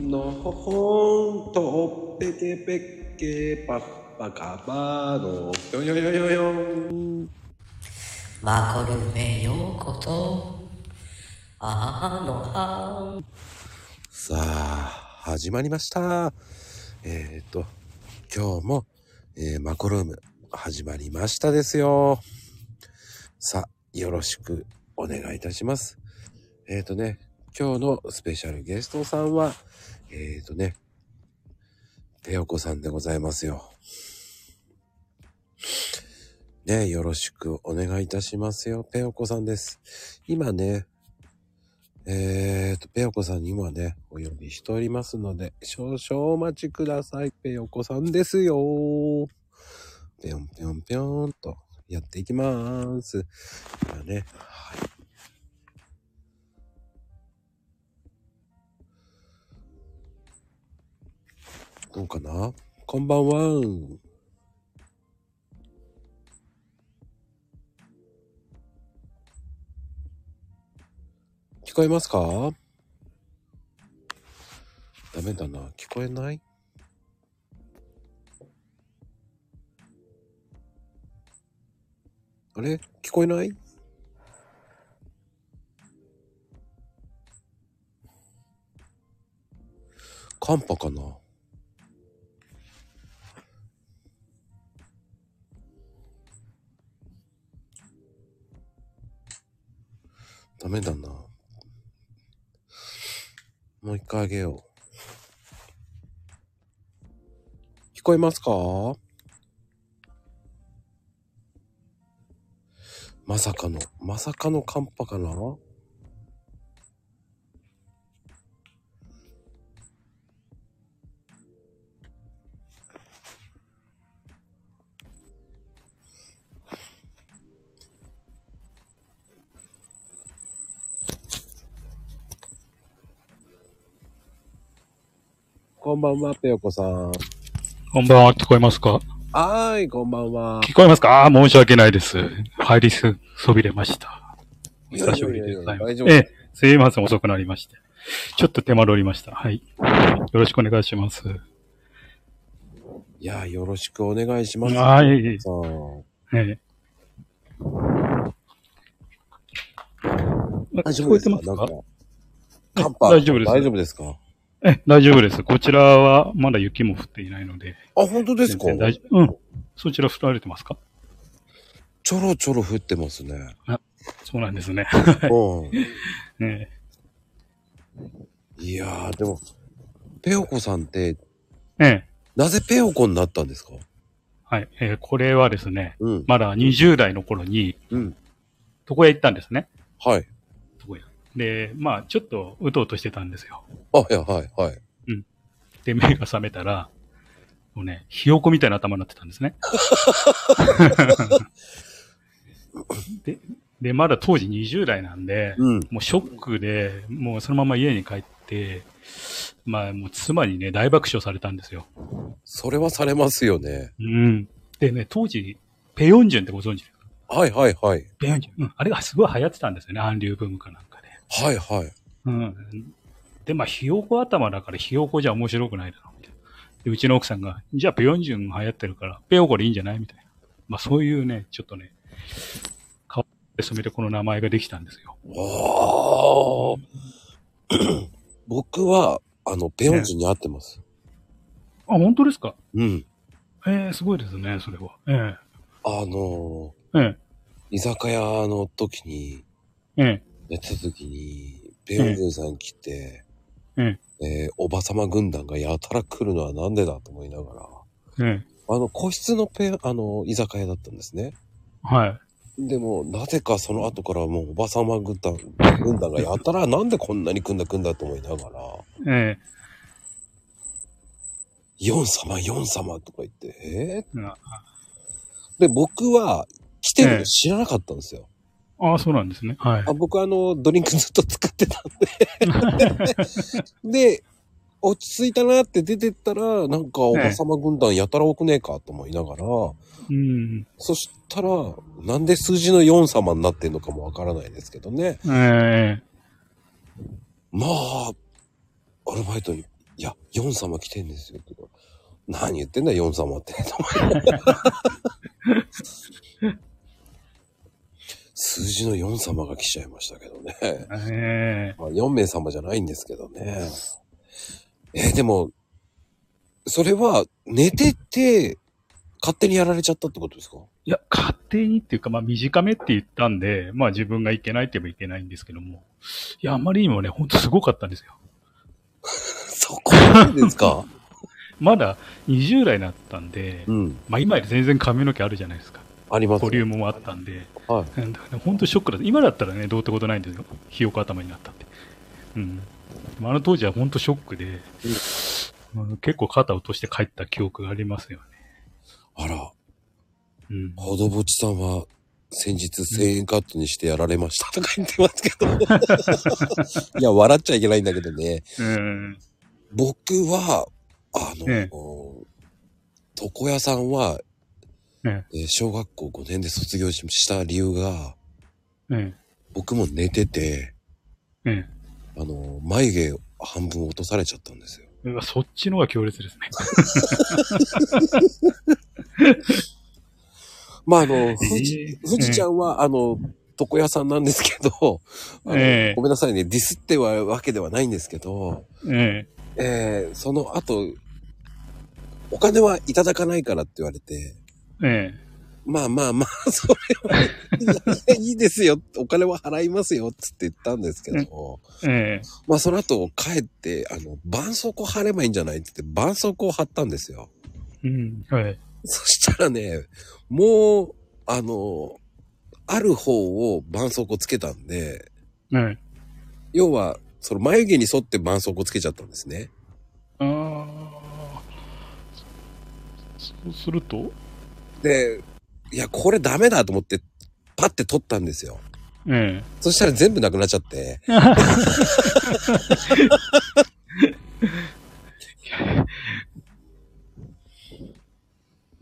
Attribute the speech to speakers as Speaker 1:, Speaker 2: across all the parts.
Speaker 1: のほほんとっぺけぺっけパッパカバーのよよよよよん
Speaker 2: マコルメようことあのは
Speaker 1: さあ始まりました。えっ、と今日も、えーマコルーム始まりましたですよ。さあよろしくお願いいたします。えっ、ー、とね今日のスペシャルゲストさんはえっ、ー、とねペオコさんでございますよね、よろしくお願いいたしますよ。ペオコさんです。今ね、えーと、ペオコさんに今ね、お呼びしておりますので、少々お待ちください。ペオコさんですよ。ぴょんぴょんぴょんとやっていきます。今ね、どうかな？こんばんは。聞こえますか？ダメだな。聞こえない？あれ？聞こえない？寒波かな？ダメだな。もう一回あげよう。聞こえますか？まさかの、まさかの寒波かな？こんばんは、ペヨコさん。
Speaker 3: こんばんは、聞こえますか？
Speaker 1: はーい、こんばんは。
Speaker 3: 聞こえますか？ああー、申し訳ないです。入りす、そびれました。お久しぶりでございます。
Speaker 1: 大丈夫
Speaker 3: ええ、すいません、遅くなりまして。ちょっと手間取りました。はい。よろしくお願いします。
Speaker 1: いやー、よろしくお願いします。
Speaker 3: はい。ええ。
Speaker 1: すか？
Speaker 3: 大丈夫です
Speaker 1: 大丈夫ですか？
Speaker 3: え、大丈夫です。こちらはまだ雪も降っていないので。
Speaker 1: あ、本当ですか？
Speaker 3: 大丈夫？うん。そちら降られてますか？
Speaker 1: ちょろちょろ降ってますね。
Speaker 3: そうなんですね。
Speaker 1: うん。
Speaker 3: え
Speaker 1: いやー、でも、ペオコさんって、
Speaker 3: え。ええ。
Speaker 1: なぜペオコになったんですか？
Speaker 3: はい。えーこれはですね、
Speaker 1: うん。
Speaker 3: まだ20代の頃に、
Speaker 1: うん。
Speaker 3: 床屋行ったんですね。
Speaker 1: はい。
Speaker 3: で、まあ、ちょっとうとうとしてたんですよ。
Speaker 1: あ、いや、はい、はい。
Speaker 3: で、目が覚めたら、もうね、ひよこみたいな頭になってたんですね。で、で、まだ当時20代なんで、
Speaker 1: うん。
Speaker 3: もうショックで、もうそのまま家に帰って、まあ、もう妻にね、大爆笑されたんですよ。
Speaker 1: それはされますよね。
Speaker 3: うん。でね、当時、ペヨンジュンってご存知ですか？
Speaker 1: はい、はい、はい。
Speaker 3: ペヨンジュン。うん。あれがすごい流行ってたんですよね、韓流ブームかなんかで。
Speaker 1: はい、はい。
Speaker 3: うん。で、まあ、ひよこ頭だからひよこじゃ面白くないだろうみたいな。で、うちの奥さんが、じゃあペヨンジュン流行ってるから、ペヨコでいいんじゃないみたいな。まあ、そういうね、ちょっとね、顔で染めてこの名前ができたんですよ。
Speaker 1: ああ。僕は、あの、ペヨンジュンに会ってます。
Speaker 3: あ、本当ですか？
Speaker 1: うん。
Speaker 3: ええすごいですね、それは。え
Speaker 1: あの
Speaker 3: ええ
Speaker 1: ー、居酒屋の時に、
Speaker 3: ええ
Speaker 1: やってた時に、ペヨンジュンさん来て、
Speaker 3: え
Speaker 1: えーおばさま軍団がやたら来るのはなんでだと思いながら、
Speaker 3: えええ
Speaker 1: あの、個室のペ、あの、居酒屋だったんですね。
Speaker 3: はい。
Speaker 1: でも、なぜかその後からもうおばさま軍団、軍団がやたらなんでこんなに来んだ来んだと思いながら、
Speaker 3: え
Speaker 1: ヨン様、ヨン様とか言って、え
Speaker 3: え
Speaker 1: で、僕は来てるの知らなかったんですよ。
Speaker 3: あ、そうなんですね。はい
Speaker 1: あ。僕あの、ドリンクずっと使ってたんで。で、落ち着いたなって出てったら、なんかおばさま軍団やたら多くねえかと思いながら、
Speaker 3: うん。
Speaker 1: そしたら、なんで数字の4様になってんのかもわからないですけどね。
Speaker 3: ええ
Speaker 1: まあ、アルバイトにいや、ヨン様来てんですよ。って何言ってんだよ、ヨン様って。数字の4様が来ちゃいましたけどね。
Speaker 3: ええ
Speaker 1: まあ、4名様じゃないんですけどね。えーでも、それは寝てて、勝手にやられちゃったってことですか？
Speaker 3: いや、勝手にっていうか、まあ短めって言ったんで、まあ自分がいけないって言えばいけないんですけども。いや、あまりにもね、ほんとすごかったんですよ。
Speaker 1: そこまでですか？
Speaker 3: まだ20代になったんで、
Speaker 1: うん。
Speaker 3: まあ今より全然髪の毛あるじゃないですか。
Speaker 1: あります
Speaker 3: ボリュームもあったんで、
Speaker 1: はい。
Speaker 3: なんだかね、ほんとショックだ。今だったらね、どうってことないんですよ。ひよこ頭になったって。うん。まああの当時はほんとショックで、あの結構肩を落として帰った記憶がありますよね。
Speaker 1: あら、
Speaker 3: うん。
Speaker 1: ほどぼちさんは、先日1000円カットにしてやられましたとか言ってますけど。いや、笑っちゃいけないんだけどね。
Speaker 3: うん。
Speaker 1: 僕は、あの、
Speaker 3: ええ
Speaker 1: 床屋さんは、
Speaker 3: え
Speaker 1: え。ー小学校5年で卒業しした理由が、
Speaker 3: ええ。
Speaker 1: 僕も寝てて、
Speaker 3: ええ。
Speaker 1: あの、眉毛半分落とされちゃったんですよ。
Speaker 3: えうわそっちの方が強烈ですね。
Speaker 1: まあ、あの、富士、
Speaker 3: ええ
Speaker 1: 富士ちゃんは、あの、床屋さんなんですけど、
Speaker 3: ええ。
Speaker 1: ごめんなさいね、ディスってはわけではないんですけど、
Speaker 3: え
Speaker 1: え。ーその後、お金はいただかないからって言われて、
Speaker 3: ええ
Speaker 1: まあまあまあ、それは、いやいいですよ、お金は払いますよ、つって言ったんですけど、
Speaker 3: ええ
Speaker 1: まあその後帰って、あの、絆創膏貼ればいいんじゃないって言って、絆創膏を貼ったんですよ。
Speaker 3: うん。はい。
Speaker 1: そしたらね、もう、あの、ある方を絆創膏つけたんで、
Speaker 3: ええ
Speaker 1: 要は、その眉毛に沿って絆創膏つけちゃったんですね。
Speaker 3: ああ。そうすると？
Speaker 1: で、いや、これダメだと思って、パッて取ったんですよ。
Speaker 3: え
Speaker 1: そしたら全部なくなっちゃって。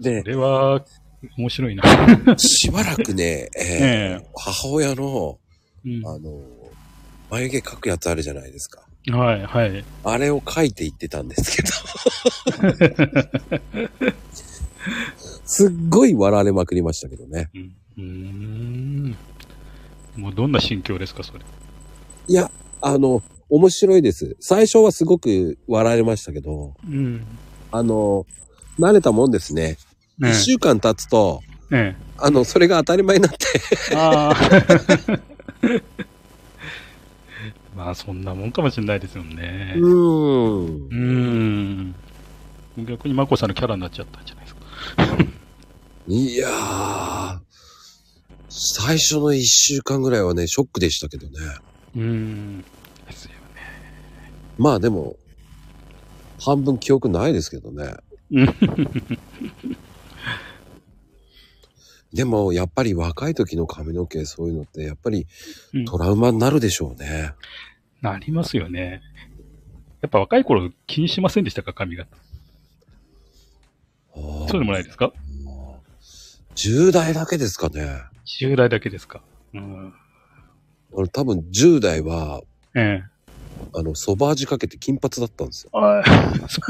Speaker 3: え。
Speaker 1: で
Speaker 3: こ、れは、面白いな。
Speaker 1: しばらくね、えー
Speaker 3: ええ
Speaker 1: 母親の、
Speaker 3: うん
Speaker 1: あの、眉毛描くやつあるじゃないですか。
Speaker 3: はい、はい。
Speaker 1: あれを描いていってたんですけど。すっごい笑われまくりましたけどね。
Speaker 3: うん。うーん。もうどんな心境ですか、それ。
Speaker 1: いや、あの、面白いです。最初はすごく笑われましたけど、
Speaker 3: うん。
Speaker 1: あの、慣れたもんですね。一、
Speaker 3: ね
Speaker 1: 週間経つと、
Speaker 3: え。え
Speaker 1: あの、それが当たり前になって、
Speaker 3: え。ああ。まあ、そんなもんかもしれないですよね。
Speaker 1: うーん
Speaker 3: う。ーん。逆にマコさんのキャラになっちゃったんじゃないですか。
Speaker 1: いやー、最初の一週間ぐらいはね、ショックでしたけどね。
Speaker 3: うーん。ですよね。
Speaker 1: まあでも、半分記憶ないですけどね。
Speaker 3: う ん
Speaker 1: でも、やっぱり若い時の髪の毛、そういうのって、やっぱり
Speaker 3: うん
Speaker 1: トラウマになるでしょうね。
Speaker 3: なりますよね。やっぱ若い頃気にしませんでしたか、髪型。そうでもないですか
Speaker 1: ？10代だけですかね。
Speaker 3: 10代だけですか？うん。
Speaker 1: あの多分10代は、
Speaker 3: ええ。
Speaker 1: あの、ソバージュかけて金髪だったんですよ。
Speaker 3: ああ、そう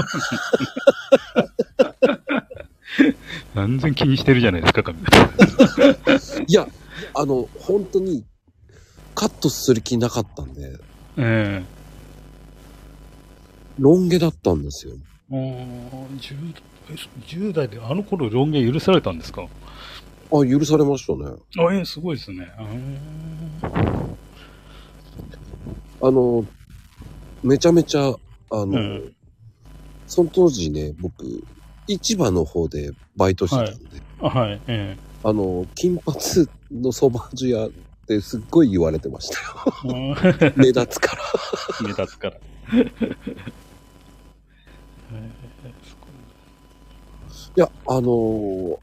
Speaker 3: なん全然気にしてるじゃないですか、髪型。
Speaker 1: いや、あの、本当に、カットする気なかったんで、
Speaker 3: え
Speaker 1: ロン毛だったんですよ。
Speaker 3: え。もう、10, 10代であの頃ロン毛許されたんですか？
Speaker 1: あ、許されましたね。
Speaker 3: あ、ええ、すごいですね。あ
Speaker 1: の、めちゃめちゃ、あの、
Speaker 3: うん
Speaker 1: その当時ね、僕、市場の方でバイトしてたんで、
Speaker 3: あはい、え
Speaker 1: あの、金髪のソバージュ屋ってすっごい言われてましたよ。目立つから。
Speaker 3: ー 目立つから。ええす
Speaker 1: いや、あのー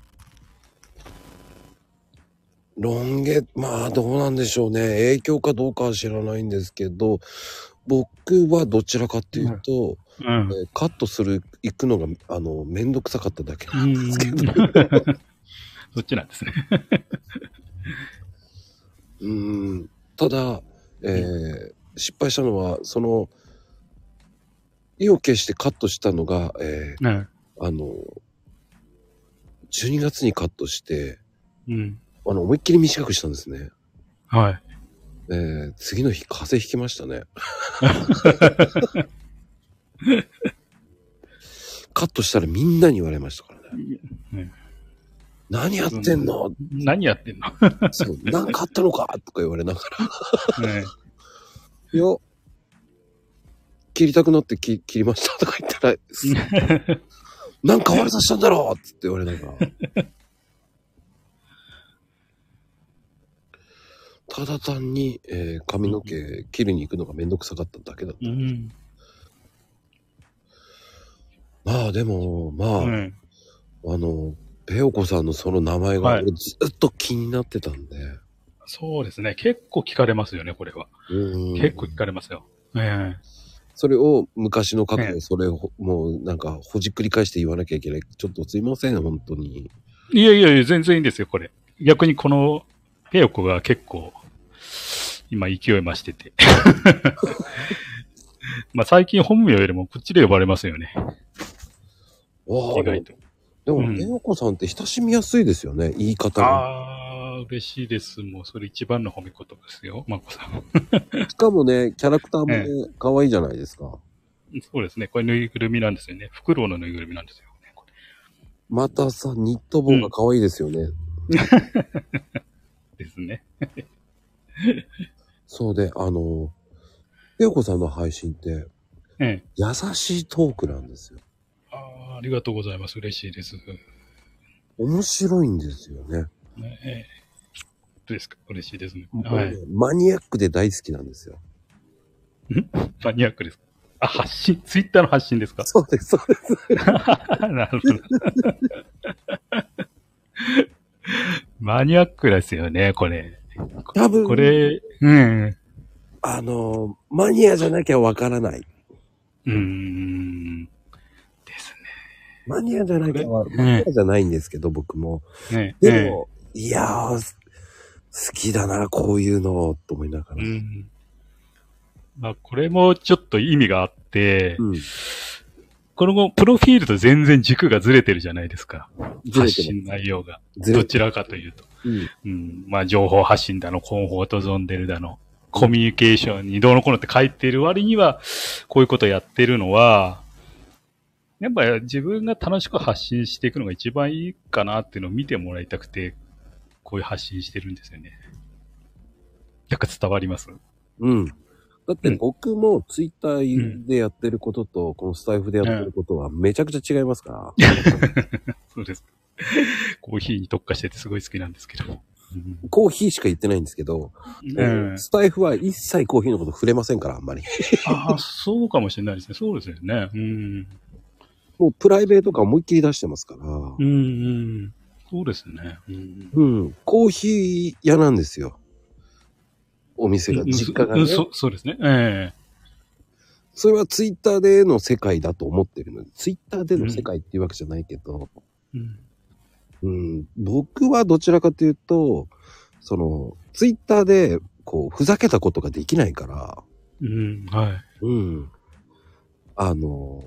Speaker 1: ロン毛、まあどうなんでしょうね。影響かどうかは知らないんですけど、僕はどちらかっていうと、
Speaker 3: うん
Speaker 1: えーカットする、行くのが、あの、めんどくさかっただけ
Speaker 3: う
Speaker 1: なんですけど。
Speaker 3: ん そっちなんですね。
Speaker 1: うん。ただ、えー失敗したのは、その、意を決してカットしたのが、えー
Speaker 3: ね
Speaker 1: あの、12月にカットして、
Speaker 3: うん。
Speaker 1: あの、思いっきり短くしたんですね。
Speaker 3: はい。
Speaker 1: えー次の日風邪ひきましたね。カットしたらみんなに言われましたからね。
Speaker 3: ね
Speaker 1: 何やってんの、
Speaker 3: 何やってんの？
Speaker 1: そう、何かあったのかとか言われながら。
Speaker 3: ね
Speaker 1: いや、切りたくなって切切りましたとか言ったら、なんか悪さしたんだろうって言われながら。ただ単に、えー髪の毛切りに行くのがめんどくさかっただけだった。
Speaker 3: うん。
Speaker 1: まあでも、まあ、
Speaker 3: うん。
Speaker 1: あの、ペオコさんのその名前が
Speaker 3: はい
Speaker 1: 俺ずっと気になってたんで。
Speaker 3: そうですね。結構聞かれますよね、これは。
Speaker 1: うん
Speaker 3: 結構聞かれますよ。え
Speaker 1: それを昔の過去
Speaker 3: ええ
Speaker 1: でそれをもうなんかほじくり返して言わなきゃいけない。ちょっとすいません、本当に。
Speaker 3: えいやいやいや、全然いいんですよ、これ。逆にこの、ペヨコが結構、今勢い増してて。まあ最近本名よりもこっちで呼ばれますよね。
Speaker 1: わあ
Speaker 3: 意外と。
Speaker 1: でも、
Speaker 3: うん
Speaker 1: ペオコさんって親しみやすいですよね、言い方が。
Speaker 3: 嬉しいです。もうそれ一番の褒め言葉ですよ、まこさん。
Speaker 1: しかもね、キャラクターもね
Speaker 3: え、
Speaker 1: 可愛いじゃないですか。
Speaker 3: そうですね。これぬいぐるみなんですよね。フクロウのぬいぐるみなんですよ、ね。これ
Speaker 1: またさ、ニット帽が可愛いですよね。
Speaker 3: ですね。
Speaker 1: そうで、あの、ペオコさんの配信って、
Speaker 3: ええ。
Speaker 1: 優しいトークなんですよ。
Speaker 3: ああ、ありがとうございます。嬉しいです。
Speaker 1: 面白いんですよね。
Speaker 3: ねええですか？嬉しいですね。はい。
Speaker 1: マニアックで大好きなんですよ。
Speaker 3: マニアックですか？あ、発信、ツイッターの発信ですか？
Speaker 1: そうです、そうです。
Speaker 3: なるほど。マニアックですよね、これ。
Speaker 1: 多分、
Speaker 3: これ、うん。
Speaker 1: あの、マニアじゃなきゃわからない。
Speaker 3: うーん。です
Speaker 1: マニアじゃなきゃマニアじゃないんですけど、僕も。
Speaker 3: ね。ね
Speaker 1: でも、いやー、好きだな、こういうの、と思いながら。
Speaker 3: うん。まあ、これもちょっと意味があって、
Speaker 1: うん。
Speaker 3: このプロフィールと全然軸がずれてるじゃないですか。
Speaker 1: ずれて
Speaker 3: 発信内容が。どちらかというと。
Speaker 1: うん。
Speaker 3: うん。まあ、情報発信だの、コンフォートゾーンデルだの、コミュニケーションにどうのこうのって書いてる割には、こういうことやってるのは、やっぱり自分が楽しく発信していくのが一番いいかなっていうのを見てもらいたくて、こういう発信してるんですよね。よく伝わります？
Speaker 1: うん。だって
Speaker 3: うん
Speaker 1: 僕もツイッターでやってることと、このスタイフでやってることはめちゃくちゃ違いますから。
Speaker 3: そうです。コーヒーに特化しててすごい好きなんですけど。うん
Speaker 1: コーヒーしか言ってないんですけど、
Speaker 3: うん
Speaker 1: スタイフは一切コーヒーのこと触れませんから、あんまり。
Speaker 3: ああ、そうかもしれないですね。そうですよね。うん。
Speaker 1: もうプライベート感思いっきり出してますから。
Speaker 3: うん、うん。そうですね。うん。
Speaker 1: うん。コーヒー屋なんですよ。お店が、
Speaker 3: うん
Speaker 1: 実家がね。
Speaker 3: うんそそうですね。え
Speaker 1: それはツイッターでの世界だと思ってるので、ツイッターでの世界っていうわけじゃないけど、
Speaker 3: えうん。
Speaker 1: うん、僕はどちらかというと、その、ツイッターで、こう、ふざけたことができないから、
Speaker 3: うん、はい。
Speaker 1: うん。あの、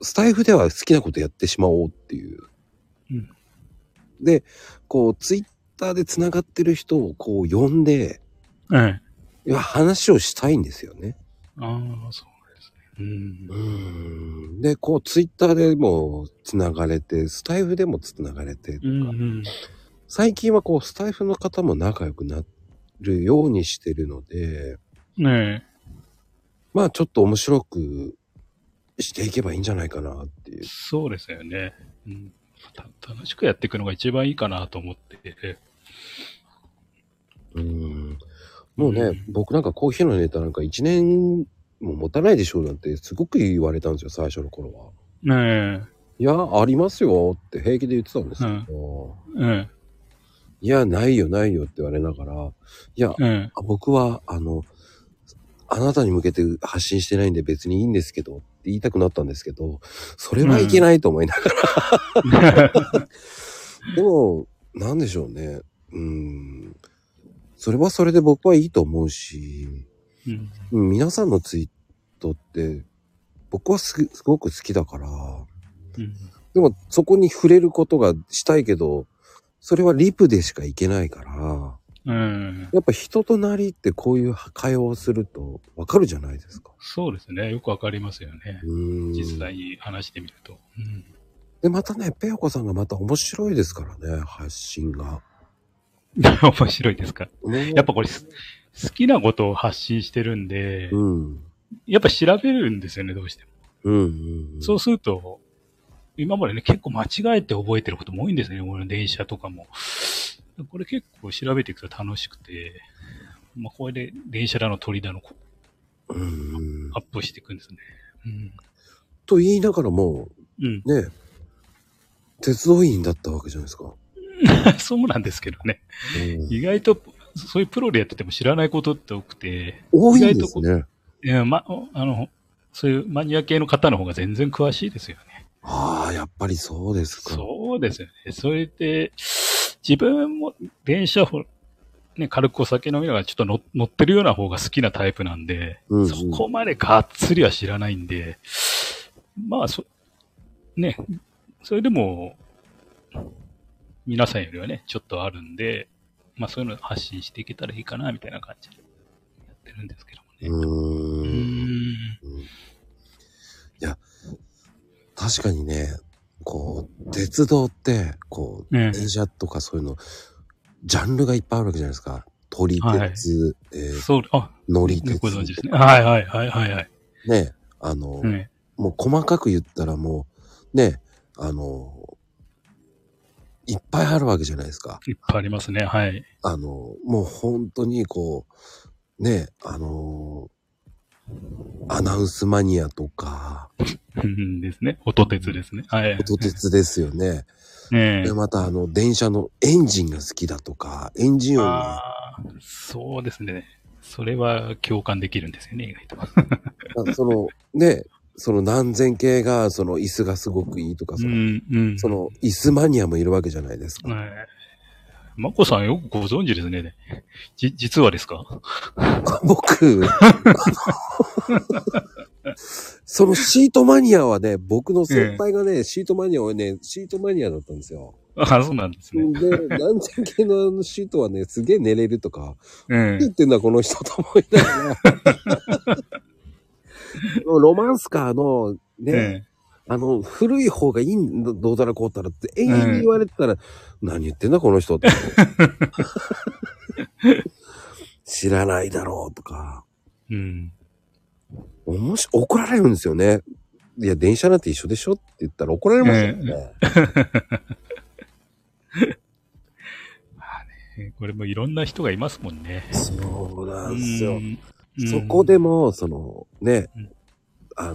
Speaker 1: スタイフでは好きなことやってしまおうっていう。
Speaker 3: うん
Speaker 1: で、こう、ツイッターで繋がってる人をこう呼んで、
Speaker 3: ええ。
Speaker 1: いや、話をしたいんですよね。
Speaker 3: ああ、そうですね。うん。
Speaker 1: うん。で、こう、ツイッターでも繋がれて、スタイフでも繋がれて、
Speaker 3: うん、うん。
Speaker 1: 最近はこう、スタイフの方も仲良くなるようにしてるので、
Speaker 3: ね
Speaker 1: まあちょっと面白くしていけばいいんじゃないかなっていう
Speaker 3: え。。そうですよね。うん。た楽しくやっていくのが一番いいかなと思って。
Speaker 1: うん。もうね、
Speaker 3: うん
Speaker 1: 僕なんかコーヒーのネタなんか1年も持たないでしょうなんてすごく言われたんですよ、最初の頃は。
Speaker 3: ね
Speaker 1: いや、ありますよって平気で言ってたんですけど、
Speaker 3: え。え
Speaker 1: いや、ないよ、ないよって言われながら、いや、
Speaker 3: え。え
Speaker 1: あ僕は、あの、あなたに向けて発信してないんで別にいいんですけどって言いたくなったんですけど、それはいけないと思いながら。
Speaker 3: え。
Speaker 1: でも、なんでしょうね。うん。それはそれで僕はいいと思うし、
Speaker 3: うん
Speaker 1: うん皆さんのツイートって、僕はすすごく好きだから、
Speaker 3: うん。
Speaker 1: でもそこに触れることがしたいけど、それはリプでしかいけないから、
Speaker 3: うん。
Speaker 1: やっぱ人となりってこういう会話をするとわかるじゃないですか。
Speaker 3: そうですね。よくわかりますよね。実際に話してみると。うん。
Speaker 1: で、またね、ペオコさんがまた面白いですからね、発信が。
Speaker 3: 面白いですか？
Speaker 1: や
Speaker 3: やっぱこれす、好きなことを発信してるんで、
Speaker 1: うん。
Speaker 3: やっぱ調べるんですよね、どうしても。
Speaker 1: うんうん、うん。
Speaker 3: そうすると、今までね、結構間違えて覚えてることも多いんですよね、この電車とかも。これ結構調べていくと楽しくて、まあ、これで電車だの鳥だのこう
Speaker 1: うんうん
Speaker 3: アップしていくんですね。
Speaker 1: と言いながらも、
Speaker 3: うん。
Speaker 1: ね、鉄道員だったわけじゃないですか。
Speaker 3: うん。そうなんですけどね。
Speaker 1: うん
Speaker 3: 意外と、そういうプロでやってても知らないことって多くて、
Speaker 1: 多いんですね。
Speaker 3: いや、ま、あの、そういうマニア系の方の方が全然詳しいですよね。
Speaker 1: ああ、やっぱりそうですか。
Speaker 3: そうですよね。それで、自分も電車を、ね、軽くお酒飲みながらちょっと乗乗ってるような方が好きなタイプなんで、
Speaker 1: うんうん
Speaker 3: そこまでがっつりは知らないんで、まあ、そ、ね、それでも、皆さんよりはね、ちょっとあるんで、まあそういうのを発信していけたらいいかな、みたいな感じでやってるんですけどもね。
Speaker 1: うー。
Speaker 3: うんん。
Speaker 1: 確かにね、こう、鉄道って、こう、
Speaker 3: ね
Speaker 1: 電車とかそういうの、ジャンルがいっぱいあるわけじゃないですか。撮り鉄、えー
Speaker 3: そう、あ、
Speaker 1: 乗り鉄
Speaker 3: ご存知ですね。はいはいはいはいはい。
Speaker 1: ね、あの、
Speaker 3: ね、
Speaker 1: もう細かく言ったらもう、ね、あの、いっぱいあるわけじゃないですか。
Speaker 3: いっぱいありますね。はい。
Speaker 1: あの、もう本当にこう、ね、あの、アナウンスマニアとか、
Speaker 3: う んですね。音鉄ですね。はい。
Speaker 1: 音鉄ですよね。
Speaker 3: ね え
Speaker 1: で、またあの、電車のエンジンが好きだとか、エンジン音が、
Speaker 3: ああ、そうですね。それは共感できるんですよね、意外と。
Speaker 1: その、ね、その何千系が、その椅子がすごくいいとか、
Speaker 3: う
Speaker 1: その
Speaker 3: ん、うん。
Speaker 1: その椅子マニアもいるわけじゃないですか。
Speaker 3: はい。まこさんよくご存知ですね。じ、実はですか？
Speaker 1: 僕、そのシートマニアはね、僕の先輩がね、シートマニアはね、シートマニアだったんですよ。
Speaker 3: あそうなんですね。
Speaker 1: で、何千系のあのシートはね、すげえ寝れるとか、
Speaker 3: うん
Speaker 1: 何言ってんだこの人と思いながら。ロマンスカーのね、
Speaker 3: え
Speaker 1: あの、古い方がいいんだ、どうだらこうたらって永遠に言われてたら、何言ってんだこの人って。知らないだろうとか。
Speaker 3: えうん。
Speaker 1: おもし、怒られるんですよね。いや、電車なんて一緒でしょって言ったら怒られますよね。
Speaker 3: え これもいろんな人がいますもんね。
Speaker 1: そうなんですよ。
Speaker 3: うん
Speaker 1: そこ、でも、その、ね
Speaker 3: うん、
Speaker 1: あの、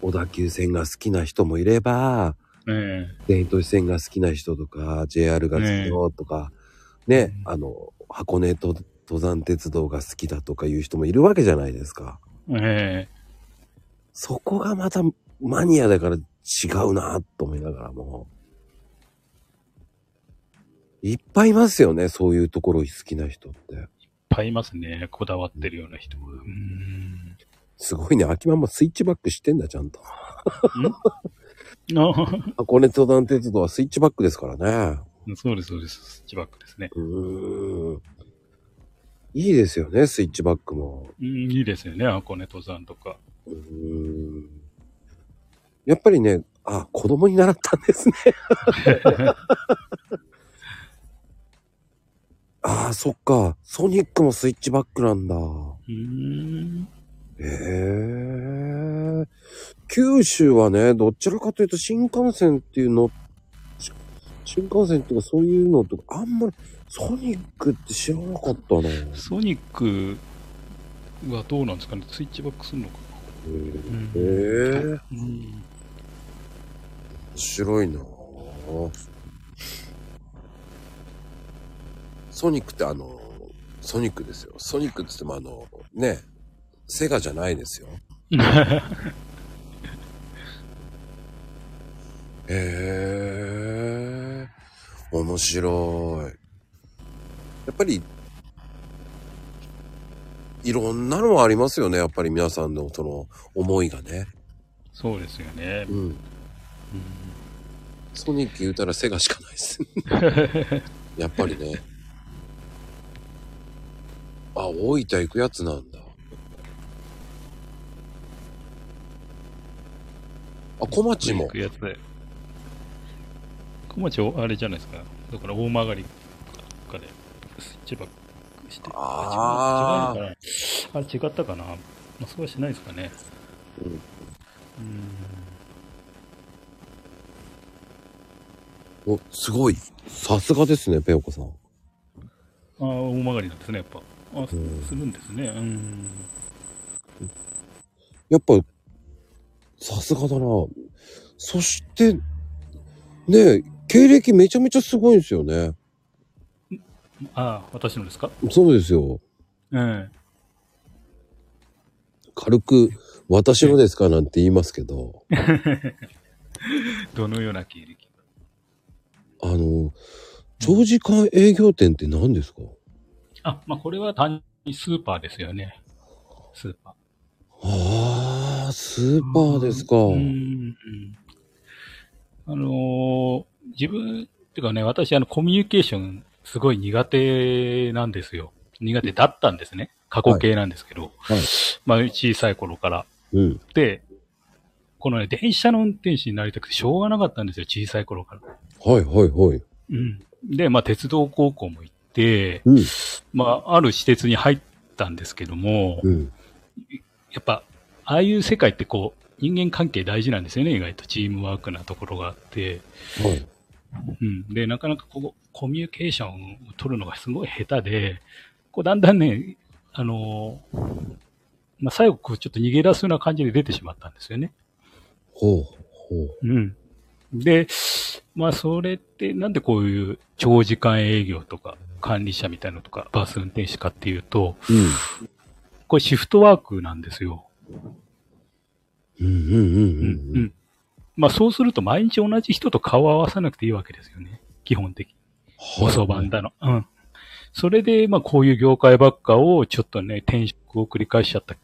Speaker 1: 小田急線が好きな人もいれば、
Speaker 3: え
Speaker 1: 電都市線が好きな人とか、JR が好きよとか、ね、
Speaker 3: うん
Speaker 1: あの、箱根と登山鉄道が好きだとかいう人もいるわけじゃないですか。
Speaker 3: ええ
Speaker 1: そこがまたマニアだから違うなと思いながらも。いっぱいいますよね、そういうところ好きな人って。
Speaker 3: いっぱいいますね。こだわってるような人が。うん。
Speaker 1: すごいね、秋ママスイッチバックしてんだ、ちゃんと。
Speaker 3: あ
Speaker 1: 箱根登山鉄道はスイッチバックですからね。
Speaker 3: そうです、そうです。スイッチバックですね。
Speaker 1: うーん。いいですよね、スイッチバックも。
Speaker 3: うん、いいですよね。箱根登山とか。
Speaker 1: うーん。やっぱりね、あ、子供に習ったんですね。ああ、そっか。ソニックもスイッチバックなんだ。
Speaker 3: うん。
Speaker 1: へえ。九州はね、どちらかというと新幹線っていうの、し新幹線っていうかそういうのとか、あんまりソニックって知らなかったな。へ
Speaker 3: ソニックはどうなんですかね？スイッチバックするのか
Speaker 1: え。面
Speaker 3: なうん。
Speaker 1: 白いなソニックってあの、ソニックですよ。ソニックって言ってもあの、ね、セガじゃないですよ。へえ、面白い。やっぱり、いろんなのありますよね。やっぱり皆さんのその思いがね。
Speaker 3: そうですよね。
Speaker 1: うん。ソニック言うたらセガしかないです。やっぱりね。あ、大分行くやつなんだ。あ、小町も
Speaker 3: 行。くやつで。小町、あれじゃないですか。だから大曲りとかで、千葉して。
Speaker 1: あー
Speaker 3: 違うかなあれ違ったかなまあ、そうはしないですかね。
Speaker 1: うん
Speaker 3: うん。
Speaker 1: お、すごい。さすがですね、ペオコさん。
Speaker 3: ああ、大曲りなんですね、やっぱ。あ、す
Speaker 1: うん
Speaker 3: するんですね。うん。
Speaker 1: やっぱ、さすがだな。そして、ねえ、経歴めちゃめちゃすごいんですよね。
Speaker 3: ああ、私のですか？
Speaker 1: そうですよ。
Speaker 3: ええ。
Speaker 1: 軽く、私のですかなんて言いますけど、
Speaker 3: どのような経歴？
Speaker 1: あの、長時間営業店って何ですか？
Speaker 3: あ、まあ、これは単にスーパーですよね。スーパー。
Speaker 1: ああ、スーパーですか。
Speaker 3: うんうんあのー自分、っていうかね、私、あの、コミュニケーション、すごい苦手なんですよ。苦手だったんですね。過去形なんですけど。
Speaker 1: はい
Speaker 3: まあ、小さい頃から。
Speaker 1: うん。
Speaker 3: で、このね、電車の運転手になりたくてしょうがなかったんですよ、小さい頃から。
Speaker 1: はいはいはい。
Speaker 3: うん。で、まあ、鉄道高校も行って、
Speaker 1: うん。
Speaker 3: まあ、ある施設に入ったんですけども、
Speaker 1: うん。
Speaker 3: やっぱ、ああいう世界ってこう、人間関係大事なんですよね、意外と。チームワークなところがあって。
Speaker 1: はい。
Speaker 3: うん。で、なかなかこう、コミュニケーションを取るのがすごい下手で、こう、だんだんね、あのーまあ、最後、こう、ちょっと逃げ出すような感じで出てしまったんですよね。
Speaker 1: ほう。ほう。
Speaker 3: うん。で、まあ、それって、なんでこういう長時間営業とか、管理者みたいなのとか、バス運転手かっていうと、
Speaker 1: うん。
Speaker 3: これシフトワークなんですよ。
Speaker 1: うんうんうん
Speaker 3: う
Speaker 1: うん。
Speaker 3: ん。まあそうすると毎日同じ人と顔を合わさなくていいわけですよね。基本的に。おそばんだの。うん。それで、まあこういう業界ばっかをちょっとね、転職を繰り返しちゃった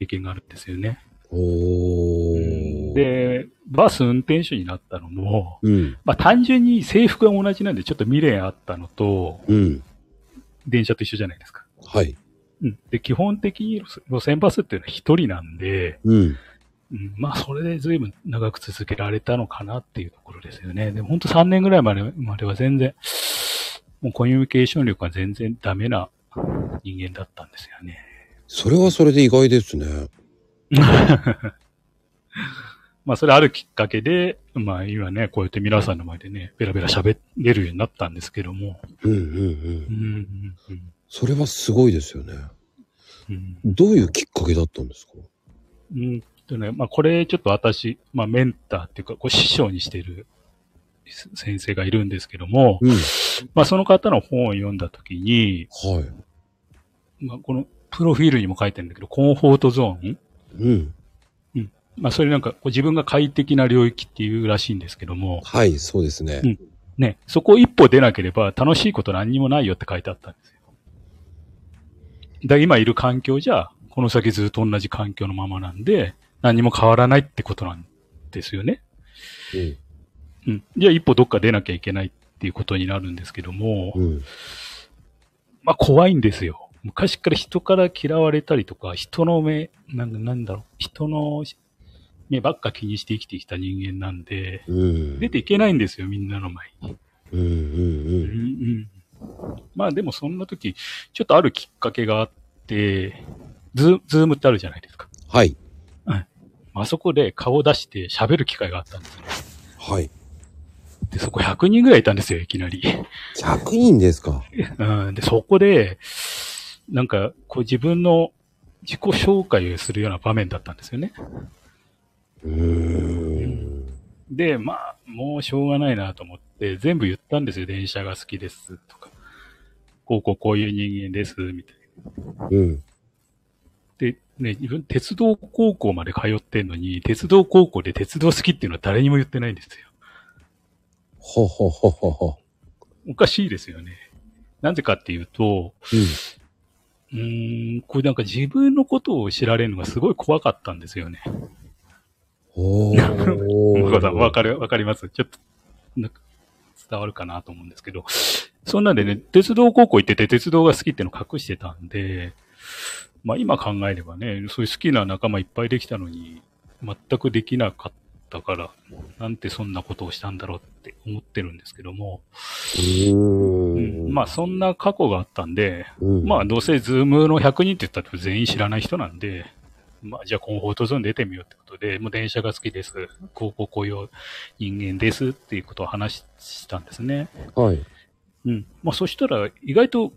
Speaker 3: 経験があるんですよね。
Speaker 1: おー。、
Speaker 3: で、バス運転手になったのも、
Speaker 1: うん。
Speaker 3: まあ単純に制服が同じなんでちょっと未練あったのと、
Speaker 1: うん。
Speaker 3: 電車と一緒じゃないですか。
Speaker 1: はい。
Speaker 3: うん。で、基本的に路線バスっていうのは一人なんで、
Speaker 1: うん。
Speaker 3: うん、まあ、それで随分長く続けられたのかなっていうところですよね。でも本当3年ぐらいまでまでは全然、もうコミュニケーション力が全然ダメな人間だったんですよね。
Speaker 1: それはそれで意外ですね。
Speaker 3: まあ、それあるきっかけで、まあ、今ね、こうやって皆さんの前でね、ベラベラ喋れるようになったんですけども。
Speaker 1: うんうんうん。
Speaker 3: うん、うん、
Speaker 1: それはすごいですよね。
Speaker 3: うん。
Speaker 1: どういうきっかけだったんですか？
Speaker 3: うんとね、まあ、これちょっと私、まあ、メンターっていうか、こう師匠にしてる先生がいるんですけども、
Speaker 1: うん。
Speaker 3: まあ、その方の本を読んだときに、
Speaker 1: はい。
Speaker 3: まあ、このプロフィールにも書いてるんだけど、コンフォートゾーン？
Speaker 1: うん。
Speaker 3: まあ、それなんか、こう自分が快適な領域っていうらしいんですけども、
Speaker 1: はい、そうですね。
Speaker 3: うんね、そこを一歩出なければ楽しいこと何にもないよって書いてあったんですよ。だから今いる環境じゃ、この先ずっと同じ環境のままなんで、何にも変わらないってことなんですよね。
Speaker 1: うん。
Speaker 3: うん。じゃあ一歩どっか出なきゃいけないっていうことになるんですけども、
Speaker 1: うん。
Speaker 3: まあ怖いんですよ。昔から人から嫌われたりとか、人の目、なんだなんだろう、人の目ばっか気にして生きてきた人間なんで、
Speaker 1: うん。
Speaker 3: 出ていけないんですよ、みんなの前に。
Speaker 1: うんうん
Speaker 3: うんうん。まあでもそんな時、ちょっとあるきっかけがあって、ズーズームってあるじゃないですか。
Speaker 1: はい。
Speaker 3: あそこで顔を出して喋る機会があったんですよ。
Speaker 1: はい。
Speaker 3: で、そこ100人ぐらいいたんですよ、いきなり。
Speaker 1: 100人ですか
Speaker 3: うん、で、そこで、なんか、こう自分の自己紹介をするような場面だったんですよね。
Speaker 1: うーん。
Speaker 3: で、まあ、もうしょうがないなと思って、全部言ったんですよ。電車が好きですとか。こうこうこういう人間です、みたいな。
Speaker 1: うん。
Speaker 3: で、ね、自分鉄道高校まで通ってんのに、鉄道高校で鉄道好きっていうのは誰にも言ってないんですよ。
Speaker 1: ほほほほほ。
Speaker 3: おかしいですよね。なぜかっていうと、
Speaker 1: うん。
Speaker 3: ううーん、これなんか自分のことを知られるのがすごい怖かったんですよね。
Speaker 1: お
Speaker 3: 向こうさん、わ
Speaker 1: ー。
Speaker 3: かる、わかります？ちょっと、なんか伝わるかなと思うんですけど、そんなんでね、鉄道高校行ってて鉄道が好きってのを隠してたんで、まあ今考えればね、そういう好きな仲間いっぱいできたのに、全くできなかったから、なんてそんなことをしたんだろうって思ってるんですけども、
Speaker 1: う
Speaker 3: ん
Speaker 1: ん。
Speaker 3: まあそんな過去があったんで、
Speaker 1: うん、
Speaker 3: まあどうせズームの100人って言ったら全員知らない人なんで、まあじゃあ comfort zone 出てみようってことで、もう電車が好きです。こうこうこういう人間ですっていうことを話したんですね。
Speaker 1: はい。
Speaker 3: うん。まあそしたら意外と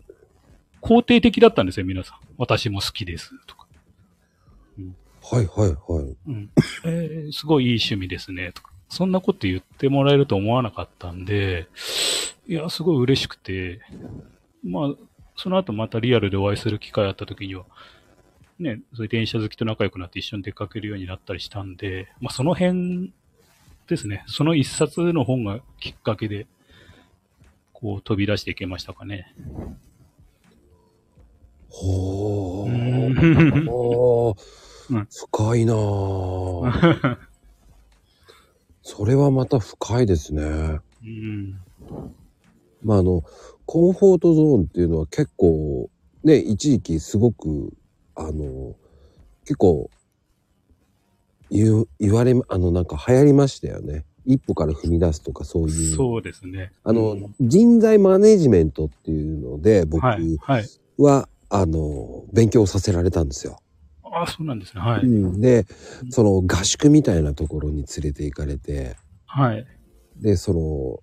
Speaker 3: 肯定的だったんですよ、皆さん。私も好きですとか。
Speaker 1: はいはいはい。
Speaker 3: うん。えーすごいいい趣味ですねとか。そんなこと言ってもらえると思わなかったんで、いや、すごい嬉しくて、まあ、その後またリアルでお会いする機会あった時には、ね、そういう電車好きと仲良くなって一緒に出かけるようになったりしたんで、まあその辺ですね、その一冊の本がきっかけで、こう飛び出していけましたかね。
Speaker 1: ほ
Speaker 3: う
Speaker 1: ー。
Speaker 3: ん
Speaker 1: ほー
Speaker 3: うん
Speaker 1: 深いなぁ。それはまた深いですね。
Speaker 3: うん。
Speaker 1: まああの、コンフォートゾーンっていうのは結構、ね、一時期すごく、あの、結構、言う、言われ、あの、なんか流行りましたよね。一歩から踏み出すとかそういう。
Speaker 3: そうですね。
Speaker 1: あの、
Speaker 3: うん
Speaker 1: 人材マネジメントっていうので、僕
Speaker 3: はい。はい。
Speaker 1: は、あの、勉強させられたんですよ。
Speaker 3: あそうなんですね。はい。
Speaker 1: うん、で、その合宿みたいなところに連れて行かれて、
Speaker 3: はい。
Speaker 1: で、その、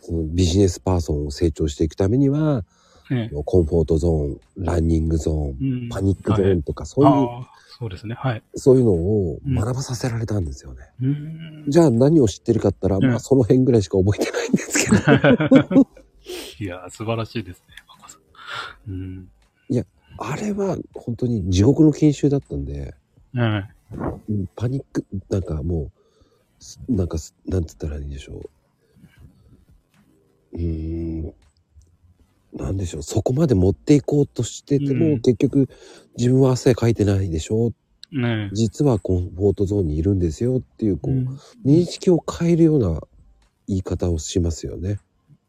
Speaker 1: そのビジネスパーソンを成長していくためには、
Speaker 3: ね
Speaker 1: コンフォートゾーン、ランニングゾーン、
Speaker 3: うん
Speaker 1: パニックゾーンとか、そういう、
Speaker 3: そうですね。はい。
Speaker 1: そういうのを
Speaker 3: うん
Speaker 1: 学ばさせられたんですよね。
Speaker 3: うーん
Speaker 1: じゃあ何を知ってるかったら、
Speaker 3: うん
Speaker 1: まあその辺ぐらいしか覚えてないんですけど。
Speaker 3: いやー、素晴らしいですね、マコさん。うん。
Speaker 1: あれは本当に地獄の研修だったんで、
Speaker 3: はい。
Speaker 1: うんパニック、なんかもうす、なんかす、なんつったらいいんでしょう。うーん、なんでしょう。そこまで持っていこうとしてても、
Speaker 3: うん
Speaker 1: 結局自分は汗かいてないでしょ
Speaker 3: ね
Speaker 1: 実はコンフォートゾーンにいるんですよっていう、こう、
Speaker 3: うん。
Speaker 1: 認識を変えるような言い方をしますよね。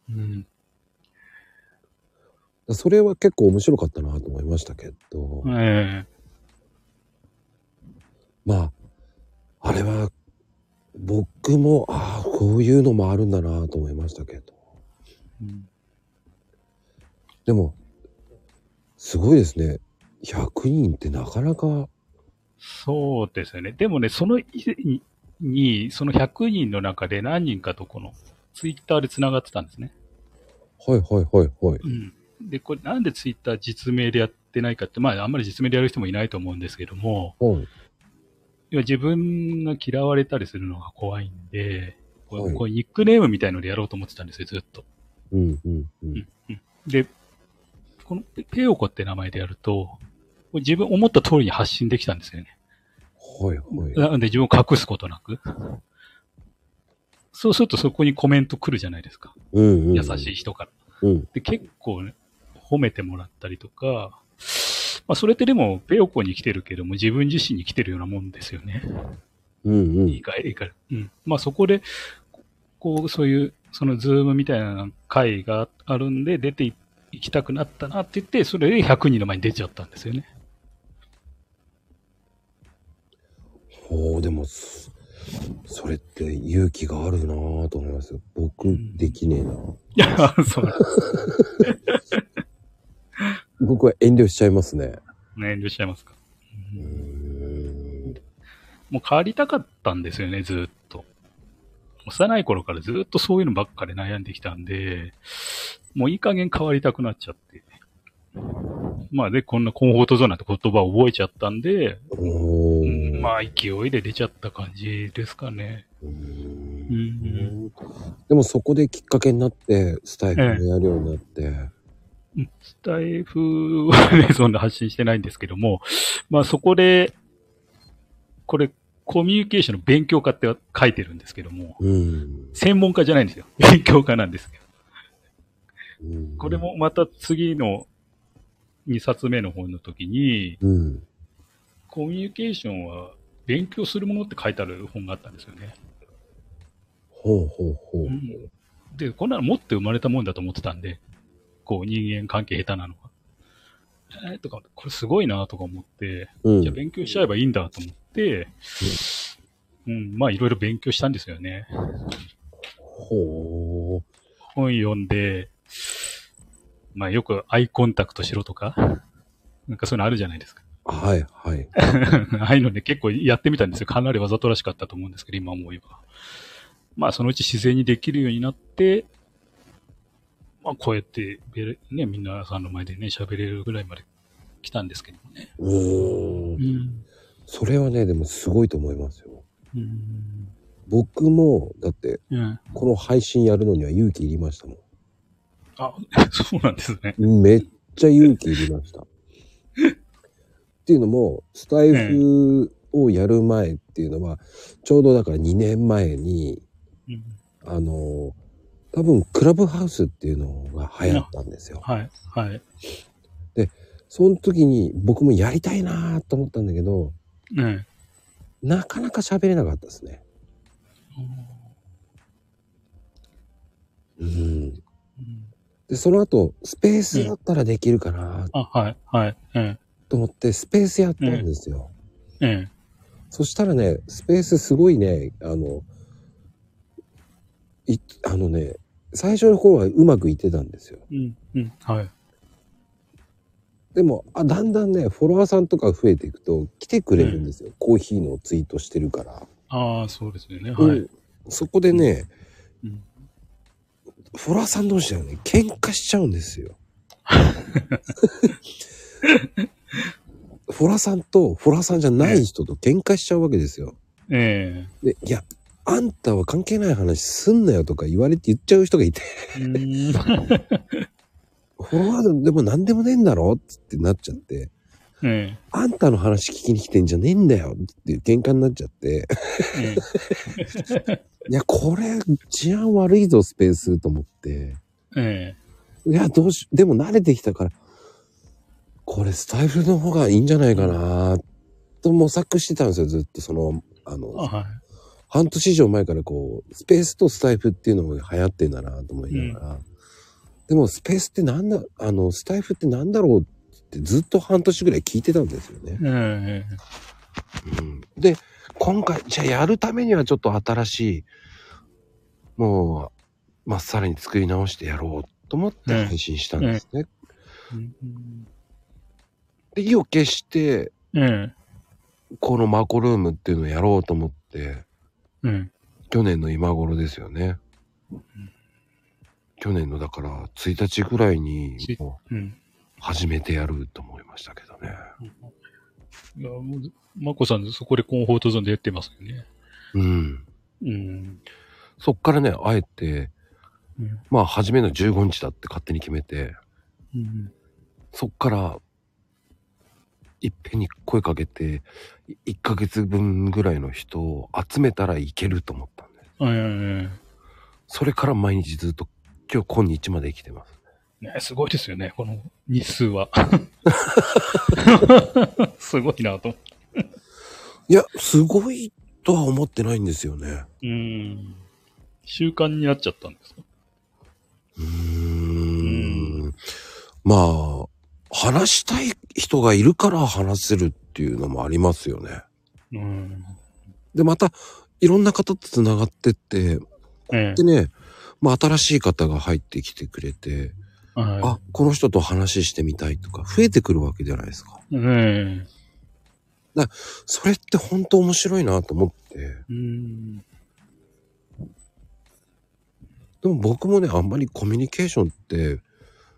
Speaker 3: うん。
Speaker 1: それは結構面白かったなと思いましたけど、
Speaker 3: え
Speaker 1: まあ、あれは、僕も、ああ、こういうのもあるんだなと思いましたけど。
Speaker 3: えうん
Speaker 1: でも、すごいですね。100人ってなかなか、
Speaker 3: そうですよね。でもね、その以前に、にその100人の中で何人かとこの、ツイッターで繋がってたんですね。
Speaker 1: はいはいはいはい。
Speaker 3: うん。で、これなんでツイッター実名でやってないかって、まあ、あんまり実名でやる人もいないと思うんですけども、
Speaker 1: はい。
Speaker 3: 要は自分が嫌われたりするのが怖いんで、こう
Speaker 1: はい
Speaker 3: こうニックネームみたいのでやろうと思ってたんですよ、ずっと。
Speaker 1: うんうんうん。
Speaker 3: で、このペペオコって名前でやると、自分思った通りに発信できたんですよね。
Speaker 1: はいはい。
Speaker 3: なので自分を隠すことなく。そうするとそこにコメント来るじゃないですか。
Speaker 1: うんうん。
Speaker 3: 優しい。人から。
Speaker 1: うん。
Speaker 3: で、結構ね、褒めてもらったりとか、まあそれってでも、ペオコに来てるけども、自分自身に来てるようなもんですよね。
Speaker 1: うんうん。
Speaker 3: いいかい、いいかい。うん。まあそこで、こう、そういう、そのズームみたいな会があるんで、出てい行きたくなったなって言って、それで100人の前に出ちゃったんですよね。
Speaker 1: ほう、でも、そそれって勇気があるなぁと思いますよ。僕、できねえな。
Speaker 3: いや、そう。
Speaker 1: 僕は遠慮しちゃいますね。
Speaker 3: ね、遠慮しちゃいますか。
Speaker 1: うーん。
Speaker 3: もう変わりたかったんですよね、ずーっと。幼い頃からずーっとそういうのばっかで悩んできたんで、もういい加減変わりたくなっちゃって。まあで、こんなコンフォートゾーンなんて言葉を覚えちゃったんで、まあ勢いで出ちゃった感じですかね。うんん。
Speaker 1: でもそこできっかけになって、スタイフもやるようになって、
Speaker 3: スタイフはね、そんな発信してないんですけども、まあそこで、これ、コミュニケーションの勉強家って書いてるんですけども、
Speaker 1: うん。
Speaker 3: 専門家じゃないんですよ。勉強家なんですけど。
Speaker 1: うん
Speaker 3: これ、もまた次の、2冊目の本の時に、
Speaker 1: うん。
Speaker 3: コミュニケーションは勉強するものって書いてある本があったんですよね。
Speaker 1: ほうほうほう。
Speaker 3: で、こんなの持って生まれたもんだと思ってたんで、こう人間関係下手なのが。えー、とか、これすごいなとか思って、
Speaker 1: うん。
Speaker 3: じゃあ勉強しちゃえばいいんだと思って、うん、まあいろいろ勉強したんですよね。
Speaker 1: ほう。
Speaker 3: 本読んで、まあよくアイコンタクトしろとか、なんかそういうのあるじゃないですか。
Speaker 1: はいはい。
Speaker 3: ああいうのね、結構やってみたんですよ。かなりわざとらしかったと思うんですけど、今思えば。まあ、そのうち自然にできるようになって、まあ、こうやって、ね、みんなさんの前でね、喋れるぐらいまで来たんですけどね。
Speaker 1: うーん。
Speaker 3: ん。
Speaker 1: それはね、でもすごいと思いますよ。
Speaker 3: うん。
Speaker 1: 僕も、だって、
Speaker 3: うん。
Speaker 1: この配信やるのには勇気いりましたも
Speaker 3: あ、そうなんですね。
Speaker 1: ん。めっちゃ勇気いりました。っていうのも、スタイフをやる前っていうのは、ちょうどだから2年前に、
Speaker 3: うん。
Speaker 1: あの、多分クラブハウスっていうのが流行ったんですよ。
Speaker 3: はい、はい。
Speaker 1: その時に僕もやりたいなと思ったんだけど、
Speaker 3: ね
Speaker 1: なかなか喋れなかったですね。うん。
Speaker 3: うん
Speaker 1: で、その後、スペースだったらできるかな
Speaker 3: あ、はい、はい。え
Speaker 1: と思って、スペースやったんですよ。
Speaker 3: え、ええ。
Speaker 1: そしたらね、スペースすごいね、あの、い、あのね、最初の頃はうまくいってたんですよ。
Speaker 3: うん、うん、はい。
Speaker 1: でも、あ、だんだんね、フォロワーさんとか増えていくと、来てくれるんですよ。コーヒーのツイートしてるから。
Speaker 3: ああ、そうですよね。はい。
Speaker 1: うんそこでね、
Speaker 3: うん
Speaker 1: フォロワーさん同士はね、喧嘩しちゃうんですよ。フォロワーさんとフォロワーさんじゃない人と喧嘩しちゃうわけですよ。
Speaker 3: え
Speaker 1: で、いや、あんたは関係ない話すんなよとか言われて言っちゃう人がいて。フォロワーでも何でもねえんだろってなっちゃって、
Speaker 3: え
Speaker 1: あんたの話聞きに来てんじゃねえんだよっていう喧嘩になっちゃって。いや、これ治安悪いぞ、スペースと思って。
Speaker 3: え
Speaker 1: いや、どうし、でも慣れてきたから、これスタイフの方がいいんじゃないかなと模索してたんですよ、ずっとその、あの、
Speaker 3: はい。
Speaker 1: 半年以上前からこう、スペースとスタイフっていうのが流行ってんだなと思いながら、でもスペースってなんだ、あの、スタイフってなんだろうってずっと半年ぐらい聞いてたんですよね。
Speaker 3: ええ。
Speaker 1: うん、で、今回、じゃあやるためにはちょっと新しい、もう、まっさらに作り直してやろうと思って配信したんですね。
Speaker 3: うん
Speaker 1: で、意を決して、
Speaker 3: ええ。
Speaker 1: このマコルームっていうのをやろうと思って、
Speaker 3: ええ。
Speaker 1: 去年の今頃ですよね。去年のだから1日ぐらいに。始めてやると思いましたけどね。
Speaker 3: いや、もう、まこさん、そこでコンフォートゾーンでやってますよね。
Speaker 1: うん。
Speaker 3: うん。
Speaker 1: そっからね、あえて、
Speaker 3: うん。
Speaker 1: まあ初めの15日だって勝手に決めて、
Speaker 3: うん。
Speaker 1: そっから、いっぺんに声かけて、1ヶ月分ぐらいの人を集めたらいけると思ったんで。
Speaker 3: ええ。
Speaker 1: それから毎日ずっと、今日今日まで生きてます。
Speaker 3: ね、すごいですよね、この日数は。すごいなと。
Speaker 1: いや、すごいとは思ってないんですよね。
Speaker 3: うん。習慣になっちゃったんですか？
Speaker 1: うーん。まあ、話したい人がいるから話せるっていうのもありますよね。
Speaker 3: うん。
Speaker 1: で、また、いろんな方と繋がってって、
Speaker 3: え
Speaker 1: でね、まあ新しい方が入ってきてくれて、
Speaker 3: え。は
Speaker 1: あ、この人と話してみたいとか増えてくるわけじゃないですか。
Speaker 3: い。ええ。
Speaker 1: それって本当面白いなと思って。
Speaker 3: うん。
Speaker 1: でも僕もね、あんまりコミュニケーションって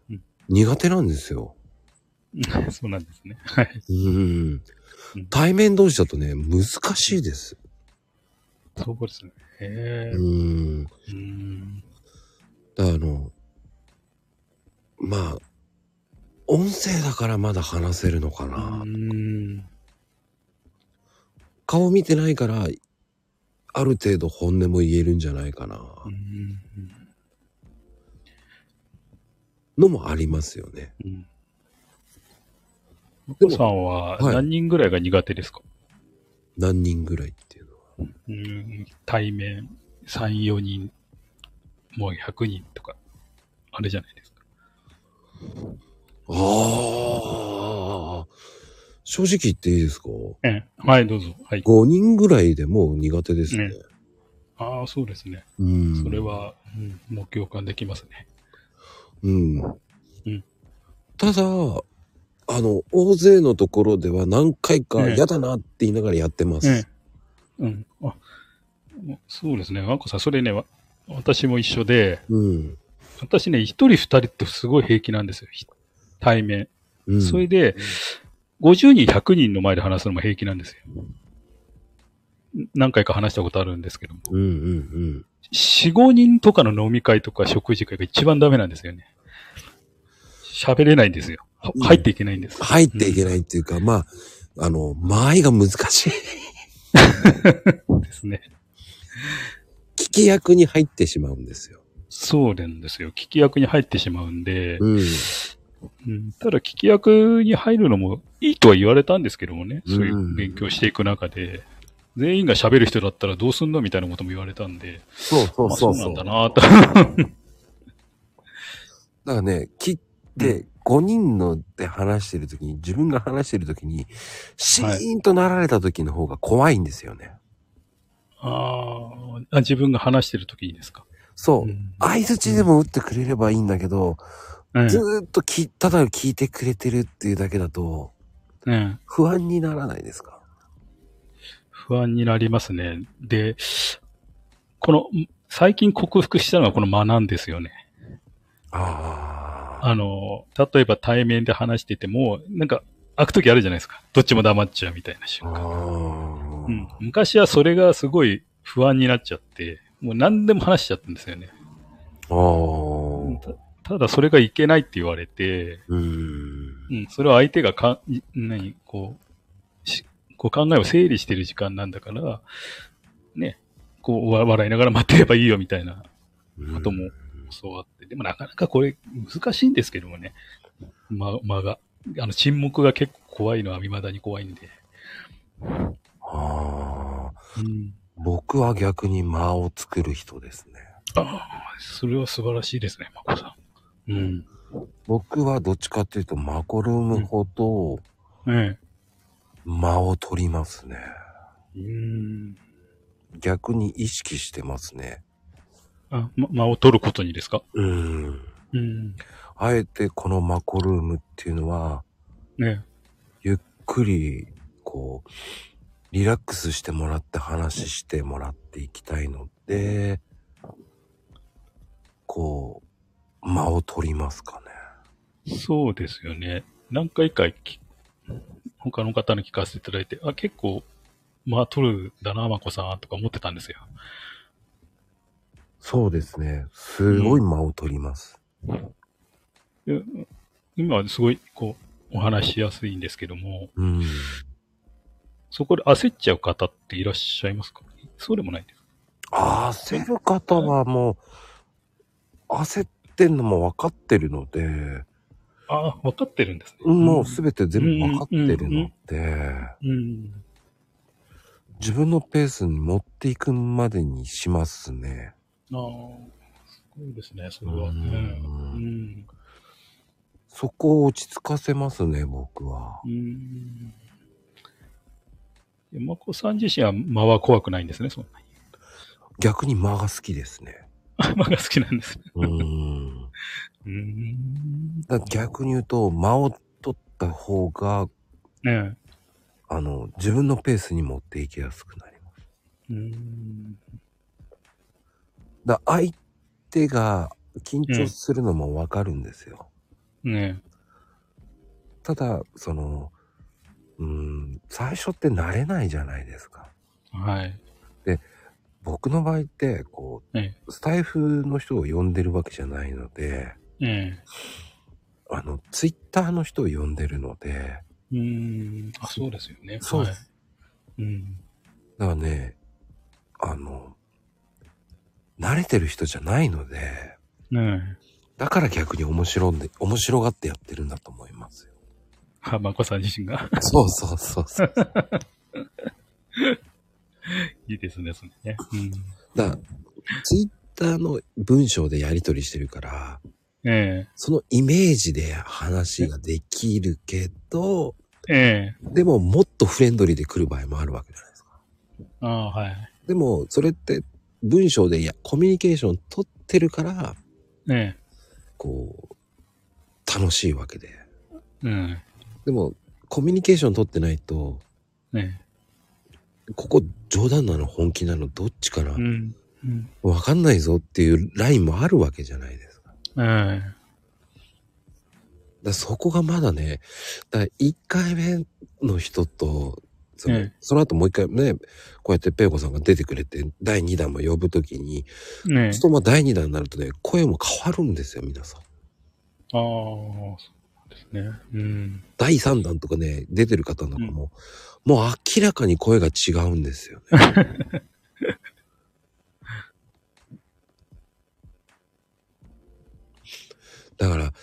Speaker 3: うん
Speaker 1: 苦手なんですよ。
Speaker 3: そうなんですね。はい。
Speaker 1: うん
Speaker 3: うん。
Speaker 1: 対面同士だとね、難しいです。
Speaker 3: そうですね。へえ。
Speaker 1: うん。
Speaker 3: うん。
Speaker 1: だからあの、まあ、音声だからまだ話せるのかな。
Speaker 3: うん。
Speaker 1: 顔見てないから、ある程度本音も言えるんじゃないかな。
Speaker 3: うん。
Speaker 1: のもありますよね。
Speaker 3: うん。
Speaker 1: でも
Speaker 3: さんは
Speaker 1: はい
Speaker 3: 何人ぐらいが苦手ですか、
Speaker 1: 何人ぐらいっていうのは。
Speaker 3: うん対面3、4人、もう100人とか、あれじゃないですか。
Speaker 1: ああ。正直言っていいですか？
Speaker 3: ええはい、どうぞ。はい。
Speaker 1: ?5 人ぐらいでもう苦手ですね。
Speaker 3: ねああ、そうですね。
Speaker 1: うん。
Speaker 3: それ。は、うん、もう共感できますね。
Speaker 1: うん。
Speaker 3: うん
Speaker 1: ただ、あの、大勢のところでは何回か
Speaker 3: ええ
Speaker 1: 嫌だなって言いながらやってます。
Speaker 3: ええうん。あ、そうですね。ワンコさん、それね、わ私も一緒で、
Speaker 1: うん。
Speaker 3: 私ね、一人二人ってすごい平気なんですよ。ひ対面。
Speaker 1: うん。
Speaker 3: それで、50人、100人の前で話すのも平気なんですよ。何回か話したことあるんですけども。
Speaker 1: うんうん
Speaker 3: 4、5人とかの飲み会とか食事会が一番ダメなんですよね。喋れないんですよ。入っていけないんです。
Speaker 1: うん。入っていけないっていうか、まあ、あの、間合いが難しい。
Speaker 3: ですね。
Speaker 1: 聞き役に入ってしまうんですよ。
Speaker 3: そうなんですよ。聞き役に入ってしまうんで、
Speaker 1: うん。
Speaker 3: うん、ただ聞き役に入るのもいいとは言われたんですけどもね。
Speaker 1: うん
Speaker 3: そういう勉強していく中で、全員が喋る人だったらどうすんのみたいなことも言われたんで、
Speaker 1: そうそう
Speaker 3: まあ
Speaker 1: そうそう。
Speaker 3: そうなんだなと。
Speaker 1: だからね、切って、5人ので話してるときに、自分が話してるときに、シーンとなられたときの方が怖いんですよね。
Speaker 3: あーあ、自分が話してる時にですか？
Speaker 1: そうう。
Speaker 3: ん
Speaker 1: 相づちでも打ってくれればいいんだけど、
Speaker 3: うん
Speaker 1: ずーっとき、ただ聞いてくれてるっていうだけだと、
Speaker 3: うん
Speaker 1: 不安にならないですか？
Speaker 3: 不安になりますね。で、この、最近克服したのはこの間なんですよね。
Speaker 1: ああ。
Speaker 3: あの、例えば対面で話してても、なんか、開く時あるじゃないですか。どっちも黙っちゃうみたいな瞬
Speaker 1: あ
Speaker 3: 間。
Speaker 1: ー
Speaker 3: うん、昔はそれがすごい不安になっちゃって、もう何でも話しちゃったんですよね。
Speaker 1: あー。
Speaker 3: ただそれがいけないって言われて、
Speaker 1: うーん。
Speaker 3: うん、それは相手がか、い何、こう、しこう考えを整理してる時間なんだから、ね、こうわ笑いながら待ってればいいよみたいなことも教わって、でもなかなかこれ難しいんですけどもね、間、間が。あの沈黙が結構怖いのは未だに怖いんで。
Speaker 1: ああ。
Speaker 3: うん。
Speaker 1: 僕は逆に間を作る人ですね。
Speaker 3: ああ、それは素晴らしいですね、まこさん。うん。
Speaker 1: 僕はどっちかっていうと、マコルームほど
Speaker 3: ええ。
Speaker 1: 間を取りますね。
Speaker 3: うん。
Speaker 1: 逆に意識してますね。
Speaker 3: あ、ま、間を取ることにですか？
Speaker 1: うん。
Speaker 3: うん。
Speaker 1: あえてこのマコルームっていうのは、
Speaker 3: ね
Speaker 1: ゆっくり、こう、リラックスしてもらって話してもらっていきたいので、こう、間を取りますかね。
Speaker 3: そうですよね。何回かき他の方に聞かせていただいて、あ、結構、まあ、取るんだな、まこさん、とか思ってたんですよ。
Speaker 1: そうですね。すごい間を取ります。
Speaker 3: で今はすごい、こう、お話しやすいんですけども、
Speaker 1: うん。
Speaker 3: そこで焦っちゃう方っていらっしゃいますか？そうでもないんですか
Speaker 1: ああ、焦る方はもう、焦ってんのも分かってるので、
Speaker 3: ああ、分かってるんですね。
Speaker 1: もうすべて全部分かってるので、
Speaker 3: うん。
Speaker 1: 自分のペースに持っていくまでにしますね。
Speaker 3: ああ、すごいですね、それは。
Speaker 1: う
Speaker 3: うんん。
Speaker 1: そこを落ち着かせますね、僕は
Speaker 3: う。ん。山子さん自身は間は怖くないんですね、そんなに。
Speaker 1: 逆に間が好きですね。
Speaker 3: あ 間が好きなんですね。
Speaker 1: うーん。
Speaker 3: うん。
Speaker 1: だ逆に言うと、間を取った方が、
Speaker 3: ね
Speaker 1: あの、自分のペースに持っていきやすくなります。
Speaker 3: え。うん。
Speaker 1: だ相手が緊張するのもわかるんですよ。
Speaker 3: ね
Speaker 1: ただ、その、うーん、最初って慣れないじゃないですか。
Speaker 3: え。はい。
Speaker 1: 僕の場合って、こ
Speaker 3: え
Speaker 1: う、スタイフの人を呼んでるわけじゃないので、
Speaker 3: え。え
Speaker 1: あの、ツイッターの人を呼んでるので、
Speaker 3: え。うん。あ、そうですよね。
Speaker 1: そう
Speaker 3: はい。うん。
Speaker 1: だからね、あの、慣れてる人じゃないので、
Speaker 3: ね
Speaker 1: だから逆に面白んで、面白がってやってるんだと思いますよ。
Speaker 3: あ、まこさん自身が。
Speaker 1: そうそうそうそう。
Speaker 3: いいですね、それね。うん。
Speaker 1: だツイッターの文章でやり取りしてるから、
Speaker 3: え
Speaker 1: そのイメージで話ができるけど、
Speaker 3: えええ
Speaker 1: でももっとフレンドリーで来る場合もあるわけじゃないですか。
Speaker 3: ああ、はい。
Speaker 1: でも、それって文章でやコミュニケーション取ってるから、
Speaker 3: え
Speaker 1: こう、楽しいわけで。
Speaker 3: えうん。
Speaker 1: でも、コミュニケーション取ってないと、
Speaker 3: ね
Speaker 1: ここ冗談なの本気なのどっちかな
Speaker 3: うん。うん。
Speaker 1: わかんないぞっていうラインもあるわけじゃないですか。だか
Speaker 3: え
Speaker 1: らそこがまだね、だから1回目の人と、その,、
Speaker 3: ええ
Speaker 1: その後もう一回ね、こうやってペイコさんが出てくれて、第2弾も呼ぶときに、
Speaker 3: えねえ
Speaker 1: そうするとまあ第2弾になるとね、声も変わるんですよ、皆さん。
Speaker 3: ああ、ね。うん。
Speaker 1: 第3弾とかね、出てる方なんかも、もう明らかに声が違うんですよね。だから、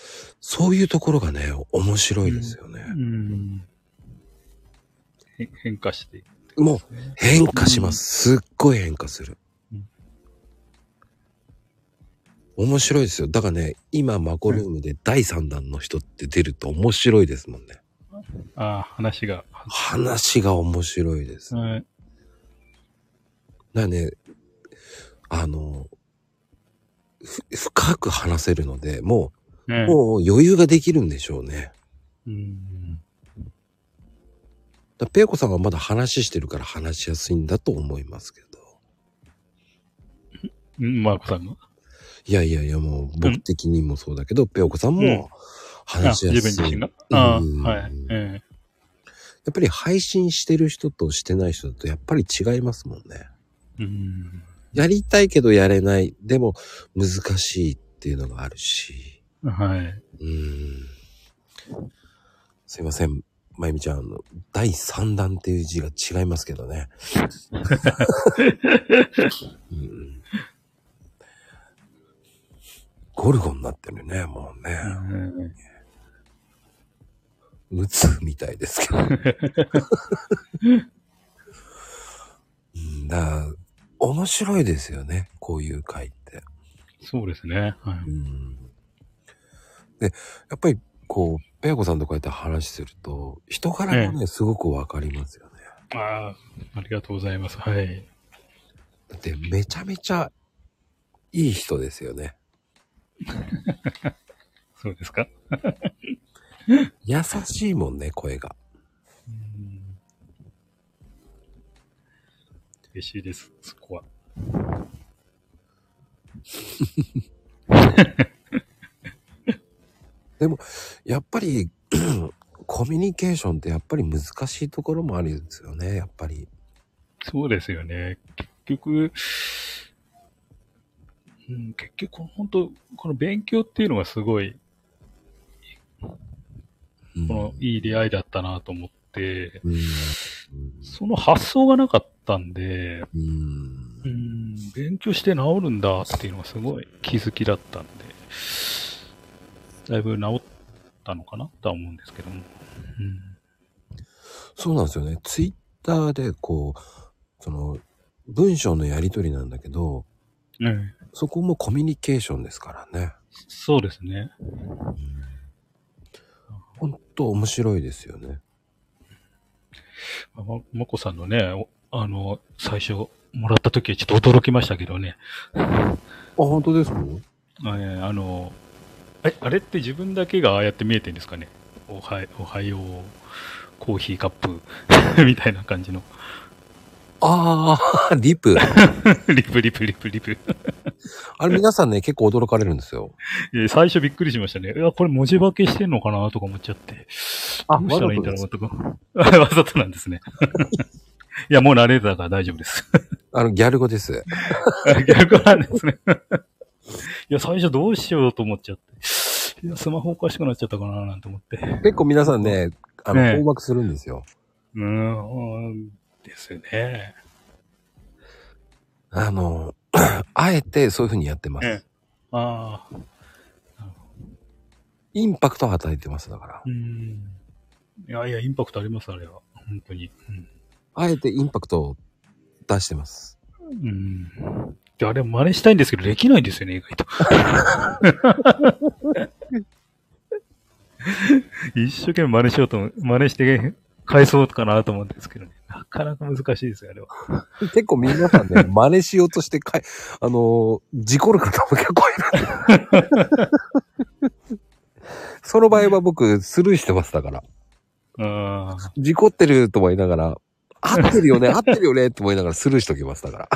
Speaker 1: そういうところがね、面白いですよね。
Speaker 3: うん。へ変化していく。
Speaker 1: もう変化します。すっごい変化する面白いですよ。だからね、今、マコルームで第3弾の人って出ると面白いですもんね。
Speaker 3: ああ、話が。
Speaker 1: 話が面白いです。
Speaker 3: はい。
Speaker 1: らね、あの、ふ深く話せるので、も
Speaker 3: ね
Speaker 1: う、もう余裕ができるんでしょうね。
Speaker 3: うん。
Speaker 1: だペイコさんがまだ話してるから話しやすいんだと思いますけど。
Speaker 3: うんマーコさんが？
Speaker 1: いやいやいや、もう僕的にもそうだけど、ペオコさんも
Speaker 3: あ、
Speaker 1: 話しやすい。
Speaker 3: 自分自身が？ああ、
Speaker 1: うん
Speaker 3: はい。え
Speaker 1: やっぱり配信してる人としてない人だとやっぱり違いますもんね。
Speaker 3: えうん。
Speaker 1: やりたいけどやれない。でも難しいっていうのがあるし。
Speaker 3: はい。
Speaker 1: うん。すいません。まゆみちゃん、あの、第3弾っていう字が違いますけどね。うん、ゴルゴになってるね、もうね。
Speaker 3: う
Speaker 1: つみたいですけど。うんだ面白いですよね、こういう回って。
Speaker 3: そうですね。は
Speaker 1: うんで、やっぱりこう、ペアコさんとこうやって話すると、人柄もね、すごくわかりますよね。
Speaker 3: い。ああ、ありがとうございます。はい。
Speaker 1: だってめちゃめちゃいい人ですよね。
Speaker 3: そうですか？
Speaker 1: 優しいもんね、声が。
Speaker 3: うん嬉しいです、そこは。
Speaker 1: やっぱり、コミュニケーションってやっぱり難しいところもあるんですよね、やっぱり。
Speaker 3: そうですよね。結局、うん、結局、本当この勉強っていうのがすごい、
Speaker 1: うん。
Speaker 3: このいい出会いだったなと思って、
Speaker 1: うん。
Speaker 3: その発想がなかったんで、
Speaker 1: うん。
Speaker 3: うん、勉強して治るんだっていうのがすごい気づきだったんで、だいぶ治ったのかな？とは思うんですけども。うん。
Speaker 1: そうなんですよね。ツイッターでこう、その、文章のやりとりなんだけど、
Speaker 3: ね
Speaker 1: そこもコミュニケーションですからね。
Speaker 3: そうですね。
Speaker 1: ほんと面白いですよね。
Speaker 3: ま、まこさんのね、おあの、最初もらった時はちょっと驚きましたけどね。
Speaker 1: あ、本当ですか？
Speaker 3: あえあの、え、あれって自分だけがああやって見えてるんですかね？おはおはよう、コーヒーカップ みたいな感じの。
Speaker 1: ああ、リプ。
Speaker 3: リプリプリプリプ。
Speaker 1: あれ皆さんね、結構驚かれるんですよ。
Speaker 3: え最初びっくりしましたね。いや、これ文字化けしてんのかなとか思っちゃって。
Speaker 1: あ
Speaker 3: どうしたらいいんだろうとか？わざとなんですね。いや、もう慣れたから大丈夫です。
Speaker 1: あの、ギャル語です。
Speaker 3: 逆なんですね。いや、最初どうしようと思っちゃって。いや、スマホおかしくなっちゃったかななんて思って。
Speaker 1: 結構皆さんね、あの、困惑するんですよ。
Speaker 3: うーん、ですよね。
Speaker 1: あの、あえてそういう風にやってます。
Speaker 3: ええああ、
Speaker 1: インパクトを与えてます、だから
Speaker 3: う。ん。いやいや、インパクトあります、あれは。本当に。
Speaker 1: あえてインパクトを出してます。
Speaker 3: うん。あれ、真似したいんですけど、できないんですよね、意外と。一生懸命真似しようと、真似して返そうかなと思うんですけどね。なかなか難しいですよ、あれは。
Speaker 1: 結構皆さんね、真似しようとしてかい、あのー事故る方も結構いる。その場合は僕、スルーしてますだから。
Speaker 3: ああ。
Speaker 1: 事故ってると思いながら、合ってるよね、合ってるよねって思いながらスルーしときますだから。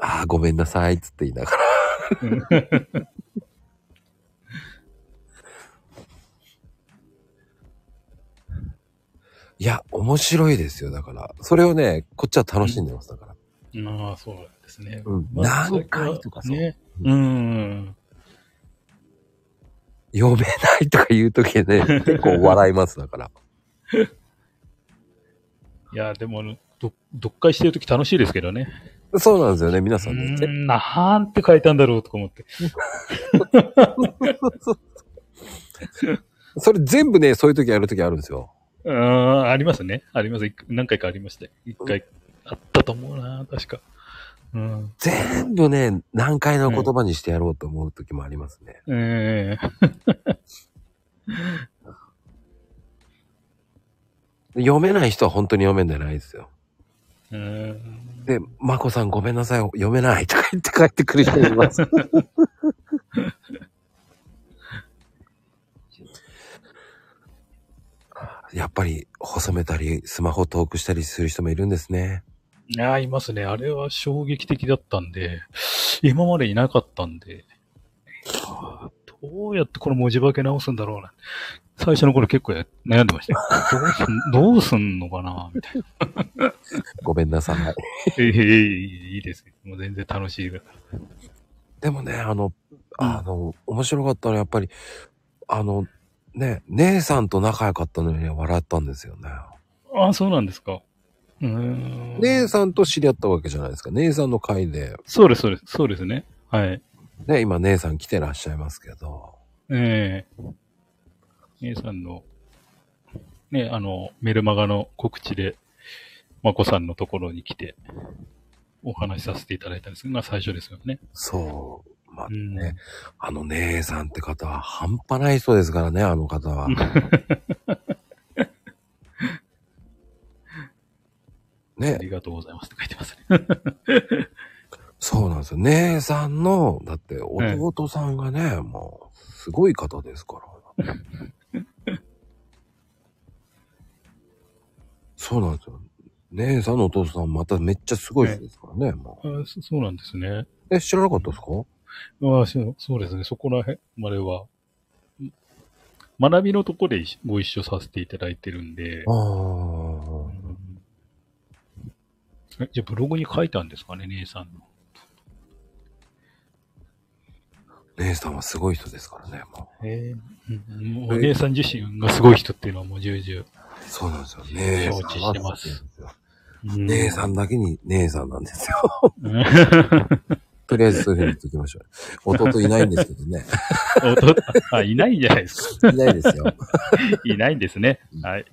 Speaker 1: ああ、ごめんなさい、つって言いながら。いや、面白いですよ、だから。それをね、こっちは楽しんでます、だから。
Speaker 3: ああ、そうですね。
Speaker 1: うん
Speaker 3: まあ
Speaker 1: 何回とかそう
Speaker 3: ね。うん。
Speaker 1: 読めないとか言うときね、結構笑います、だから。
Speaker 3: いや、でも、ど、読解してるとき楽しいですけどね。
Speaker 1: そうなんですよね、皆
Speaker 3: う
Speaker 1: さんね。
Speaker 3: ーん、なんて書いたんだろうとか思って。
Speaker 1: それ全部ね、そういう時やる時あるんですよ。
Speaker 3: うーん、ありますね。あります。一何回かありましたよ。一回あったと思うな、確か。うん。
Speaker 1: 全部ね、難解な言葉にしてやろうと思う時もありますね。
Speaker 3: え
Speaker 1: 読めない人は本当に読めんじゃないですよ。
Speaker 3: えうん。
Speaker 1: で、まこさんごめんなさい、読めないとか言って帰ってくる人います。やっぱり細めたり、スマホトークしたりする人もいるんですね。
Speaker 3: いや、いますね。あれは衝撃的だったんで、今までいなかったんで、どうやってこの文字化け直すんだろうな。最初の頃結構や悩んでましたよ。どうすん、どうすんのかなみたいな。
Speaker 1: ごめんなさい。
Speaker 3: ええいいですね。もう全然楽しいから。
Speaker 1: でもね、あの、あの、面白かったのはやっぱり、あの、ね、姉さんと仲良かったのにね笑ったんですよね。
Speaker 3: ああ、そうなんですか。うーん。
Speaker 1: 姉さんと知り合ったわけじゃないですか。姉さんの会で。
Speaker 3: そうです、そうです。そうですね。はい。
Speaker 1: ね、今姉さん来てらっしゃいますけど。
Speaker 3: ええ姉さんの、ね、あの、メルマガの告知で、まこさんのところに来て、お話しさせていただいたんですが、最初ですよね。
Speaker 1: そう。まあ
Speaker 3: うん
Speaker 1: ね、あの姉さんって方は半端ない人ですからね、あの方は。
Speaker 3: あ
Speaker 1: ね、
Speaker 3: りがとうございますって書いてますね。
Speaker 1: そうなんですよ。姉さんの、だって弟さんがね、もう、すごい方ですから。そうなんですよ。姉さんのお父さんまためっちゃすごい人ですからね、も
Speaker 3: あそそうなんですね。
Speaker 1: う。え、知らなかったですか？
Speaker 3: あそうそうですね。そこら辺までは、学びのところでご一緒させていただいてるんで、
Speaker 1: ああ。
Speaker 3: えじゃあブログに書いたんですかね、姉さんの。
Speaker 1: 姉さんはすごい人ですからね、も
Speaker 3: えうんもうお姉さん自身がすごい人っていうのはもう重々。
Speaker 1: う。そうなんですよ。姉さんは
Speaker 3: 承知してます
Speaker 1: 姉さんだけに姉さんなんですよ。
Speaker 3: うん
Speaker 1: とりあえずそういうふうに言っておきましょう。弟いないんですけどね。
Speaker 3: 弟？あ、いないんじゃないですか。
Speaker 1: いないですよ。
Speaker 3: いないんですね。はい。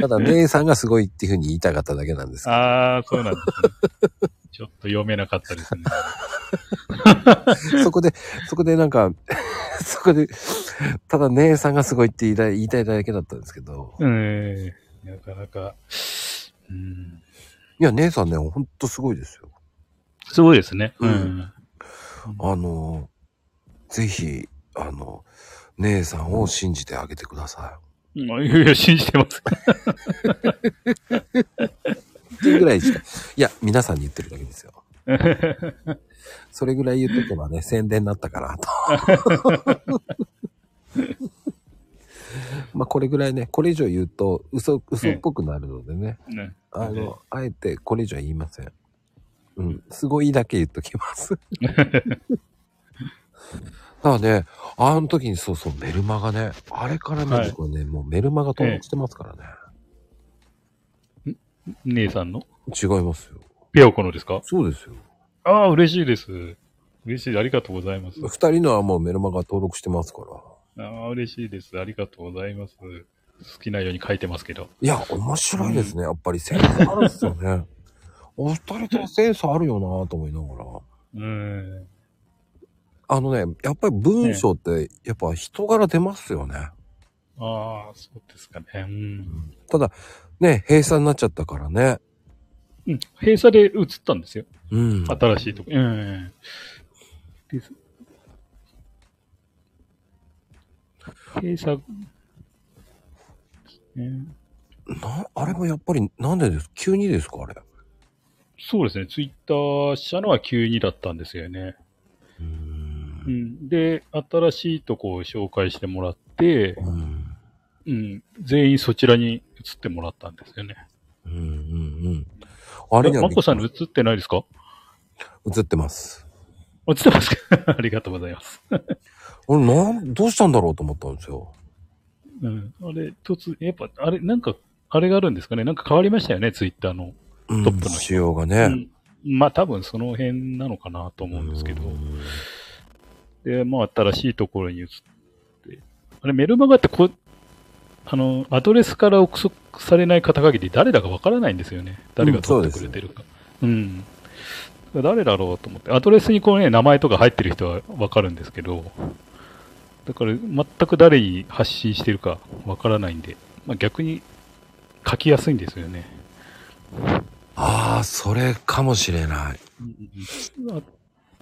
Speaker 1: ただ姉さんがすごいっていうふうに言いたかっただけなんですけど
Speaker 3: ああ、そうなんですね。ちょっと読めなかったですね。
Speaker 1: そこで、そこでなんか、そこで、ただ姉さんがすごいって言いたい言いたいだけだったんですけど、
Speaker 3: うん。なかなか、うん。
Speaker 1: いや、姉さんね、ほんとすごいですよ。
Speaker 3: すごいですね。
Speaker 1: う
Speaker 3: うんん。
Speaker 1: あの、ぜひ、あの、姉さんを信じてあげてくださ
Speaker 3: まあいやいや、信じてます。
Speaker 1: い。っていうぐらいしか、いや、皆さんに言ってるだけですよ。それぐらい言っとけばね、宣伝になったかなと。まあ、これぐらいね、これ以上言うと、嘘、嘘っぽくなるのでね。
Speaker 3: ね
Speaker 1: あの、あえてこれ以上は言いません。うん。すごいだけ言っときます。だからね、あの時にそうそう、メルマガね、あれからね、
Speaker 3: はい
Speaker 1: 僕はね、もうメルマガ登録してますからね。
Speaker 3: 姉さんの？
Speaker 1: 違いますよ。
Speaker 3: ペオコのですか？
Speaker 1: そうですよ。
Speaker 3: ああ、嬉しいです。嬉しい。ありがとうございます。
Speaker 1: 二人のはもうメルマガ登録してますから。
Speaker 3: ああ、嬉しいです。ありがとうございます。好きなように書いてますけど。
Speaker 1: いや、面白いですね。やっぱりセンスあるっすよね。お二人ともセンスあるよなと思いながら。
Speaker 3: うん。
Speaker 1: あのね、やっぱり文章って、やっぱ人柄出ますよね。
Speaker 3: ああ、そうですかね。うん。
Speaker 1: ただ、ね、閉鎖になっちゃったからね。
Speaker 3: うん、閉鎖で移ったんですよ。
Speaker 1: うん。
Speaker 3: 新しいとこ。うん。です。閉鎖。ね、
Speaker 1: な、あれもやっぱり、なんでです？急にですかあれ？
Speaker 3: そうですね。ツイッターしたのは急にだったんですよね。
Speaker 1: うーん
Speaker 3: う。ん。で、新しいとこを紹介してもらって、
Speaker 1: うん。
Speaker 3: うん。全員そちらに移ってもらったんですよね。
Speaker 1: うん。うん。うん。あれには
Speaker 3: まこさんに移ってないですか？
Speaker 1: 映ってます。
Speaker 3: 映ってますか？ありがとうございます。
Speaker 1: 俺、なん、どうしたんだろうと思ったんですよ。
Speaker 3: うん。あれ、突、やっぱ、あれ、なんか、あれがあるんですかね？なんか変わりましたよね、ツイッターの。
Speaker 1: うん。
Speaker 3: トップの人
Speaker 1: 仕様が
Speaker 3: う
Speaker 1: ね。
Speaker 3: ん。まあ多分その辺なのかなと思うんですけど。
Speaker 1: うん
Speaker 3: で、まあ新しいところに移って。あれ、メルマガってこう、あの、アドレスから憶測されない方限り誰だかわからないんですよね。誰が取ってくれてるか。うん。誰だろうと思って。アドレスにこうね、名前とか入ってる人はわかるんですけど、だから全く誰に発信してるかわからないんで、まあ逆に書きやすいんですよね。
Speaker 1: ああ、それかもしれない。
Speaker 3: あ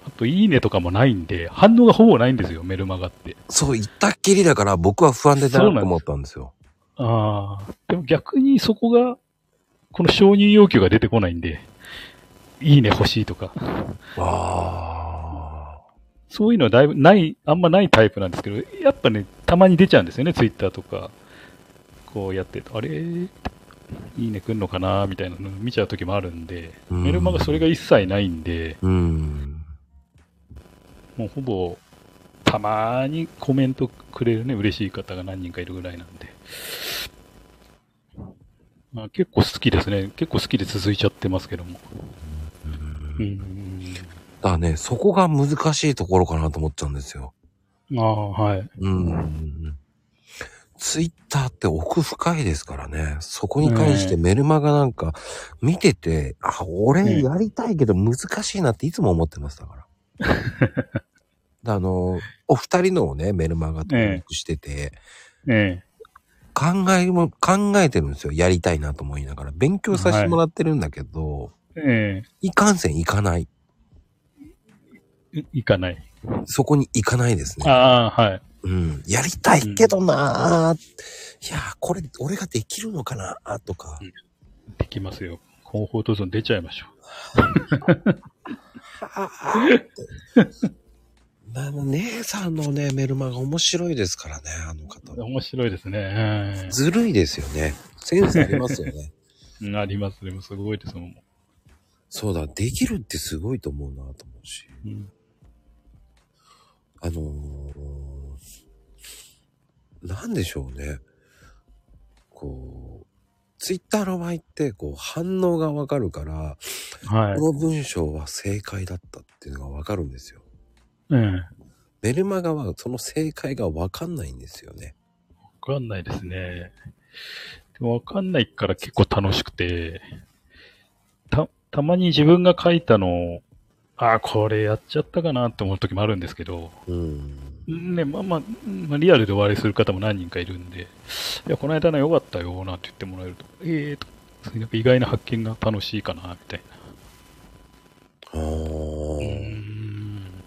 Speaker 3: あと、いいねとかもないんで、反応がほぼないんですよ、メルマガって。
Speaker 1: そう、言ったっきりだから僕は不安でだなと思ったんですよ。
Speaker 3: ああ、でも逆にそこが、この承認要求が出てこないんで、いいね欲しいとか、
Speaker 1: ああ。
Speaker 3: そういうのはだいぶない、あんまないタイプなんですけど、やっぱね、たまに出ちゃうんですよね、ツイッターとか、こうやってあれいいね来んのかなみたいなの見ちゃう時もあるんで、
Speaker 1: うん
Speaker 3: メルマガそれが一切ないんで、
Speaker 1: うん。
Speaker 3: もうほぼ、たまにコメントくれるね、嬉しい方が何人かいるぐらいなんで。まあ、結構好きですね。結構好きで続いちゃってますけども。うん。
Speaker 1: だからね、そこが難しいところかなと思っちゃうんですよ。
Speaker 3: ああ、はい。
Speaker 1: うん。ツイッターって奥深いですからね。そこに関してメルマガなんか見てて、あ、俺やりたいけど難しいなっていつも思ってましたから。であの、お二人のをね、メルマガ登録してて、
Speaker 3: え
Speaker 1: 考えも、考えてるんですよ。やりたいなと思いながら。勉強させてもらってるんだけど、
Speaker 3: え。え
Speaker 1: いかんせん行かない。
Speaker 3: え。い行かない。
Speaker 1: そこに行かないですね。
Speaker 3: ああ、はい。
Speaker 1: うん。やりたいけどなぁ。いやー、これ、俺ができるのかなとか。
Speaker 3: できますよ。コンフォートゾーン出ちゃいましょ
Speaker 1: あの、姉さんのね、メルマが面白いですからね、あの方
Speaker 3: う。。面白いですね。え
Speaker 1: ずるいですよね。センスありますよね。
Speaker 3: あります。でもすごいですもん。
Speaker 1: そうだ、できるってすごいと思うなと思うし。
Speaker 3: うん
Speaker 1: あのー、なんでしょうね。こう、ツイッターの場合って、こう、反応がわかるから、
Speaker 3: はい。
Speaker 1: この文章は正解だったっていうのがわかるんですよ。
Speaker 3: ええ。わ
Speaker 1: メルマガはその正解がわかんないんですよね。
Speaker 3: かんないですね。でもわかんないから結構楽しくて、た、たまに自分が書いたのを、ああ、これやっちゃったかなって思う時もあるんですけど、
Speaker 1: うん。
Speaker 3: ね、まあまあ、まあ、リアルでお会いする方も何人かいるんで、いや、この間の良かったよ、なんて言ってもらえると、ええと、なんか意外な発見が楽しいかな、みたいな。
Speaker 1: あ
Speaker 3: う
Speaker 1: ー
Speaker 3: ん。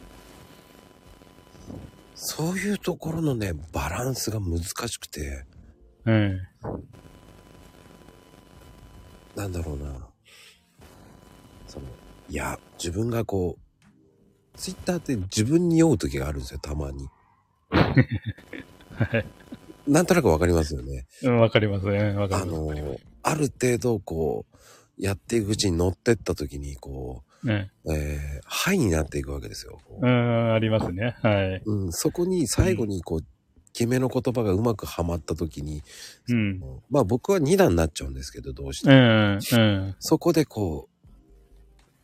Speaker 1: そういうところのね、バランスが難しくて、
Speaker 3: え
Speaker 1: なんだろうな。その、いや、自分がこう、ツイッターって自分に酔う時があるんですよ、たまに。
Speaker 3: えはい。
Speaker 1: なんとなくわかりますよね。
Speaker 3: うんわかりますね。わか
Speaker 1: あ
Speaker 3: ります。わかりま
Speaker 1: の、ある程度こう、やっていくうちに乗ってった時に、こ
Speaker 3: すね。
Speaker 1: う、えー、ハイになっていくわけですよ。こ
Speaker 3: う、
Speaker 1: うん
Speaker 3: ありますね。はい。
Speaker 1: うん、そこに最後にこう、決めの言葉がうまくはまった時に、
Speaker 3: うん。
Speaker 1: まあ僕は2段になっちゃうんですけど、どうして
Speaker 3: う
Speaker 1: も。
Speaker 3: ん。うん。
Speaker 1: そこでこう、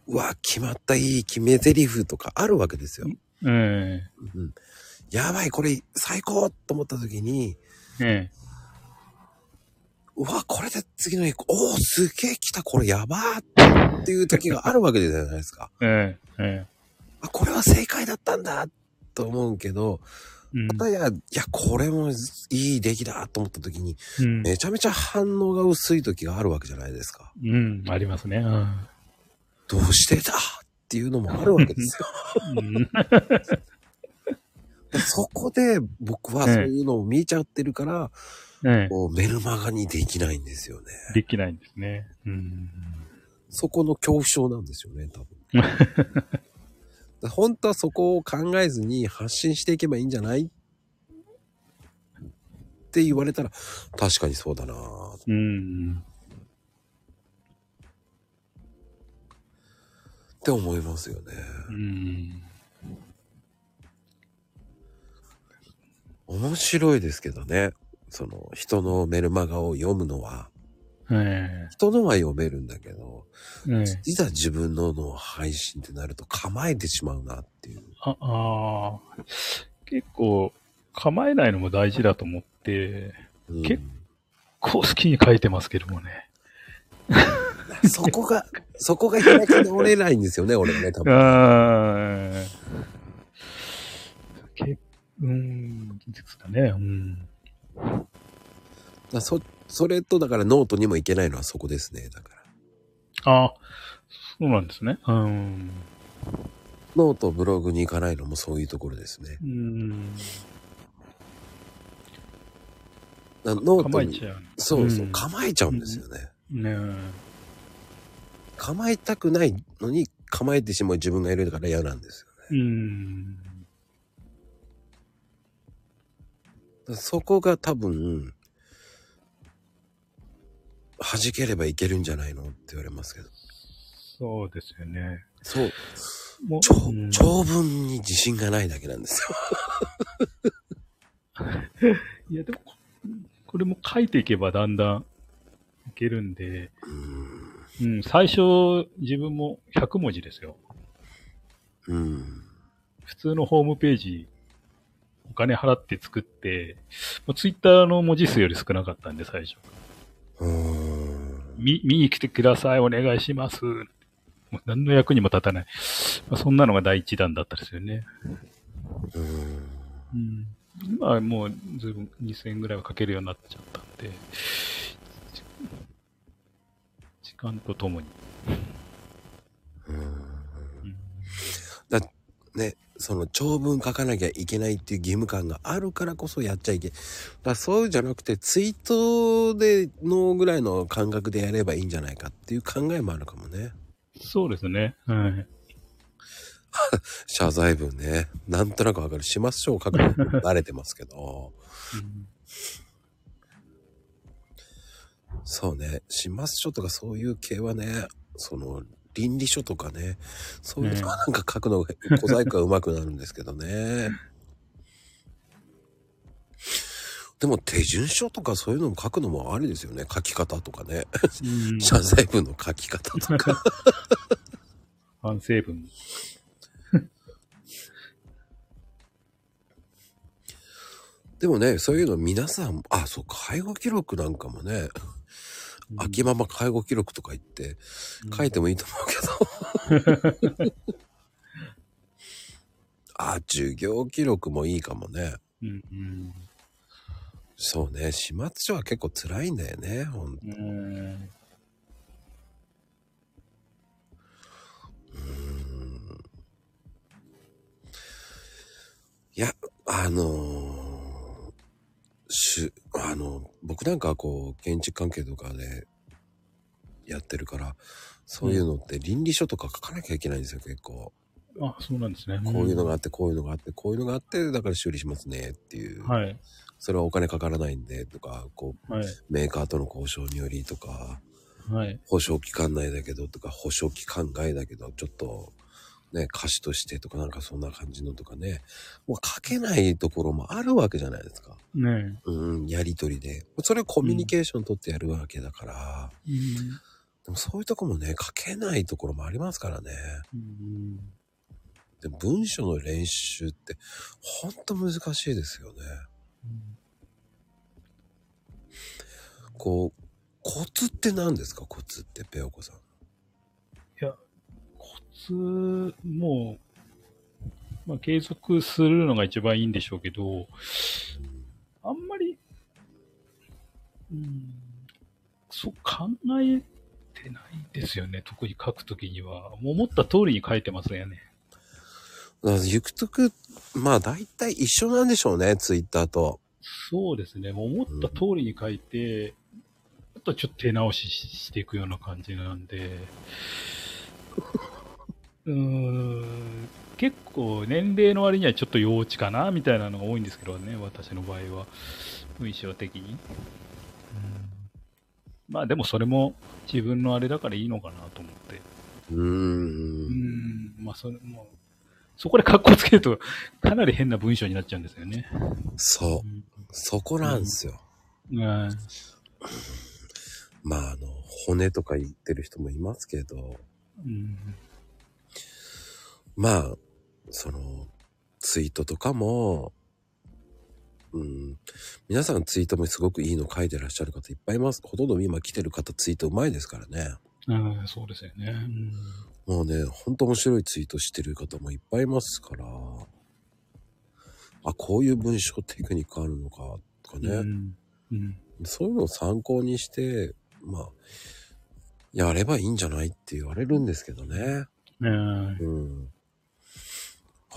Speaker 1: うわ、決まったいい決め台詞とかあるわけですよ。
Speaker 3: うん。
Speaker 1: うん、やばい、これ最高と思った時に、
Speaker 3: え
Speaker 1: うわ、これで次の日、おお、すげえ来た、これやばーっていう時があるわけじゃないですか。
Speaker 3: え。ええ。え
Speaker 1: あ、これは正解だったんだと思うけど、
Speaker 3: え。うん
Speaker 1: またや、いや、これもいい出来だと思った時に、
Speaker 3: うん。
Speaker 1: めちゃめちゃ反応が薄い時があるわけじゃないですか。
Speaker 3: うん。ありますね。うん。
Speaker 1: どうしてだっていうのもあるわけですよ。
Speaker 3: うん
Speaker 1: そこで僕はそういうのを見ちゃってるから、
Speaker 3: ええ。
Speaker 1: こうメルマガにできないんですよね。
Speaker 3: できないんですね。うん。
Speaker 1: そこの恐怖症なんですよね、多分。本当はそこを考えずに発信していけばいいんじゃない？って言われたら、確かにそうだなぁ
Speaker 3: うん。
Speaker 1: って思いますよね。
Speaker 3: うん。
Speaker 1: 面白いですけどね。その人のメルマガを読むのは、
Speaker 3: え
Speaker 1: 人のは読めるんだけど、
Speaker 3: え。ええ。
Speaker 1: いざ自分のの配信ってなると構えてしまうなっていう。
Speaker 3: あ、ああ。結構、構えないのも大事だと思って、
Speaker 1: うん
Speaker 3: けこう好きに書いてますけどもね。
Speaker 1: そこが、そこが開き直れないんですよね、俺ね、多分。
Speaker 3: ああ。けうーん、ですかね。うん。
Speaker 1: だそ、それとだからノートにもいけないのはそこですね、だから。
Speaker 3: ああ、そうなんですね。うん。
Speaker 1: ノート、ブログに行かないのもそういうところですね。
Speaker 3: うん。
Speaker 1: ノートに、
Speaker 3: 構えちゃう。
Speaker 1: そうそう、
Speaker 3: ん
Speaker 1: 構えちゃうんですよね。
Speaker 3: ね
Speaker 1: 構えたくないのに構えてしまう自分がいるから嫌なんですよね。
Speaker 3: え。うん。
Speaker 1: そこが多分、弾ければいけるんじゃないのって言われますけど。
Speaker 3: そうですよね。
Speaker 1: そう。
Speaker 3: もう
Speaker 1: 長
Speaker 3: うん
Speaker 1: 長文に自信がないだけなんですよ。
Speaker 3: いや、でも、ここれも書いていけばだんだんいけるんで、
Speaker 1: うん。
Speaker 3: うん、最初、自分も100文字ですよ。
Speaker 1: うん。
Speaker 3: 普通のホームページ、お金払って作って、もうツイッターの文字数より少なかったんで、最初。見、見に来てください、お願いします。もう何の役にも立たない。まあ、そんなのが第一弾だったですよね。
Speaker 1: うん。
Speaker 3: うん。今はもう、ずいぶん2000円ぐらいはかけるようになっちゃったんで、時間とともに。うん
Speaker 1: ね、その長文書かなきゃいけないっていう義務感があるからこそやっちゃいけ。だそうじゃなくてツイートでのぐらいの感覚でやればいいんじゃないかっていう考えもあるかもね。
Speaker 3: そうですね。はい。
Speaker 1: 謝罪文ね。なんとなくわかる。します書を書くの慣れてますけど。
Speaker 3: うん
Speaker 1: そうね。します書とかそういう系はね、その倫理書とかね、そういうのは なんか書くのが小細工が上手くなるんですけどね。でも手順書とかそういうのも書くのもありですよね。書き方とかね。
Speaker 3: うん
Speaker 1: 謝罪文の書き方とか。
Speaker 3: 反省文。
Speaker 1: でもね、そういうの皆さん、あ、そう、介護記録なんかもね、秋ママ介護記録とか言って書いてもいいと思うけど。あ、授業記録もいいかもね。
Speaker 3: うんうん
Speaker 1: そうね、始末書は結構辛いんだよね、ほんと。
Speaker 3: うん
Speaker 1: いや、あのーしゅ、あの、僕なんかはこう、建築関係とかでやってるから、そういうのって倫理書とか書かなきゃいけないんですよ、結構。
Speaker 3: あ、そうなんですね。
Speaker 1: こういうのがあって、こういうのがあって、こういうのがあって、だから修理しますねっていう。
Speaker 3: はい。
Speaker 1: それはお金かからないんで、とか、こう、
Speaker 3: はい。
Speaker 1: メーカーとの交渉によりとか、
Speaker 3: はい。
Speaker 1: 保証期間内だけどとか、保証期間外だけど、ちょっと、ね、貸しとしてとかなんかそんな感じのとかね、もう書けないところもあるわけじゃないですか。
Speaker 3: ね
Speaker 1: うん、やりとりで。それはコミュニケーション取ってやるわけだから、
Speaker 3: え。うん
Speaker 1: でもそういうとこもね、書けないところもありますからね。
Speaker 3: うん
Speaker 1: で文章の練習ってほんと難しいですよね。こう、コツって何ですか？コツって、ペオコさん。
Speaker 3: コツ、もう、まあ、継続するのが一番いいんでしょうけど、あんまり、うん、そう考えてないですよね。特に書くときには。もう思った通りに書いてますよね。
Speaker 1: だから行くとく、まあ大体一緒なんでしょうね、ツイッターと。
Speaker 3: そうですね。思った通りに書いて、あとはちょっと手直ししていくような感じなんで、うーん、結構年齢の割にはちょっと幼稚かな、みたいなのが多いんですけどね、私の場合は。文章的に。うんまあでもそれも自分のあれだからいいのかなと思って。
Speaker 1: うー。
Speaker 3: うんん、まあそれも、そこで格好つけるとかなり変な文章になっちゃうんですよね。
Speaker 1: そう。そこなんですよ。
Speaker 3: うん。うん
Speaker 1: まああの、骨とか言ってる人もいますけど、
Speaker 3: うん
Speaker 1: まあ、その、ツイートとかも、うん、皆さんツイートもすごくいいの書いてらっしゃる方いっぱいいます。ほとんど今来てる方ツイートうまいですからね。
Speaker 3: うん、そうですよね。うん
Speaker 1: もうね、ほんと面白いツイートしてる方もいっぱいいますから、あ、こういう文章テクニックあるのか、とかね、
Speaker 3: うん。うん。
Speaker 1: そういうのを参考にして、まあ、やればいいんじゃないって言われるんですけどね。
Speaker 3: うん
Speaker 1: うん。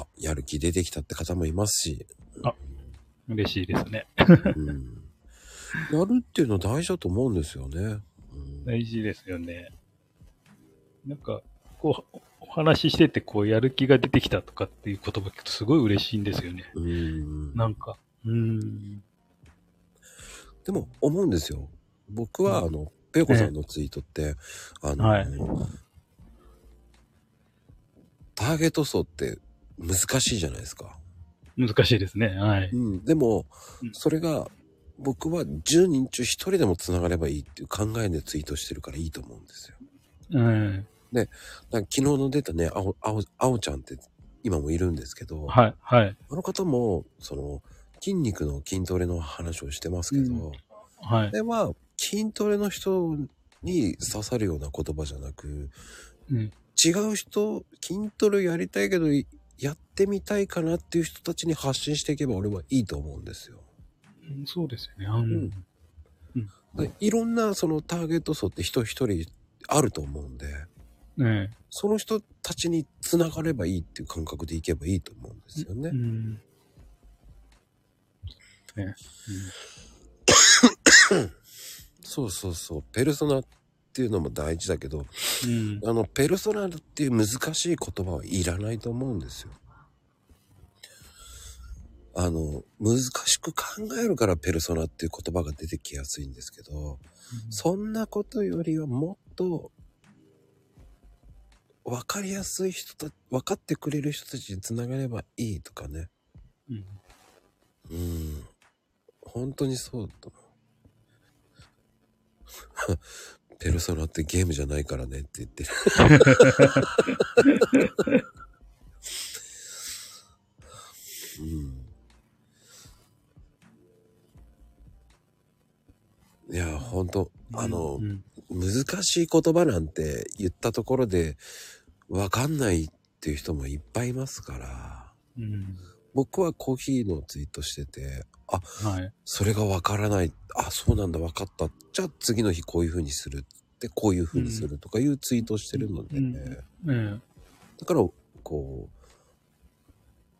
Speaker 1: あ、やる気出てきたって方もいますし、
Speaker 3: 嬉しいですね。
Speaker 1: うん。やるっていうのは大事だと思うんですよね。うん、
Speaker 3: 大事ですよね。なんか、こう、お話ししてて、こう、やる気が出てきたとかっていう言葉聞くとすごい嬉しいんですよね。
Speaker 1: うん。
Speaker 3: なんか。うん。
Speaker 1: でも思うんですよ。僕は、あの、ペイコさんのツイートって、あの、
Speaker 3: はい
Speaker 1: ターゲット層って難しいじゃないですか。
Speaker 3: 難しいですね。はい。
Speaker 1: うん。でも
Speaker 3: うん、
Speaker 1: それが、僕は10人中1人でも繋がればいいっていう考えでツイートしてるからいいと思うんですよ。
Speaker 3: うん。
Speaker 1: だから昨日の出たね、あお、あお、あおちゃんって今もいるんですけど、
Speaker 3: はい。はい。
Speaker 1: あの方も、その、筋肉の筋トレの話をしてますけど、
Speaker 3: うんはい。
Speaker 1: では、筋トレの人に刺さるような言葉じゃなく、
Speaker 3: うん。
Speaker 1: 違う人、筋トレやりたいけど、やってみたいかなっていう人たちに発信していけば俺はいいと思うんですよ。
Speaker 3: うんそうですよね。うん。
Speaker 1: でいろんなそのターゲット層って人一人あると思うんで、
Speaker 3: ね
Speaker 1: その人たちに繋がればいいっていう感覚でいけばいいと思うんですよね
Speaker 3: う。ん。ね。
Speaker 1: そうそうそう。ペルソナっていうのも大事だけど、
Speaker 3: うん。
Speaker 1: あの、ペルソナっていう難しい言葉はいらないと思うんですよ。あの、難しく考えるからペルソナっていう言葉が出てきやすいんですけど、そんなことよりはもっと、分かりやすい人た分かってくれる人たちにつながればいいとかね。
Speaker 3: うん。
Speaker 1: うん。本当にそうだと思う。ペルソナってゲームじゃないからねって言ってる。うん。いや、本当あの、
Speaker 3: うん
Speaker 1: 難しい言葉なんて言ったところでわかんないっていう人もいっぱいいますから。
Speaker 3: うん。
Speaker 1: 僕はコーヒーのツイートしてて、あ、
Speaker 3: はい。
Speaker 1: それがわからない。あ、そうなんだ、わかった。じゃあ次の日こういう風にするって、こういう風にするとかいうツイートしてるので、
Speaker 3: うんね
Speaker 1: だから、こ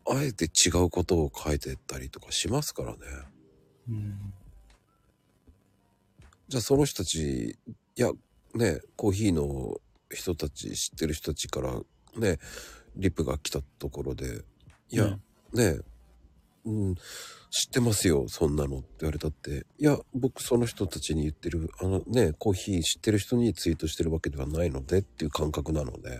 Speaker 1: う、あえて違うことを書いてったりとかしますからね。
Speaker 3: うん。
Speaker 1: じゃあその人たち、いや、ね、コーヒーの人たち、知ってる人たちからね、リップが来たところで、いや、
Speaker 3: うん
Speaker 1: ね、うん、知ってますよ、そんなのって言われたって、いや、僕その人たちに言ってる、あのね、コーヒー知ってる人にツイートしてるわけではないのでっていう感覚なので、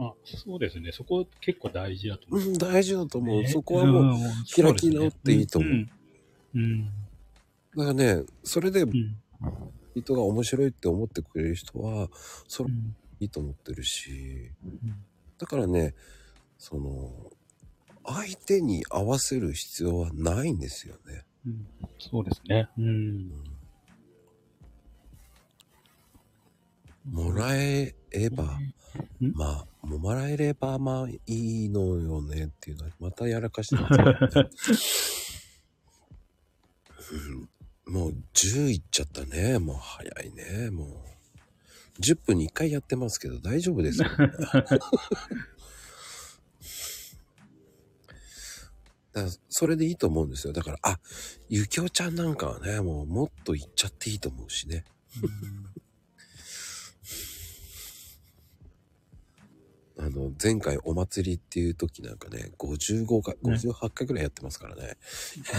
Speaker 3: あ、そうですね。そこ結構大事だと思う。
Speaker 1: うん、大事だと思う。そこはもう、
Speaker 3: ん
Speaker 1: 開き直っていいと思う。
Speaker 3: うん。うん。
Speaker 1: だからね、それで
Speaker 3: うん。
Speaker 1: 人が面白いって思ってくれる人は、それ
Speaker 3: うん
Speaker 1: いいと思ってるし、
Speaker 3: うん
Speaker 1: だからね、その、相手に合わせる必要はないんですよね。
Speaker 3: うん、そうですね。うん。
Speaker 1: もらえれば、
Speaker 3: ん
Speaker 1: まあ、もらえればまあいいのよねっていうのは、またやらかしてますね、うんもう10いっちゃったね。もう早いね。もう。10分に1回やってますけど大丈夫ですよ、ね。それでいいと思うんですよ。だから、あ、ゆきおちゃんなんかはね、もうもっといっちゃっていいと思うしね。あの、前回お祭りっていう時なんかね、55回、
Speaker 3: ね
Speaker 1: 58回ぐらいやってますからね。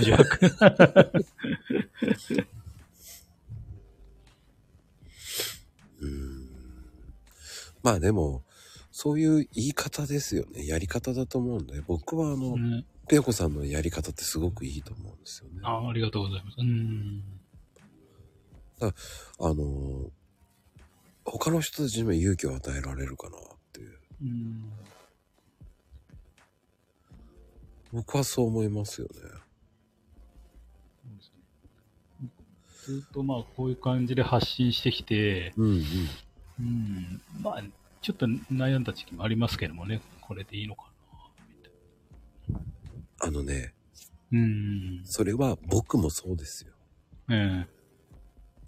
Speaker 1: うーん。まあでも、そういう言い方ですよね。やり方だと思うんで、僕はあの、
Speaker 3: うん
Speaker 1: ペヨコさんのやり方ってすごくいいと思うんですよね。あ
Speaker 3: あありがとうございます。うん。
Speaker 1: の、他の人たちにも勇気を与えられるかなっていう。
Speaker 3: うん
Speaker 1: 僕はそう思いますよね。
Speaker 3: ずっとまあこういう感じで発信してきて、
Speaker 1: うんうん。
Speaker 3: うん、まあちょっと悩んだ時期もありますけどもね、これでいいのか
Speaker 1: あのね、
Speaker 3: な。うん。
Speaker 1: それは僕もそうですよ。
Speaker 3: え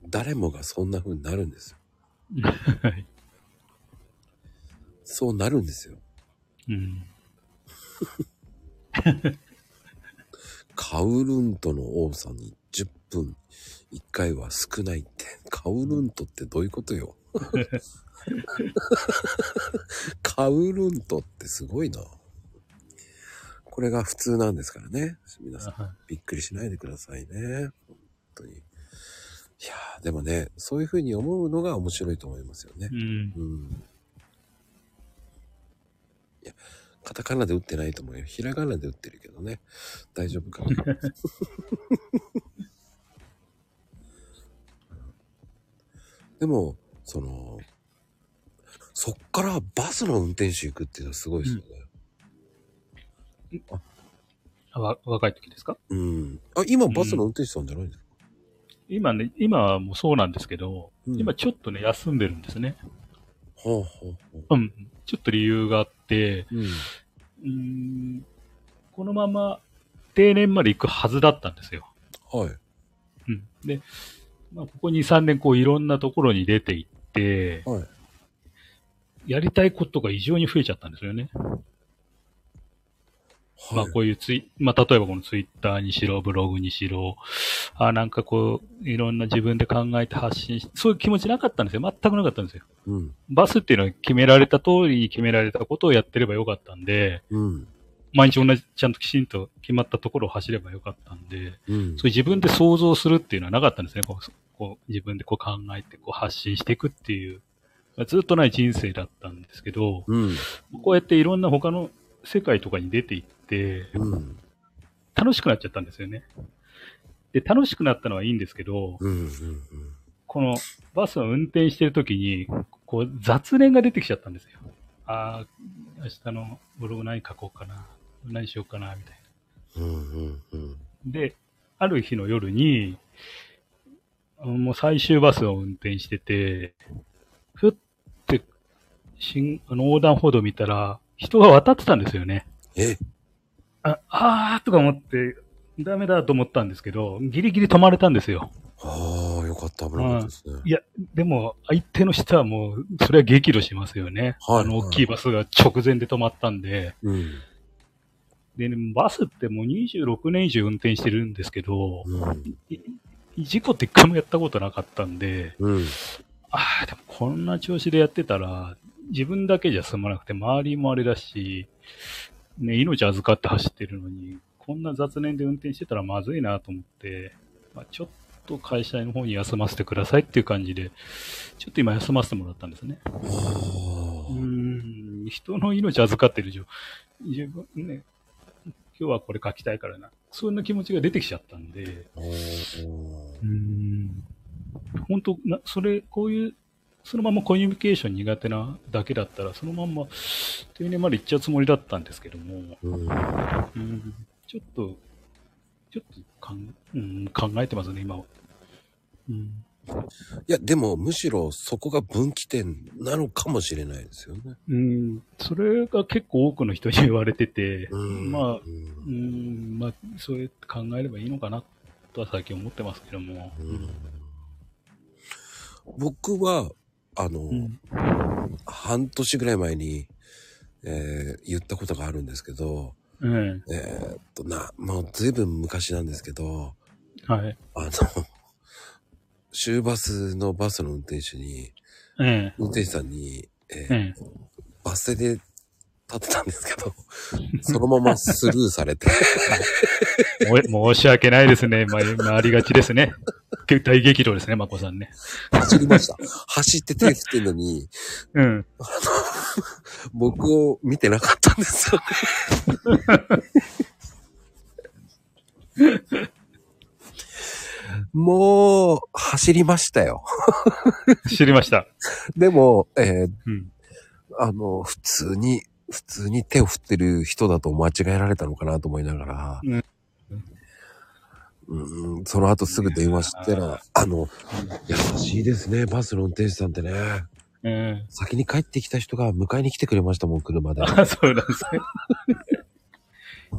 Speaker 1: 誰もがそんな風になるんですよ。
Speaker 3: えはい。
Speaker 1: そうなるんですよ。
Speaker 3: うん。
Speaker 1: カウルントの多さに10分1回は少ないって。カウルントってどういうことよ。カウルントってすごいな。これが普通なんですからね。皆さん
Speaker 3: は
Speaker 1: びっくりしないでくださいね。本当に。いやーでもね、そういう風に思うのが面白いと思いますよね
Speaker 3: い。うん。
Speaker 1: うん。いや、カタカナで打ってないと思うよ。ひらがなで打ってるけどね。大丈夫かな。でも、その、そっからバスの運転手行くっていうのはすごいですよね。
Speaker 3: あわ若い時ですか？
Speaker 1: うん。あ、今バスの運転手さんじゃないんですか、
Speaker 3: 今ね、今はもうそうなんですけど、
Speaker 1: うん
Speaker 3: 今ちょっとね、休んでるんですね。
Speaker 1: ほうほうほう。
Speaker 3: うん。ちょっと理由があって、
Speaker 1: うん。
Speaker 3: うーん、このまま定年まで行くはずだったんですよ。
Speaker 1: はい。
Speaker 3: うん。で、まあ、ここ2、3年こういろんなところに出て行って、
Speaker 1: はい。
Speaker 3: やりたいことが異常に増えちゃったんですよね。まあ
Speaker 1: はい。
Speaker 3: こういうツイ、まあ例えばこのツイッターにしろ、ブログにしろ、あなんかこう、いろんな自分で考えて発信し、そういう気持ちなかったんですよ。全くなかったんですよ。
Speaker 1: うん。
Speaker 3: バスっていうのは決められた通りに決められたことをやってればよかったんで、
Speaker 1: うん。
Speaker 3: 毎日同じ、ちゃんときちんと決まったところを走ればよかったんで、
Speaker 1: うん。
Speaker 3: そういう自分で想像するっていうのはなかったんですね。こうこう自分でこう考えてこう発信していくっていう、まあずっとない人生だったんですけど、
Speaker 1: うん。
Speaker 3: こうやっていろんな他の世界とかに出ていって、
Speaker 1: うん。
Speaker 3: 楽しくなっちゃったんですよね。で、楽しくなったのはいいんですけど、
Speaker 1: うん。うん。
Speaker 3: このバスを運転してるときに、こう雑念が出てきちゃったんですよ。ああ、明日のブログ何書こうかな、何しようかな、みたいな。
Speaker 1: うん。うん。うん。
Speaker 3: で、ある日の夜に、もう最終バスを運転してて、ふって、新、あの横断歩道見たら、人が渡ってたんですよね。
Speaker 1: え、
Speaker 3: あ、あーとか思って、ダメだと思ったんですけど、ギリギリ止まれたんですよ。
Speaker 1: ああ、よかった。危なかったですね。
Speaker 3: いや、でも、相手の人はもう、それは激怒しますよね。
Speaker 1: はい
Speaker 3: あの、大きいバスが直前で止まったんで。
Speaker 1: うん。
Speaker 3: で、ね、バスってもう26年以上運転してるんですけど、
Speaker 1: うん。
Speaker 3: 事故って一回もやったことなかったんで、
Speaker 1: うん。
Speaker 3: ああ、でもこんな調子でやってたら、自分だけじゃ済まなくて、周りもあれだし、ね、命預かって走ってるのに、こんな雑念で運転してたらまずいなと思って、まあ、ちょっと会社の方に休ませてくださいっていう感じで、ちょっと今休ませてもらったんですね。
Speaker 1: あ
Speaker 3: うーん、人の命預かってる以上、自分ね、今日はこれ書きたいからな。そんな気持ちが出てきちゃったんで、
Speaker 1: あ。
Speaker 3: うーん、本当な、それ、こういうそのままコミュニケーション苦手なだけだったら、そのまんま定年まで行っちゃうつもりだったんですけども、
Speaker 1: うん。
Speaker 3: うん、ちょっと、ちょっとかん、うん、考えてますね、今は。うん、
Speaker 1: いや、でも、むしろそこが分岐点なのかもしれないですよね。
Speaker 3: うん、それが結構多くの人に言われてて、
Speaker 1: うん。
Speaker 3: まあ
Speaker 1: う、ん
Speaker 3: うん、まあ、そうやって考えればいいのかなとは最近思ってますけども。
Speaker 1: うん僕は、あの、
Speaker 3: うん、
Speaker 1: 半年ぐらい前に、えー言ったことがあるんですけど、
Speaker 3: え
Speaker 1: え。ーっとな、もう随分昔なんですけど、
Speaker 3: えはい。
Speaker 1: あの、終バスのバスの運転手に、
Speaker 3: え。
Speaker 1: 運転手さんに、えー
Speaker 3: ええ。
Speaker 1: バス停で立ってたんですけど、そのままスルーされて、
Speaker 3: 申し訳ないですね。まあ、まあ、ありがちですね。大激怒ですね、まこさんね。
Speaker 1: 走りました。走って手振ってんのに、
Speaker 3: うん。
Speaker 1: 僕を見てなかったんですよね。もう、走りましたよ。
Speaker 3: 知りました。
Speaker 1: でも、えー
Speaker 3: うん。
Speaker 1: あの、普通に、普通に手を振ってる人だと間違えられたのかなと思いながら、
Speaker 3: うん
Speaker 1: うん、その後すぐ電話したら、あの、優しいですね、バスの運転手さんってね。
Speaker 3: え
Speaker 1: 先に帰ってきた人が迎えに来てくれましたもん、車で
Speaker 3: え。あ、そうなんですね。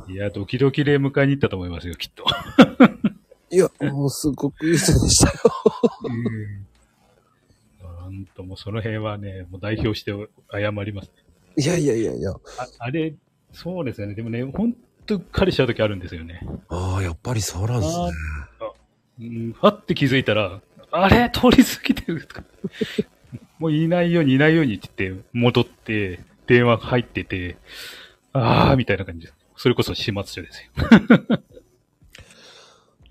Speaker 3: いや、ドキドキで迎えに行ったと思いますよ、きっと。
Speaker 1: いや、もうすごくいい人でしたよ。
Speaker 3: なんともその辺はね、もう代表して謝ります。
Speaker 1: いやいやいやいや。
Speaker 3: ああれ、そうですよね。でもね、ほんとうっかりしちゃう時あるんですよね。
Speaker 1: ああ、やっぱりそうなんですね。
Speaker 3: うん、はって気づいたら、あれ？通り過ぎてるとか。もういないようにいないようにって言って、戻って、電話入ってて、あーみたいな感じです。それこそ始末書ですよ。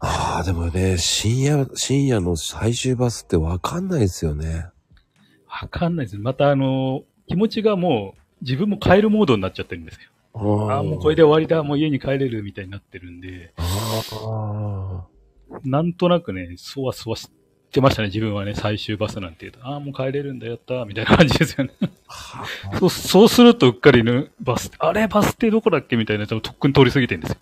Speaker 1: ああ、でもね、深夜、深夜の最終バスってわかんないですよね。
Speaker 3: わかんないです。またあの、気持ちがもう、自分も帰るモードになっちゃってるんですよ。
Speaker 1: あ
Speaker 3: ああ、もうこれで終わりだ、もう家に帰れるみたいになってるんで、
Speaker 1: あ
Speaker 3: なんとなくね、そわそわしてましたね、自分はね、最終バスなんて言うと、ああ、もう帰れるんだ、やったー、みたいな感じですよね。
Speaker 1: あ。
Speaker 3: そう、そうするとうっかりね、バス、あれ、バス停どこだっけみたいな、とっくに通り過ぎてるんですよ。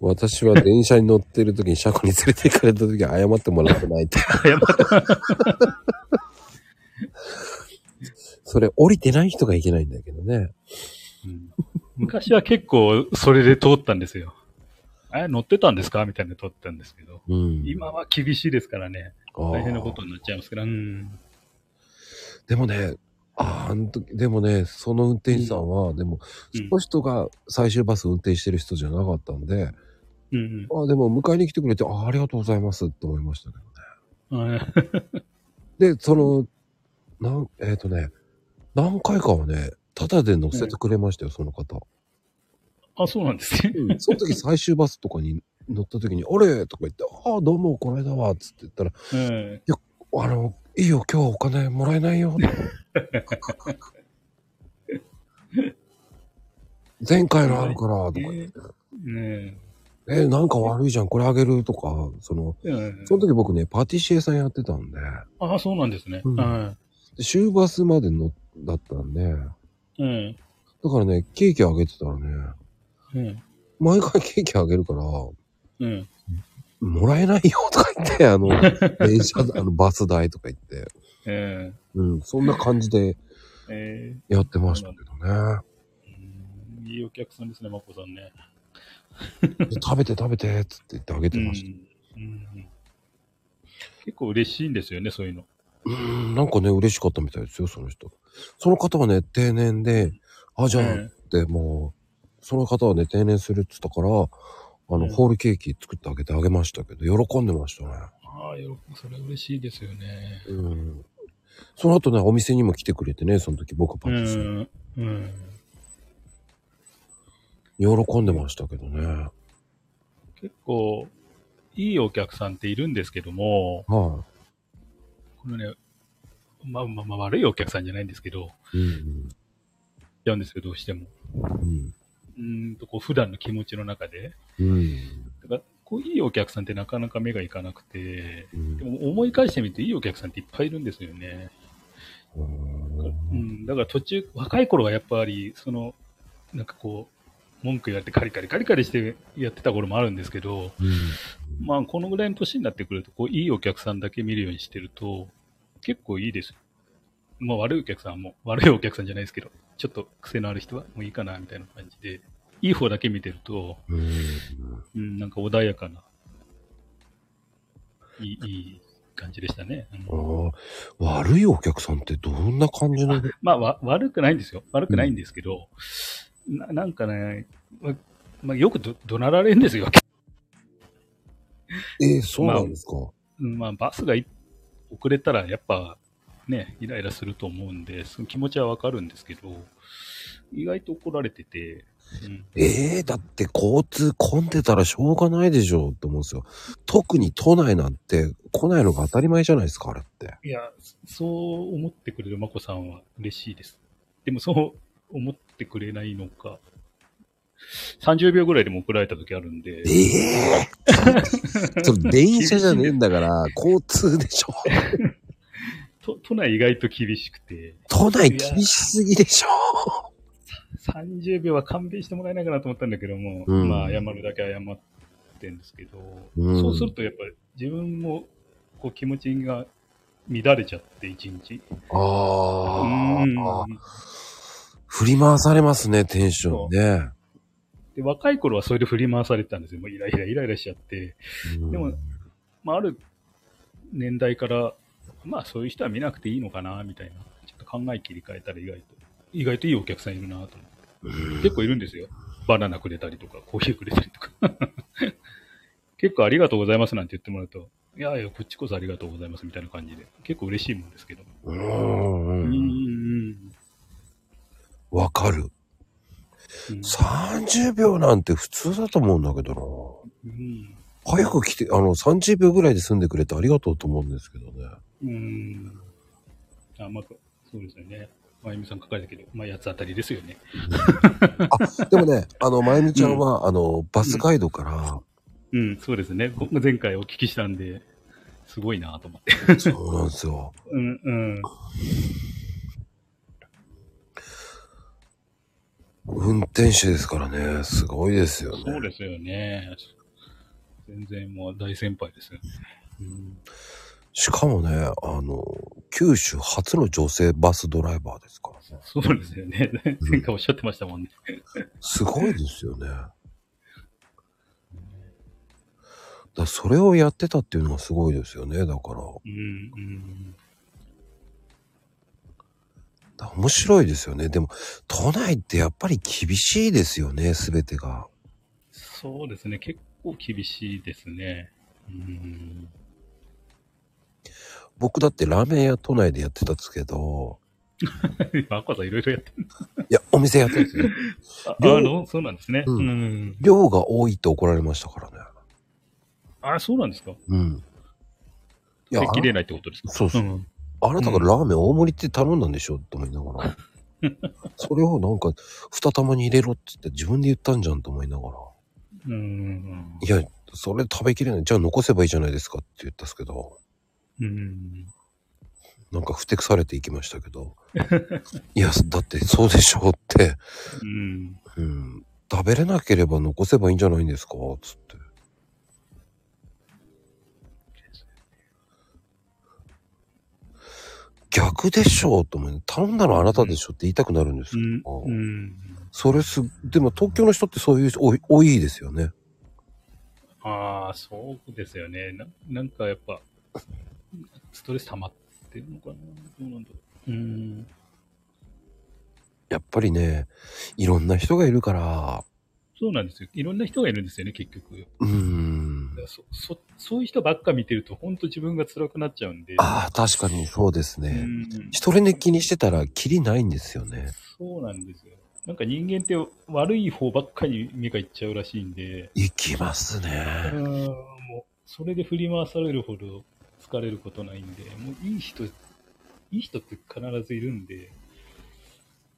Speaker 1: 私は電車に乗ってる時に車庫に連れて行かれた時謝ってもらってないって。
Speaker 3: 謝った。
Speaker 1: それ降りてない人がいけないんだけどね。
Speaker 3: うん昔は結構、それで通ったんですよ。え、乗ってたんですか？みたいなの通ったんですけど、
Speaker 1: うん。
Speaker 3: 今は厳しいですからね、大変なことになっちゃいますから、うん。
Speaker 1: でもね、ああの時、でもね、その運転手さんは、でも、
Speaker 3: うん
Speaker 1: その人が最終バス運転してる人じゃなかったんで、
Speaker 3: うん
Speaker 1: ああ、でも迎えに来てくれて、ああ、ありがとうございますって思いましたけどね。
Speaker 3: うん。
Speaker 1: で、その、なん、えっ、とね、何回かはね、タダで乗せてくれましたよ、その方。
Speaker 3: あ、そうなんですね。
Speaker 1: うん。その時最終バスとかに乗った時に、あれ？とか言って、ああ、どうも、この間は、つって言ったら、
Speaker 3: うん。
Speaker 1: あの、いいよ、今日お金もらえないよ。前回のあるから、とか言って。
Speaker 3: ね
Speaker 1: え、なんか悪いじゃん、これあげるとか、その、
Speaker 3: え。うん
Speaker 1: その時僕ね、パティシエさんやってたんで、
Speaker 3: あ、そうなんですね。
Speaker 1: うん
Speaker 3: うん。
Speaker 1: で終バスまでの、だったんで、
Speaker 3: うん。
Speaker 1: だからね、ケーキあげてたらね、
Speaker 3: うん。
Speaker 1: 毎回ケーキあげるから、
Speaker 3: うん。
Speaker 1: もらえないよとか言って、あの、電車、あの、バス代とか言って、
Speaker 3: え
Speaker 1: うん、そんな感じで
Speaker 3: ええ
Speaker 1: やってましたけどね。
Speaker 3: ーうんいいお客さんですね、まこさんね。
Speaker 1: で食べて食べて、つって言ってあげてました。
Speaker 3: うんうん結構嬉しいんですよね、そういうの。
Speaker 1: うん、なんかね、嬉しかったみたいですよ、その人。その方はね、定年で、あ、じゃあ、
Speaker 3: え
Speaker 1: ってもう、その方はね、定年するって言ったから、あの、
Speaker 3: うん
Speaker 1: ホールケーキ作ってあげてあげましたけど、喜んでましたね。
Speaker 3: ああ、よそれ嬉しいですよね。
Speaker 1: うん。その後ね、お店にも来てくれてね、その時僕パ
Speaker 3: う
Speaker 1: ティシエ。
Speaker 3: ん。うん。
Speaker 1: 喜んでましたけどね。
Speaker 3: 結構、いいお客さんっているんですけども、
Speaker 1: は
Speaker 3: このね、まあまあまあ悪いお客さんじゃないんですけど、
Speaker 1: い。うん
Speaker 3: やるんですけど、どうしても。
Speaker 1: うん。
Speaker 3: うーんと、こう、普段の気持ちの中で、
Speaker 1: うん。
Speaker 3: だからここういいお客さんってなかなか目がいかなくて、
Speaker 1: うん。
Speaker 3: でも思い返してみるといいお客さんっていっぱいいるんですよね。
Speaker 1: う
Speaker 3: うん。ん、だから途中、若い頃はやっぱり、その、なんかこう、文句言われてカリカリカリカリしてやってた頃もあるんですけど、まあこのぐらいの年になってくると、こういいお客さんだけ見るようにしてると、結構いいです。まあ悪いお客さんも、悪いお客さんじゃないですけど、ちょっと癖のある人はもういいかな、みたいな感じで、いい方だけ見てると、
Speaker 1: うん
Speaker 3: うん、なんか穏やかな、いい、いい感じでしたね。うん
Speaker 1: あー悪いお客さんってどんな感じの？
Speaker 3: まあ、わ、悪くないんですよ。悪くないんですけど、ななんかね、ま、まあ、よくど怒鳴られるんですよ。
Speaker 1: えーそうなんですか、
Speaker 3: うんまあ、バスがい遅れたら、やっぱ、ね、イライラすると思うんで、その気持ちはわかるんですけど、意外と怒られてて、うん、
Speaker 1: ええだって交通混んでたらしょうがないでしょうって思うんですよ。特に都内なんて来ないのが当たり前じゃないですか、あれって。
Speaker 3: いや、そう思ってくれるまこさんは嬉しいです。でもそう思ってくれないのか、30秒ぐらいでも送られた時あるんで、
Speaker 1: ええ それ電車じゃねえんだから、交通でしょ。
Speaker 3: 都都内意外と厳しくて、
Speaker 1: 都内厳しすぎでしょ。
Speaker 3: 30秒は勘弁してもらえないかなと思ったんだけども、
Speaker 1: うん
Speaker 3: まあ謝るだけ謝ってんですけど、
Speaker 1: うん
Speaker 3: そうするとやっぱり自分もこう気持ちが乱れちゃって一日。
Speaker 1: ああ、
Speaker 3: うん
Speaker 1: 振り回されますね、テンションね。
Speaker 3: で若い頃はそれで振り回されてたんですよ。もうイライライライラしちゃって。
Speaker 1: うん
Speaker 3: でもまあある年代から、まあそういう人は見なくていいのかな、みたいな。ちょっと考え切り替えたら意外と、意外といいお客さんいるなと思って。結構いるんですよ。バナナくれたりとか、コーヒーくれたりとか。結構ありがとうございますなんて言ってもらうと、いやいや、こっちこそありがとうございますみたいな感じで、結構嬉しいもんですけど。
Speaker 1: うん
Speaker 3: う
Speaker 1: んわかる。
Speaker 3: うん
Speaker 1: 30秒なんて普通だと思うんだけどな。
Speaker 3: うん
Speaker 1: 早く来て、あの、30秒ぐらいで済んでくれてありがとうと思うんですけどね。
Speaker 3: うん。あ、まあ、そうですよね。まゆみさん書かれたけど、まあ、八つ当たりですよね。
Speaker 1: あ、でもね、あの、まゆみちゃんは、あの、バスガイドから、
Speaker 3: うん、そうですね。僕前回お聞きしたんで、すごいなと思って。
Speaker 1: そうなんですよ。
Speaker 3: うん、うん。
Speaker 1: 運転手ですからね、すごいですよね。
Speaker 3: そうですよね。全然もう大先輩ですよね。うん、
Speaker 1: しかもね、あの、九州初の女性バスドライバーですからね。
Speaker 3: そうですよね。前回おっしゃってましたもんね。
Speaker 1: すごいですよね。だそれをやってたっていうのがすごいですよね。だから、
Speaker 3: うん、うん。
Speaker 1: 面白いですよね。でも、都内ってやっぱり厳しいですよね、すべてが。
Speaker 3: そうですね。結構厳しいですね。うん。
Speaker 1: 僕だってラーメン屋都内でやってたんですけど、
Speaker 3: マコさんいろいろやってる。
Speaker 1: いや、お店やってるんですよ。
Speaker 3: あ、
Speaker 1: 両
Speaker 3: あの、そうなんですね。
Speaker 1: うん
Speaker 3: うん。
Speaker 1: 量が多いって怒られましたからね。
Speaker 3: あ、そうなんですか？
Speaker 1: うん。いや
Speaker 3: 食べきれないってことですか？
Speaker 1: そうそう。
Speaker 3: ん。
Speaker 1: あなたがラーメン大盛りって頼んだんでしょって思いながら。それをなんか、二玉に入れろって言って自分で言ったんじゃんと思いながら。
Speaker 3: うん。
Speaker 1: いや、それ食べきれない。じゃあ残せばいいじゃないですかって言ったんですけど、
Speaker 3: うん。
Speaker 1: なんかふてくされていきましたけど。いや、だってそうでしょうって。
Speaker 3: うん。
Speaker 1: うん。食べれなければ残せばいいんじゃないんですか？つって。逆でしょうと思う。頼んだのあなたでしょって言いたくなるんです
Speaker 3: う
Speaker 1: けど。
Speaker 3: ん。うん。
Speaker 1: それす、でも東京の人ってそういう人多い多いですよね。
Speaker 3: ああ、そうですよね。ななんかやっぱ、ストレス溜まってるのかな？どうなんだろう。うん。
Speaker 1: やっぱりね、いろんな人がいるから、
Speaker 3: そうなんですよ。いろんな人がいるんですよね、結局。
Speaker 1: うーん
Speaker 3: そそそういう人ばっか見てると、本当自分が辛くなっちゃうんで。
Speaker 1: ああ、確かにそうです
Speaker 3: う
Speaker 1: ね。
Speaker 3: ん、
Speaker 1: 一人で気にしてたらキリないんですよね。
Speaker 3: そうなんですよ。なんか人間って悪い方ばっかり目がいっちゃうらしいんで、
Speaker 1: 行きます
Speaker 3: う
Speaker 1: ね。
Speaker 3: ん、もう、それで振り回されるほど疲れることないんで、もういい人、いい人って必ずいるんで、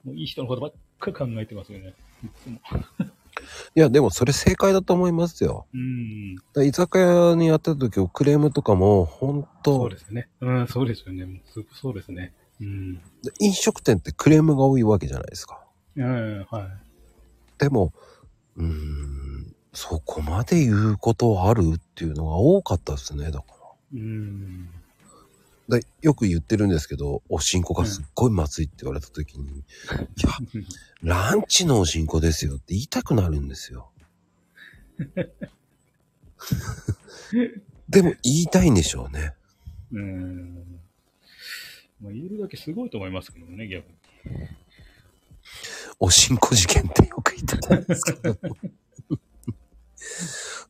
Speaker 3: もういい人のことばっか考えてますよね。いつも。
Speaker 1: いや、でもそれ正解だと思いますよ。
Speaker 3: うん。
Speaker 1: 居酒屋にやってた時、クレームとかも、本
Speaker 3: そ
Speaker 1: 当
Speaker 3: うですね。うん、そうですよね。そうですね。うん。
Speaker 1: 飲食店ってクレームが多いわけじゃないですか。
Speaker 3: うん、はい。
Speaker 1: でも、うーん、そこまで言うことあるっていうのが多かったですね、だから。
Speaker 3: うん。
Speaker 1: でよく言ってるんですけど、おしんこがすっごいまずいって言われた時に、いや、ランチのおしんこですよって言いたくなるんですよ。でも言いたいんでしょうね。
Speaker 3: うん。まあ、言えるだけすごいと思いますけどね、逆に。
Speaker 1: おしんこ事件ってよく言ってたんですけど。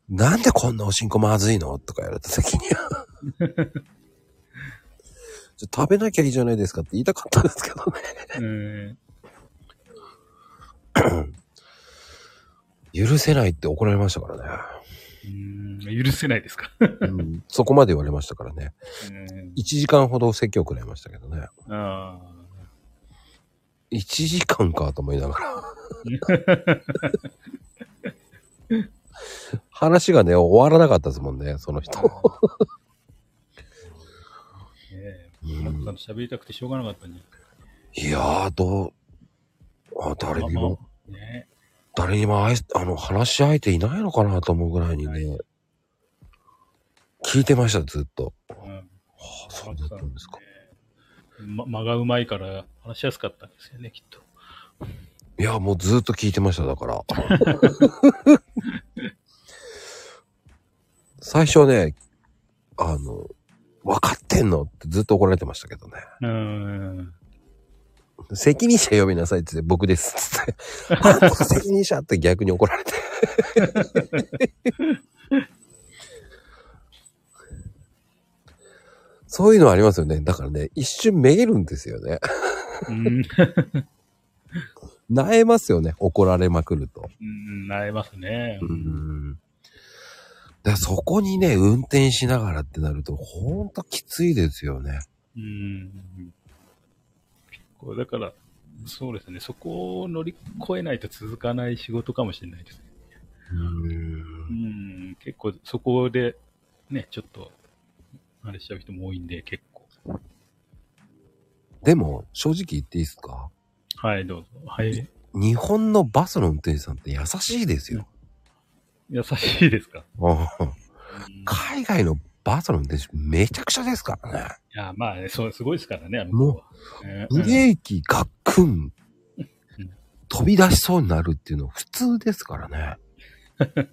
Speaker 1: なんでこんなおしんこまずいの？とか言われた時には。ちょ食べなきゃいいじゃないですかって言いたかったんですけどね。
Speaker 3: うん。
Speaker 1: 許せないって怒られましたからね。
Speaker 3: うん、許せないですか？
Speaker 1: うん、そこまで言われましたからね。
Speaker 3: うん。
Speaker 1: 1時間ほど説教くらいましたけどね。
Speaker 3: あ
Speaker 1: 1時間かと思いながら。話がね、終わらなかったですもんね、その人。うん
Speaker 3: 喋りたくてしょうがなかったんじ
Speaker 1: いやー、どう、あ、
Speaker 3: ゃ
Speaker 1: 誰にも、
Speaker 3: あね
Speaker 1: 誰にもあいあの、話し相手いないのかなと思うぐらいにね、聞いてました、ずっと。
Speaker 3: え。うん。
Speaker 1: はあ、そうだったんですか。
Speaker 3: ま、間がうまいから話しやすかったんですよね、きっと。
Speaker 1: いや、もうずっと聞いてました、だから。最初ね、あの、分かってんの？ってずっと怒られてましたけどね。
Speaker 3: うん。
Speaker 1: 責任者呼びなさいって言って、僕です。つって。あんたが責任者って逆に怒られて。そういうのありますよね。だからね、一瞬めげるんですよね。
Speaker 3: うん。
Speaker 1: 萎えますよね。怒られまくると。
Speaker 3: うん、なれますね。
Speaker 1: うん。でそこにね、運転しながらってなると、ほんときついですよね。
Speaker 3: うん。これだから、そうですね。そこを乗り越えないと続かない仕事かもしれないですね。
Speaker 1: うん
Speaker 3: うん。結構そこで、ね、ちょっと、あれしちゃう人も多いんで、結構。
Speaker 1: でも、正直言っていいですか？
Speaker 3: はい、どうぞ。はい。
Speaker 1: 日本のバスの運転手さんって優しいですよ。
Speaker 3: 優しいですか？
Speaker 1: 海外のバスの運転手めちゃくちゃですからね。
Speaker 3: いや、まあね、そう、すごいですからね、
Speaker 1: もうブレーキガックン
Speaker 3: うん、
Speaker 1: 飛び出しそうになるっていうの普通ですからね。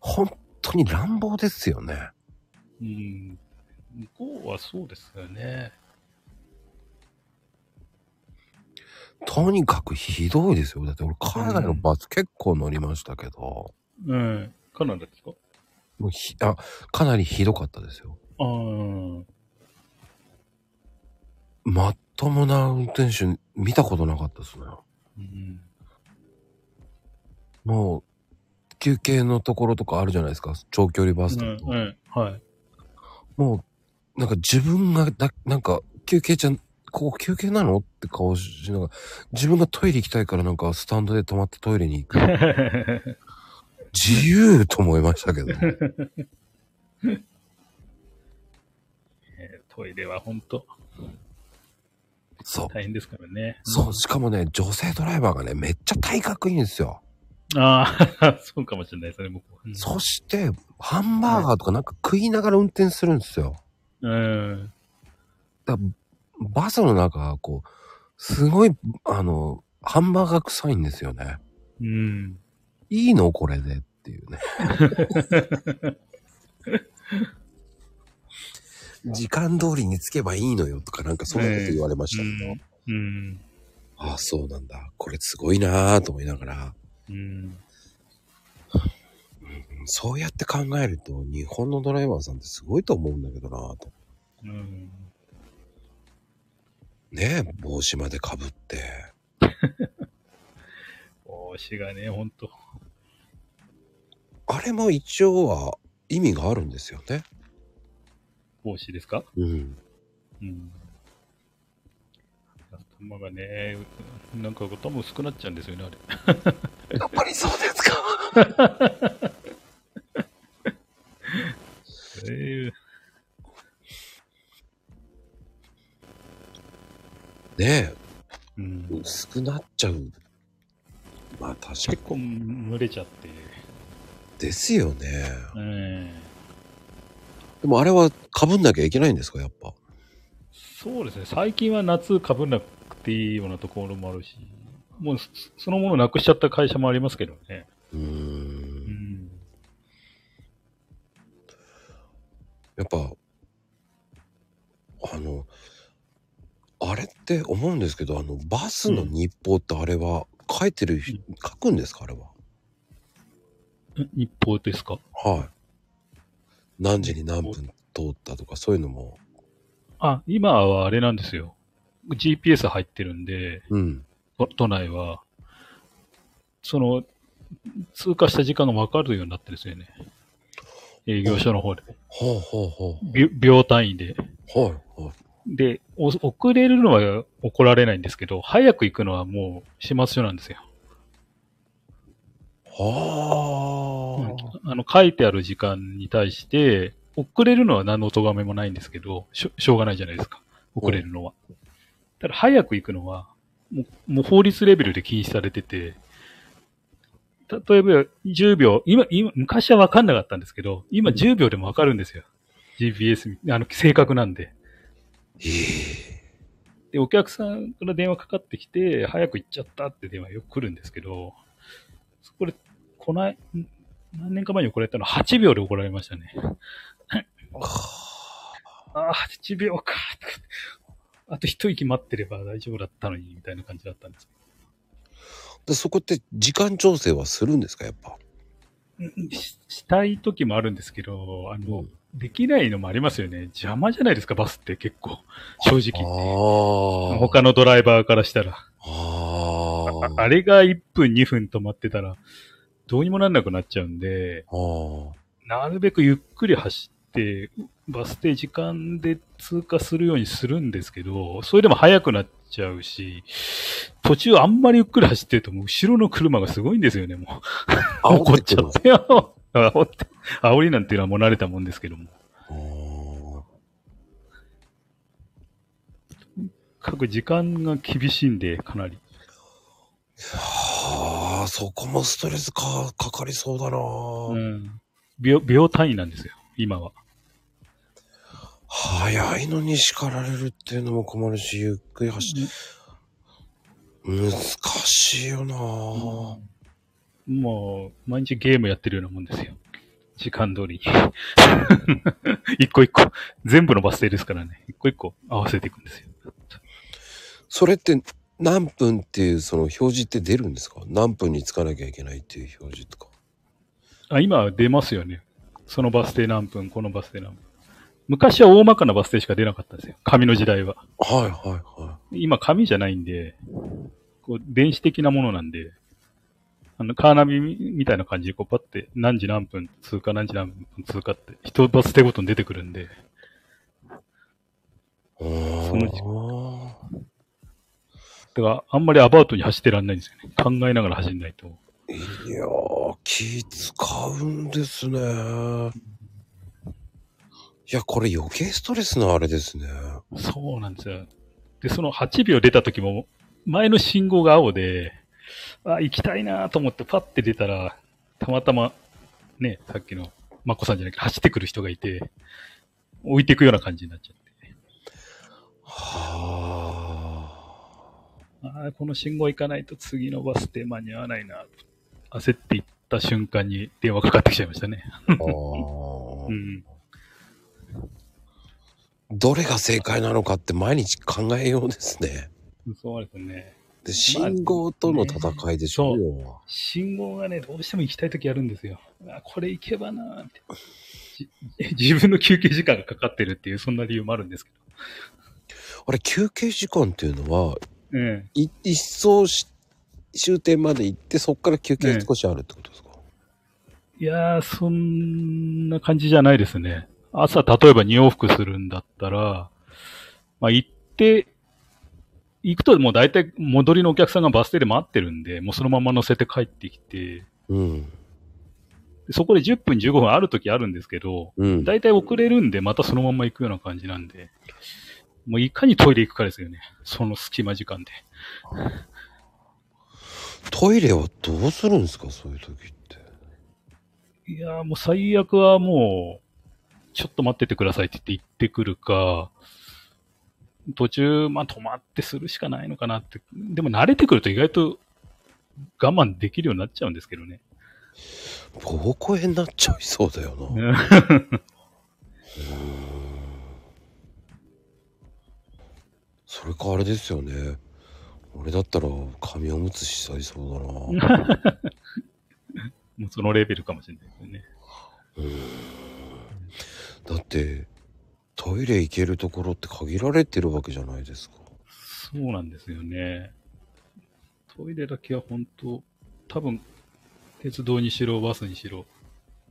Speaker 1: 本当に乱暴ですよね。
Speaker 3: うん。向こうはそうですよね。
Speaker 1: とにかくひどいですよ。だって俺海外のバス結構乗りましたけど、
Speaker 3: うん。カナダですか？
Speaker 1: もうひあかなりひどかったですよ。
Speaker 3: ああ。
Speaker 1: まっともな運転手見たことなかったですね。
Speaker 3: うん。
Speaker 1: もう、休憩のところとかあるじゃないですか。長距離バス
Speaker 3: うん、
Speaker 1: だと。
Speaker 3: うん、はい。
Speaker 1: もう、なんか自分がだ、なんか、休憩じゃん、ここ休憩なの？って顔しながら、自分がトイレ行きたいからなんかスタンドで止まってトイレに行く。自由と思いましたけど。
Speaker 3: え ートイレは本当
Speaker 1: そう。
Speaker 3: 大変ですからね。
Speaker 1: そう、しかもね、女性ドライバーがね、めっちゃ体格いいんですよ。
Speaker 3: ああ、そうかもしれないですね、僕は。うん
Speaker 1: そして、ハンバーガーとかなんか食いながら運転するんですよ。
Speaker 3: うん。
Speaker 1: だバスの中、こう、すごい、あの、ハンバーガー臭いんですよね。
Speaker 3: うん。
Speaker 1: いいのこれでっていうね。時間通りに着けばいいのよとかなんかそんなこと言われましたけど。
Speaker 3: うん。
Speaker 1: ああ、そうなんだ。これすごいなぁと思いながら、
Speaker 3: うん。
Speaker 1: そうやって考えると日本のドライバーさんってすごいと思うんだけどなぁと。
Speaker 3: うん。
Speaker 1: ねえ、帽子までかぶって。
Speaker 3: 帽子がね、ほんと。
Speaker 1: あれも一応は意味があるんですよね。
Speaker 3: 帽子ですか？
Speaker 1: うん。
Speaker 3: うん。まがね、なんか多分薄くなっちゃうんですよね、あれ。
Speaker 1: やっぱりそうですか。
Speaker 3: え
Speaker 1: ね
Speaker 3: ーうん
Speaker 1: え、薄くなっちゃう。まあ確か
Speaker 3: 結構蒸れちゃって、
Speaker 1: ですよね。
Speaker 3: え
Speaker 1: でもあれは被んなきゃいけないんですか、やっぱ。
Speaker 3: そうですね、最近は夏かぶんなくていいようなところもあるし、もうそそのものなくしちゃった会社もありますけどね。
Speaker 1: うー。
Speaker 3: うんん。
Speaker 1: やっぱ、あの、あれって思うんですけど、あの、バスの日報ってあれは、書いてる人、書くんですか？あれは。
Speaker 3: 日報ですか？
Speaker 1: はい。何時に何分通ったとか、そういうのも。
Speaker 3: あ、今はあれなんですよ。GPS 入ってるんで、
Speaker 1: うん。
Speaker 3: 都都内は、その、通過した時間が分かるようになってるんですよね。営業所の方で。
Speaker 1: ほうほうほ
Speaker 3: 秒秒単位で。
Speaker 1: う。はい。はい。
Speaker 3: で、お遅れるのは怒られないんですけど、早く行くのはもう始末書なんですよ。
Speaker 1: はあ。
Speaker 3: あの、書いてある時間に対して、遅れるのは何の咎めもないんですけど、しょしょうがないじゃないですか。遅れるのは。ただ、早く行くのは、もうもう法律レベルで禁止されてて、例えば10秒、今、今、昔は分かんなかったんですけど、今10秒でも分かるんですよ。GPS、あの、正確なんで。
Speaker 1: ええ
Speaker 3: で、お客さんから電話かかってきて、早く行っちゃったって電話よく来るんですけど、これ、こない、ん何年か前に怒られたのは8秒で怒られましたね。ああ、8秒か。あと一息待ってれば大丈夫だったのに、みたいな感じだったんです。
Speaker 1: で、そこって時間調整はするんですか、やっぱ？
Speaker 3: ししたい時もあるんですけど、あの、
Speaker 1: うん
Speaker 3: できないのもありますよね。邪魔じゃないですか、バスって結構。正直。他のドライバーからしたら。
Speaker 1: ああ。
Speaker 3: あれが1分、2分止まってたら、どうにもなんなくなっちゃうんで。なるべくゆっくり走って、バス停時間で通過するようにするんですけど、それでも速くなっちゃうし、途中あんまりゆっくり走ってると、もう後ろの車がすごいんですよね、もう。怒っちゃってよ。煽って、煽りなんていうのはもう慣れたもんですけども。
Speaker 1: あ
Speaker 3: 各時間が厳しいんで、かなり。
Speaker 1: あ。そこもストレスか、かかりそうだな、
Speaker 3: うん。秒、秒単位なんですよ、今は。
Speaker 1: 早いのに叱られるっていうのも困るし、ゆっくり走って、難しいよな、
Speaker 3: もう、毎日ゲームやってるようなもんですよ。時間通りに。一個一個。全部のバス停ですからね。一個一個合わせていくんですよ。
Speaker 1: それって何分っていうその表示って出るんですか？何分に着かなきゃいけないっていう表示とか。
Speaker 3: あ、今は出ますよね。そのバス停何分、このバス停何分。昔は大まかなバス停しか出なかったんですよ。紙の時代は。
Speaker 1: はいはいは
Speaker 3: 今紙じゃないんで、こう電子的なものなんで、あの、カーナビみたいな感じでこうパッて何時何分通過何時何分通過って一バス停ごとに出てくるんで、
Speaker 1: そ
Speaker 3: のだからあんまりアバウトに走ってらんないんですよね。考えながら走んないと。
Speaker 1: いやー、気使うんですね。いや、これ余計ストレスのあれですね。
Speaker 3: そうなんですよ。で、その8秒出た時も、前の信号が青で、あ、行きたいなと思ってパッて出たら、たまたま、ね、さっきの、まこさんじゃなくて走ってくる人がいて、置いていくような感じになっちゃって。
Speaker 1: は
Speaker 3: ああ、この信号行かないと次のバス停間に合わないなと。焦って行った瞬間に電話かかってきちゃいましたね。う
Speaker 1: ー
Speaker 3: ん。
Speaker 1: どれが正解なのかって毎日考えようですね。
Speaker 3: そうですね。
Speaker 1: で、信号との戦いでしょ、
Speaker 3: ね
Speaker 1: 要は。
Speaker 3: 信号がね、どうしても行きたい時あるんですよ。あこれ行けばなーって。じ自分の休憩時間がかかってるっていう、そんな理由もあるんですけ
Speaker 1: あれ、休憩時間っていうのは、
Speaker 3: ど。ええ。
Speaker 1: い一層し終点まで行って、そこから休憩少しあるってことですか、
Speaker 3: いやー、そんな感じじゃないですね。朝、例えば2往復するんだったら、まあ、行って、行くともう大体戻りのお客さんがバス停で待ってるんで、もうそのまま乗せて帰ってきて、
Speaker 1: うん。
Speaker 3: そこで10分15分ある時あるんですけど、
Speaker 1: うん。
Speaker 3: 大体遅れるんで、またそのまま行くような感じなんで、もういかにトイレ行くかですよね。その隙間時間で。
Speaker 1: トイレはどうするんですかそういう時って。
Speaker 3: いやーもう最悪はもう、ちょっと待っててくださいって言って行ってくるか、途中、まあ止まってするしかないのかなって。でも慣れてくると意外と我慢できるようになっちゃうんですけどね。
Speaker 1: 膀胱炎になっちゃいそうだよな。それかあれですよね。俺だったら紙おむつしちゃいそうだな。
Speaker 3: もうそのレベルかもしれないですよね。
Speaker 1: だって、トイレ行けるところって限られてるわけじゃないですか。
Speaker 3: そうなんですよね。トイレだけは本当、多分、鉄道にしろ、バスにしろ、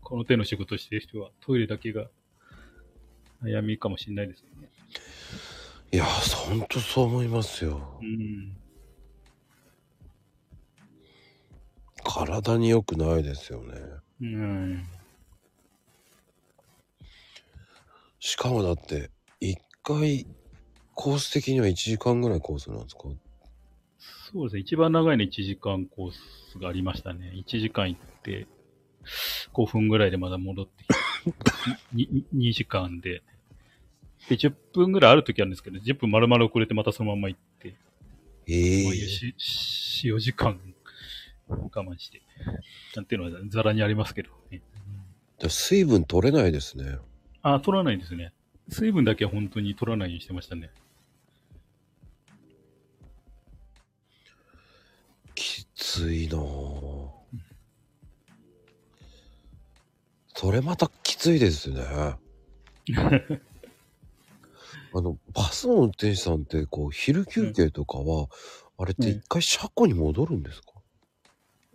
Speaker 3: この手の仕事してる人はトイレだけが悩みかもしれないですよね。
Speaker 1: いや、ほんとそう思いますよ
Speaker 3: う。ん。
Speaker 1: 体に良くないですよね。
Speaker 3: うん。
Speaker 1: しかもだって、一回、コース的には1時間ぐらいコースなんですか？
Speaker 3: そうですね。一番長いの1時間コースがありましたね。1時間行って、5分ぐらいでまだ戻ってきて、2時間で。で、10分ぐらいある時あるんですけど、10分丸々遅れてまたそのまま行って、
Speaker 1: ええ
Speaker 3: こういうし、し4時間我慢して。なんていうのはザラにありますけどね。
Speaker 1: 水分取れないですね。
Speaker 3: あ、取らないですね。水分だけは本当に取らないようにしてましたね。
Speaker 1: きついなぁ。それまたきついですね。あの、バスの運転手さんって、こう、昼休憩とかは、あれって一回車庫に戻るんですか、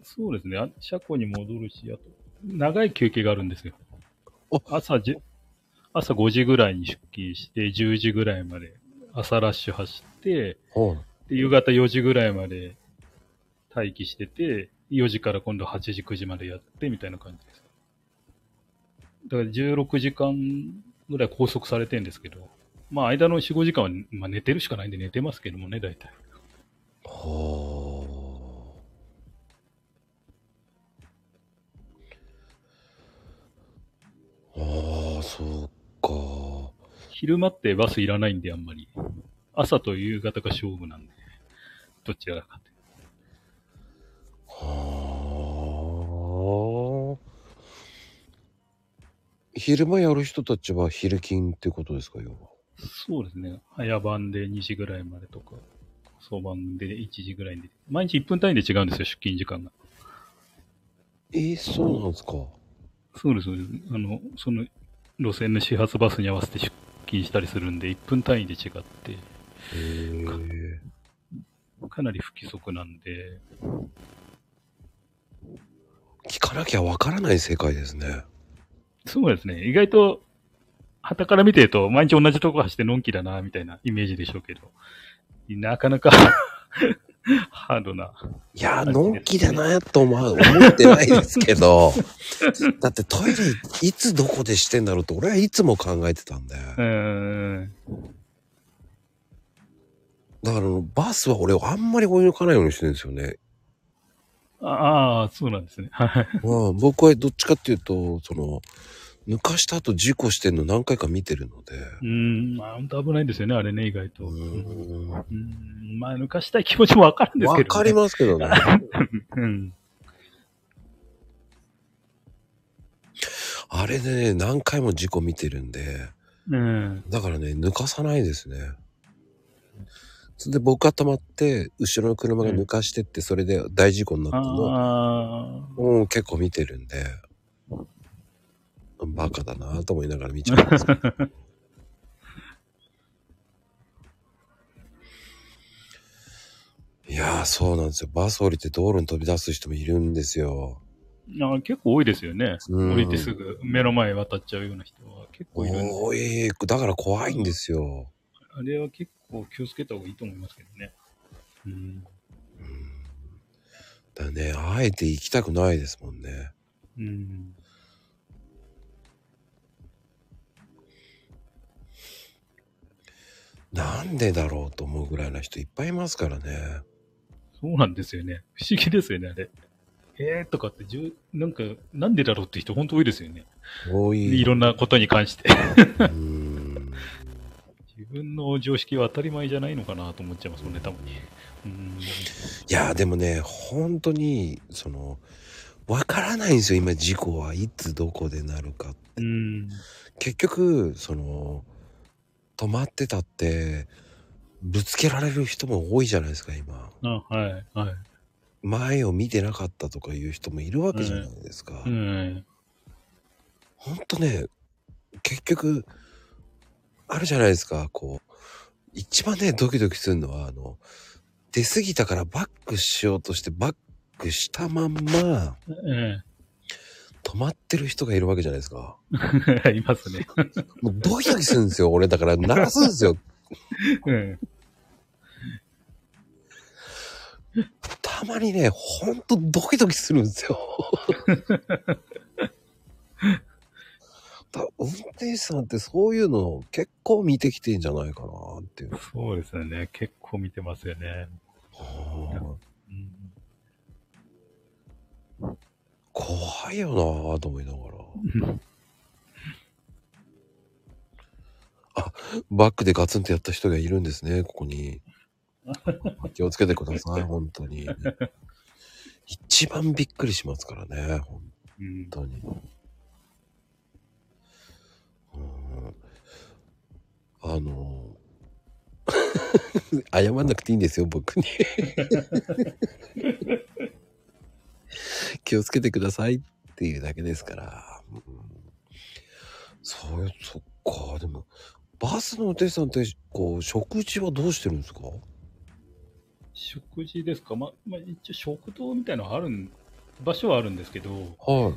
Speaker 3: そうですね。あ車庫に戻るし、あと、長い休憩があるんですよ。朝じ、朝5時ぐらいに出勤して、10時ぐらいまで朝ラッシュ走って、
Speaker 1: はい。
Speaker 3: で夕方4時ぐらいまで待機してて、4時から今度8時、9時までやって、みたいな感じです。だから16時間ぐらい拘束されてるんですけど、まあ間の4、5時間は、まあ、寝てるしかないんで寝てますけどもね、大体。
Speaker 1: はあ。ああ、そうか。
Speaker 3: 昼間ってバスいらないんで、あんまり。朝と夕方が勝負なんで、どちらかって。
Speaker 1: はあ。昼間やる人たちは昼勤ってことですか、要は？
Speaker 3: そうですね。早番で2時ぐらいまでとか、早番で1時ぐらいで。毎日1分単位で違うんですよ、出勤時間が。
Speaker 1: えー、そうなんですか。
Speaker 3: そうです、そうです。あの、その路線の始発バスに合わせて出勤したりするんで、1分単位で違って、
Speaker 1: へえ。
Speaker 3: かなり不規則なんで、
Speaker 1: 聞かなきゃわからない世界ですね。
Speaker 3: そうですね。意外と、旗から見てると、毎日同じとこ走ってのんきだな、みたいなイメージでしょうけど、なかなかハードな。
Speaker 1: いやー、のんきだなと思う思ってないですけど、だってトイレいつどこでしてんだろうって俺はいつも考えてたんで。
Speaker 3: うーん。
Speaker 1: だからバスは俺あんまり追い抜かないようにしてるんですよね。
Speaker 3: ああ、そうなんですね。はい。
Speaker 1: まあ僕はどっちかっていうと、その、抜かした後事故してんの何回か見てるので。
Speaker 3: うーん、まあ、本当危ないんですよね、あれね、意外と。
Speaker 1: う
Speaker 3: うん、
Speaker 1: ーんわ
Speaker 3: まあ、抜かしたい気持ちもわかるんですけど、ね。
Speaker 1: かりますけどね。
Speaker 3: うん。
Speaker 1: あれでね、何回も事故見てるんで、
Speaker 3: うん。
Speaker 1: だからね、抜かさないですね。それで僕が止まって、後ろの車が抜かしてって、それで大事故になったのを、
Speaker 3: ああ、
Speaker 1: うん、結構見てるんで、バカだなと思いながら見ちゃうんですけど。いやー、そうなんですよ。バス降りて道路に飛び出す人もいるんですよ。
Speaker 3: あ結構多いですよね。
Speaker 1: うん
Speaker 3: 降りてすぐ目の前渡っちゃうような人は結構いるんで。
Speaker 1: 多い。だから怖いんですよ。
Speaker 3: あれは結構気をつけた方がいいと思いますけどね。うん。
Speaker 1: だね、あえて行きたくないですもんね。
Speaker 3: うん。
Speaker 1: なんでだろうと思うぐらいな人いっぱいいますからね。
Speaker 3: そうなんですよね。不思議ですよね、あれ。えーとかって、じゅなんか、なんでだろうって人本当多いですよね。
Speaker 1: 多い。
Speaker 3: いろんなことに関して。自分の常識は当たり前じゃないのかなと思っちゃいますもんね、たまに。うん。
Speaker 1: いや、でもね、本当に、その、わからないんですよ、今事故はいつどこでなるか。
Speaker 3: うん。
Speaker 1: 結局、その、止まってたって、ぶつけられる人も多いじゃないですか、今。
Speaker 3: あ、はい、はい。
Speaker 1: 前を見てなかったとかいう人もいるわけじゃないですか。
Speaker 3: うん。
Speaker 1: ほんとね、結局、あるじゃないですか、こう、一番ね、ドキドキするのは、あの、出過ぎたからバックしようとしてバックしたまんま、
Speaker 3: え
Speaker 1: 止まってる人がいるわけじゃないですか。
Speaker 3: え いますね。
Speaker 1: もうドキドキするんですよ、俺。だから鳴らすんですよ。
Speaker 3: うん。
Speaker 1: たまにね、ほんとドキドキするんですよ。だ運転手さんってそういうの結構見てきてんじゃないかなっていう。
Speaker 3: そうですよね。結構見てますよね。
Speaker 1: はあ怖いよなぁと思いながら。バックでガツンとやった人がいるんですね、ここに。気をつけてください、本当に。一番びっくりしますからね、本
Speaker 3: うん。
Speaker 1: 当に。うんあの、謝んなくていいんですよ、僕に。気をつけてくださいっていうだけですから。うんそういう、そっか、でも、バスの運転手さんって、こう、食事はどうしてるんですか？
Speaker 3: 食事ですか？ま、まあ、一応食堂みたいなのはあるん、場所はあるんですけど、
Speaker 1: は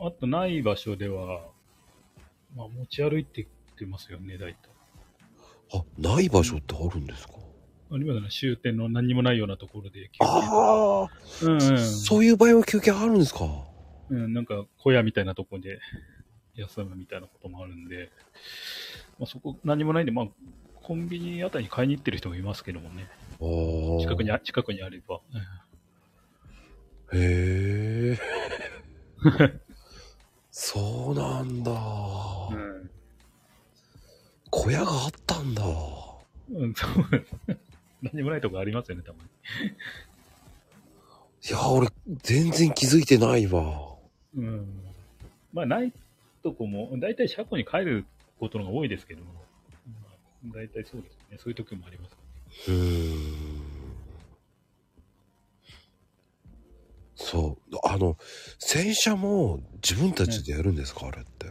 Speaker 1: い。
Speaker 3: あとない場所では、まあ、持ち歩いてってますよね、大体。
Speaker 1: あ、ない場所ってあるんですか？
Speaker 3: ありますね、終点の何にもないようなところで休憩
Speaker 1: ああ、
Speaker 3: うんうん。
Speaker 1: そういう場合は休憩あるんですか？
Speaker 3: うん、なんか小屋みたいなとこで休むみたいなこともあるんで、まあ、そこ何もないんで、まあ、コンビニあたりに買いに行ってる人もいますけどもね。近くにあ、近くにあれば。
Speaker 1: へえ。そうなんだ。
Speaker 3: うん。
Speaker 1: 小屋があったんだ。
Speaker 3: うん、そうです。何もないとこありますよね、たまに。
Speaker 1: いや、俺、全然気づいてないわ。
Speaker 3: うん。まあ、ないとこも、大体車庫に帰ることのが多いですけども、まあ、大体そうですね。そういう時もあります。
Speaker 1: うーん。そう。あの、洗車も自分たちでやるんですか、あれって。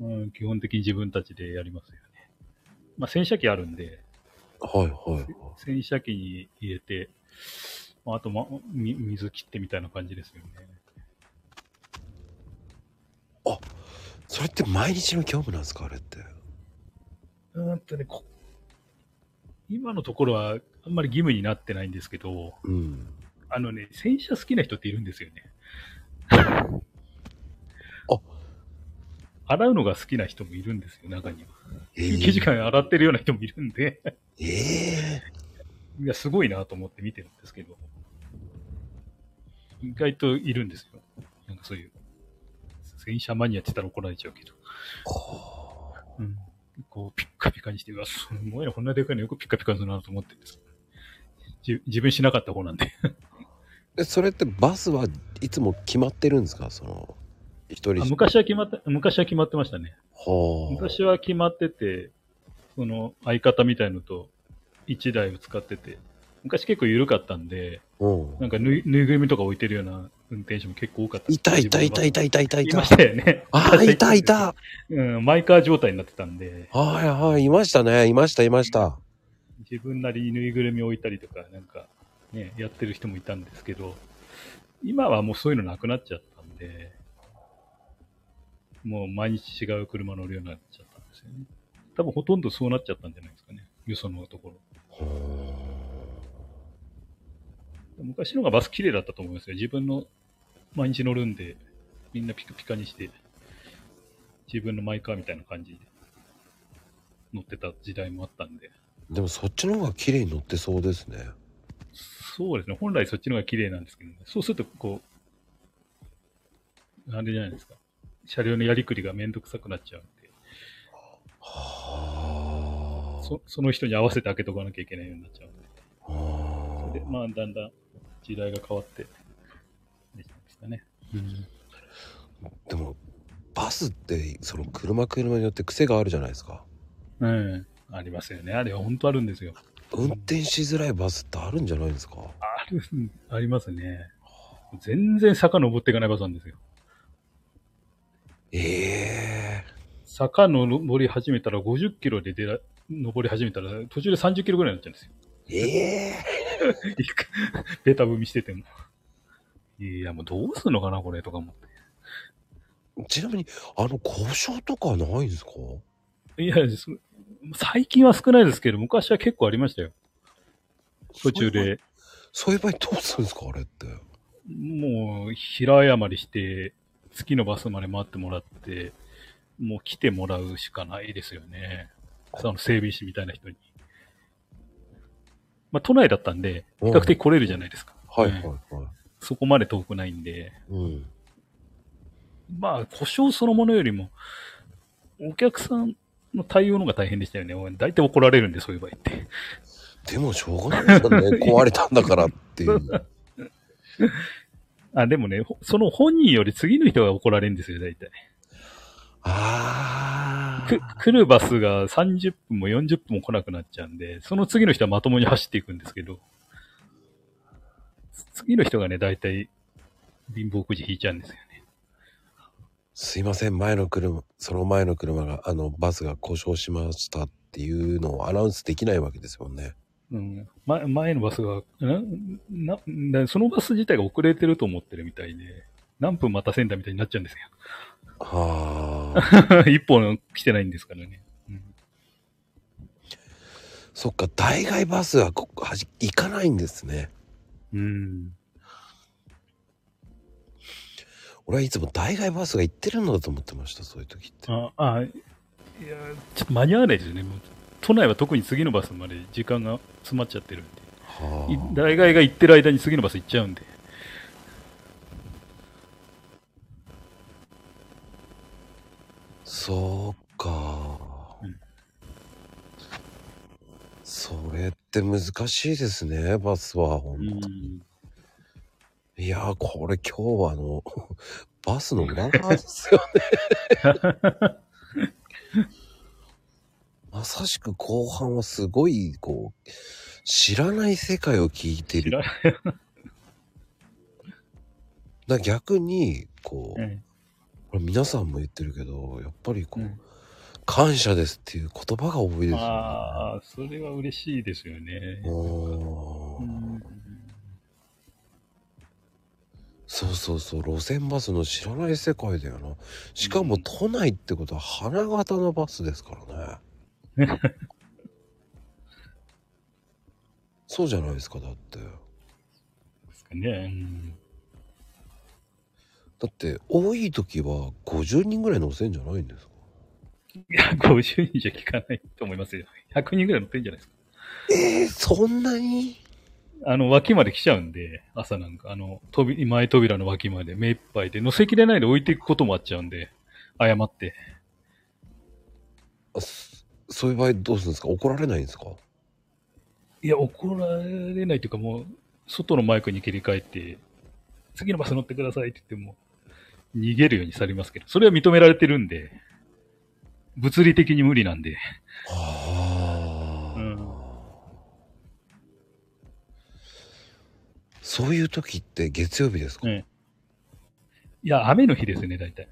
Speaker 3: うん、基本的に自分たちでやりますよね。まあ、洗車機あるんで、
Speaker 1: はいはいはい。
Speaker 3: 洗車機に入れて、まあ、あと、ま、み水切ってみたいな感じですよね。
Speaker 1: それって毎日の業務なんですか、あれって？
Speaker 3: うーんとね、こ今のところはあんまり義務になってないんですけど、
Speaker 1: うん。
Speaker 3: あのね、洗車好きな人っているんですよね。洗うのが好きな人もいるんですよ、中には。
Speaker 1: え
Speaker 3: 休憩時間洗ってるような人もいるんで、
Speaker 1: ええ
Speaker 3: いや、すごいなと思って見てるんですけど、意外といるんですよ。なんかそういう、洗車マニアって言ったら怒られちゃうけど。うん。こう、ピッカピカにして、うわ、すごいな、こんなでかいのよくピッカピカするなと思ってるんです。じ自分しなかった方なんで。
Speaker 1: えそれってバスはいつも決まってるんですか？その、一人
Speaker 3: あ昔は決まって、昔は決まってましたね。
Speaker 1: はあ。
Speaker 3: 昔は決まってて、その相方みたいのと1台を使ってて、昔結構緩かったんで、
Speaker 1: うん。
Speaker 3: なんかぬいぬいぐるみとか置いてるような運転手も結構多かった。
Speaker 1: いたいたいたいたいたいたいた
Speaker 3: いま。したよね。
Speaker 1: ああ、いたいた。
Speaker 3: うん、マイカー状態になってたんで、
Speaker 1: はいはい、いましたね。いました、いました。
Speaker 3: 自分なりにぬいぐるみ置いたりとか、なんか、ね、やってる人もいたんですけど、今はもうそういうのなくなっちゃったんで、もう毎日違う車乗るようになっちゃったんですよね。多分ほとんどそうなっちゃったんじゃないですかね。よそのところ。
Speaker 1: は
Speaker 3: 昔の方がバス綺麗だったと思いますよ。自分の毎日乗るんで、みんなピカピカにして、自分のマイカーみたいな感じで乗ってた時代もあったんで。
Speaker 1: でもそっちの方が綺麗に乗ってそうですね。
Speaker 3: そうですね。本来そっちの方が綺麗なんですけどね。そうすると、こう、あれじゃないですか。車両のやりくりがめんどくさくなっちゃうんで、
Speaker 1: はあ。
Speaker 3: そその人に合わせて開けとかなきゃいけないようになっちゃうんで。
Speaker 1: は
Speaker 3: で、まあ、だんだん時代が変わって、できたんですかね。
Speaker 1: でもバスってその車車によって癖があるじゃないですか。
Speaker 3: うん。ありますよね。あれは本当あるんですよ。
Speaker 1: 運転しづらいバスってあるんじゃないですか？
Speaker 3: ある、ありますね。全然坂登っていかないバスなんですよ。
Speaker 1: ええ
Speaker 3: 坂登り始めたら50キロで出ら登り始めたら途中で30キロぐらいになっちゃうんですよ。
Speaker 1: え え
Speaker 3: ベタ踏みしてても。いや、もうどうすんのかな、これ、とか思っ
Speaker 1: ちなみにあの故障とかないんですか？
Speaker 3: て。いや、そ最近は少ないですけど、昔は結構ありましたよ。途中で。
Speaker 1: そういう場合どうするんですかあれって。
Speaker 3: もう、平謝りして、次のバスまで待ってもらって、もう来てもらうしかないですよね。その整備士みたいな人に。まあ、都内だったんで、比較的来れるじゃないですか。
Speaker 1: はいはいはい。
Speaker 3: そこまで遠くないんで、
Speaker 1: うん。
Speaker 3: まあ、故障そのものよりも、お客さんの対応の方が大変でしたよね。大体怒られるんで、そういう場合って。
Speaker 1: でもしょうがないですよね。壊れたんだからっていう。
Speaker 3: あ、でもね、ほその本人より次の人が怒られるんですよ、大体。
Speaker 1: あ
Speaker 3: く来るバスが30分も40分も来なくなっちゃうんで、その次の人はまともに走っていくんですけど、次の人がね、大体貧乏くじ引いちゃうんですよね。
Speaker 1: すいません、前の車、その前の車が、あの、バスが故障しましたっていうのをアナウンスできないわけですもんね。
Speaker 3: うん、ま前のバスがななな、そのバス自体が遅れてると思ってるみたいで、何分待たせんだみたいになっちゃうんですよ。
Speaker 1: はあ。
Speaker 3: 一本来てないんですからね。うん
Speaker 1: そっか、代替バスはこはじ行かないんですね。
Speaker 3: うん。
Speaker 1: 俺はいつも代替バスが行ってるのだと思ってました、そういう時って。
Speaker 3: あ、あ、いや、ちょっと間に合わないですよね。もう都内は特に次のバスまで時間が詰まっちゃってるんで。い
Speaker 1: は
Speaker 3: 大概が行ってる間に次のバス行っちゃうんで。
Speaker 1: あ。そうか。
Speaker 3: うん
Speaker 1: それって難しいですね、バスは。ほんと
Speaker 3: ん。
Speaker 1: いやー、これ今日はあの、バスの裏側ですよね。まさしく後半はすごい、こう、知らない世界を聞いてる。だ逆に、こう、
Speaker 3: ない。
Speaker 1: これ皆さんも言ってるけど、やっぱりこう、
Speaker 3: うん
Speaker 1: 感謝ですっていう言葉が多いですよね。
Speaker 3: ああ、それは嬉しいですよね。
Speaker 1: おー
Speaker 3: うん
Speaker 1: そうそうそう、路線バスの知らない世界だよな。しかも都内ってことは花形のバスですからね。そうじゃないですか、だって。
Speaker 3: ですかね。うん
Speaker 1: だって、多い時は50人ぐらい乗せんじゃないんですか？
Speaker 3: いや、50人じゃ効かないと思いますよ。100人ぐらい乗ってんじゃないですか。
Speaker 1: えー、そんなに？
Speaker 3: あの、脇まで来ちゃうんで、朝なんか、あの、扉前扉の脇まで目いっぱいで、乗せきれないで置いていくこともあっちゃうんで、誤って。
Speaker 1: あそそういう場合どうするんですか？怒られないんですか？
Speaker 3: いや、怒られないというか、もう、外のマイクに切り替えて、次のバス乗ってくださいって言っても、逃げるようにされますけど、それは認められてるんで、物理的に無理なんで、
Speaker 1: はあ、
Speaker 3: うん。
Speaker 1: そういう時って月曜日ですか、
Speaker 3: ね。いや、雨の日ですね、大体。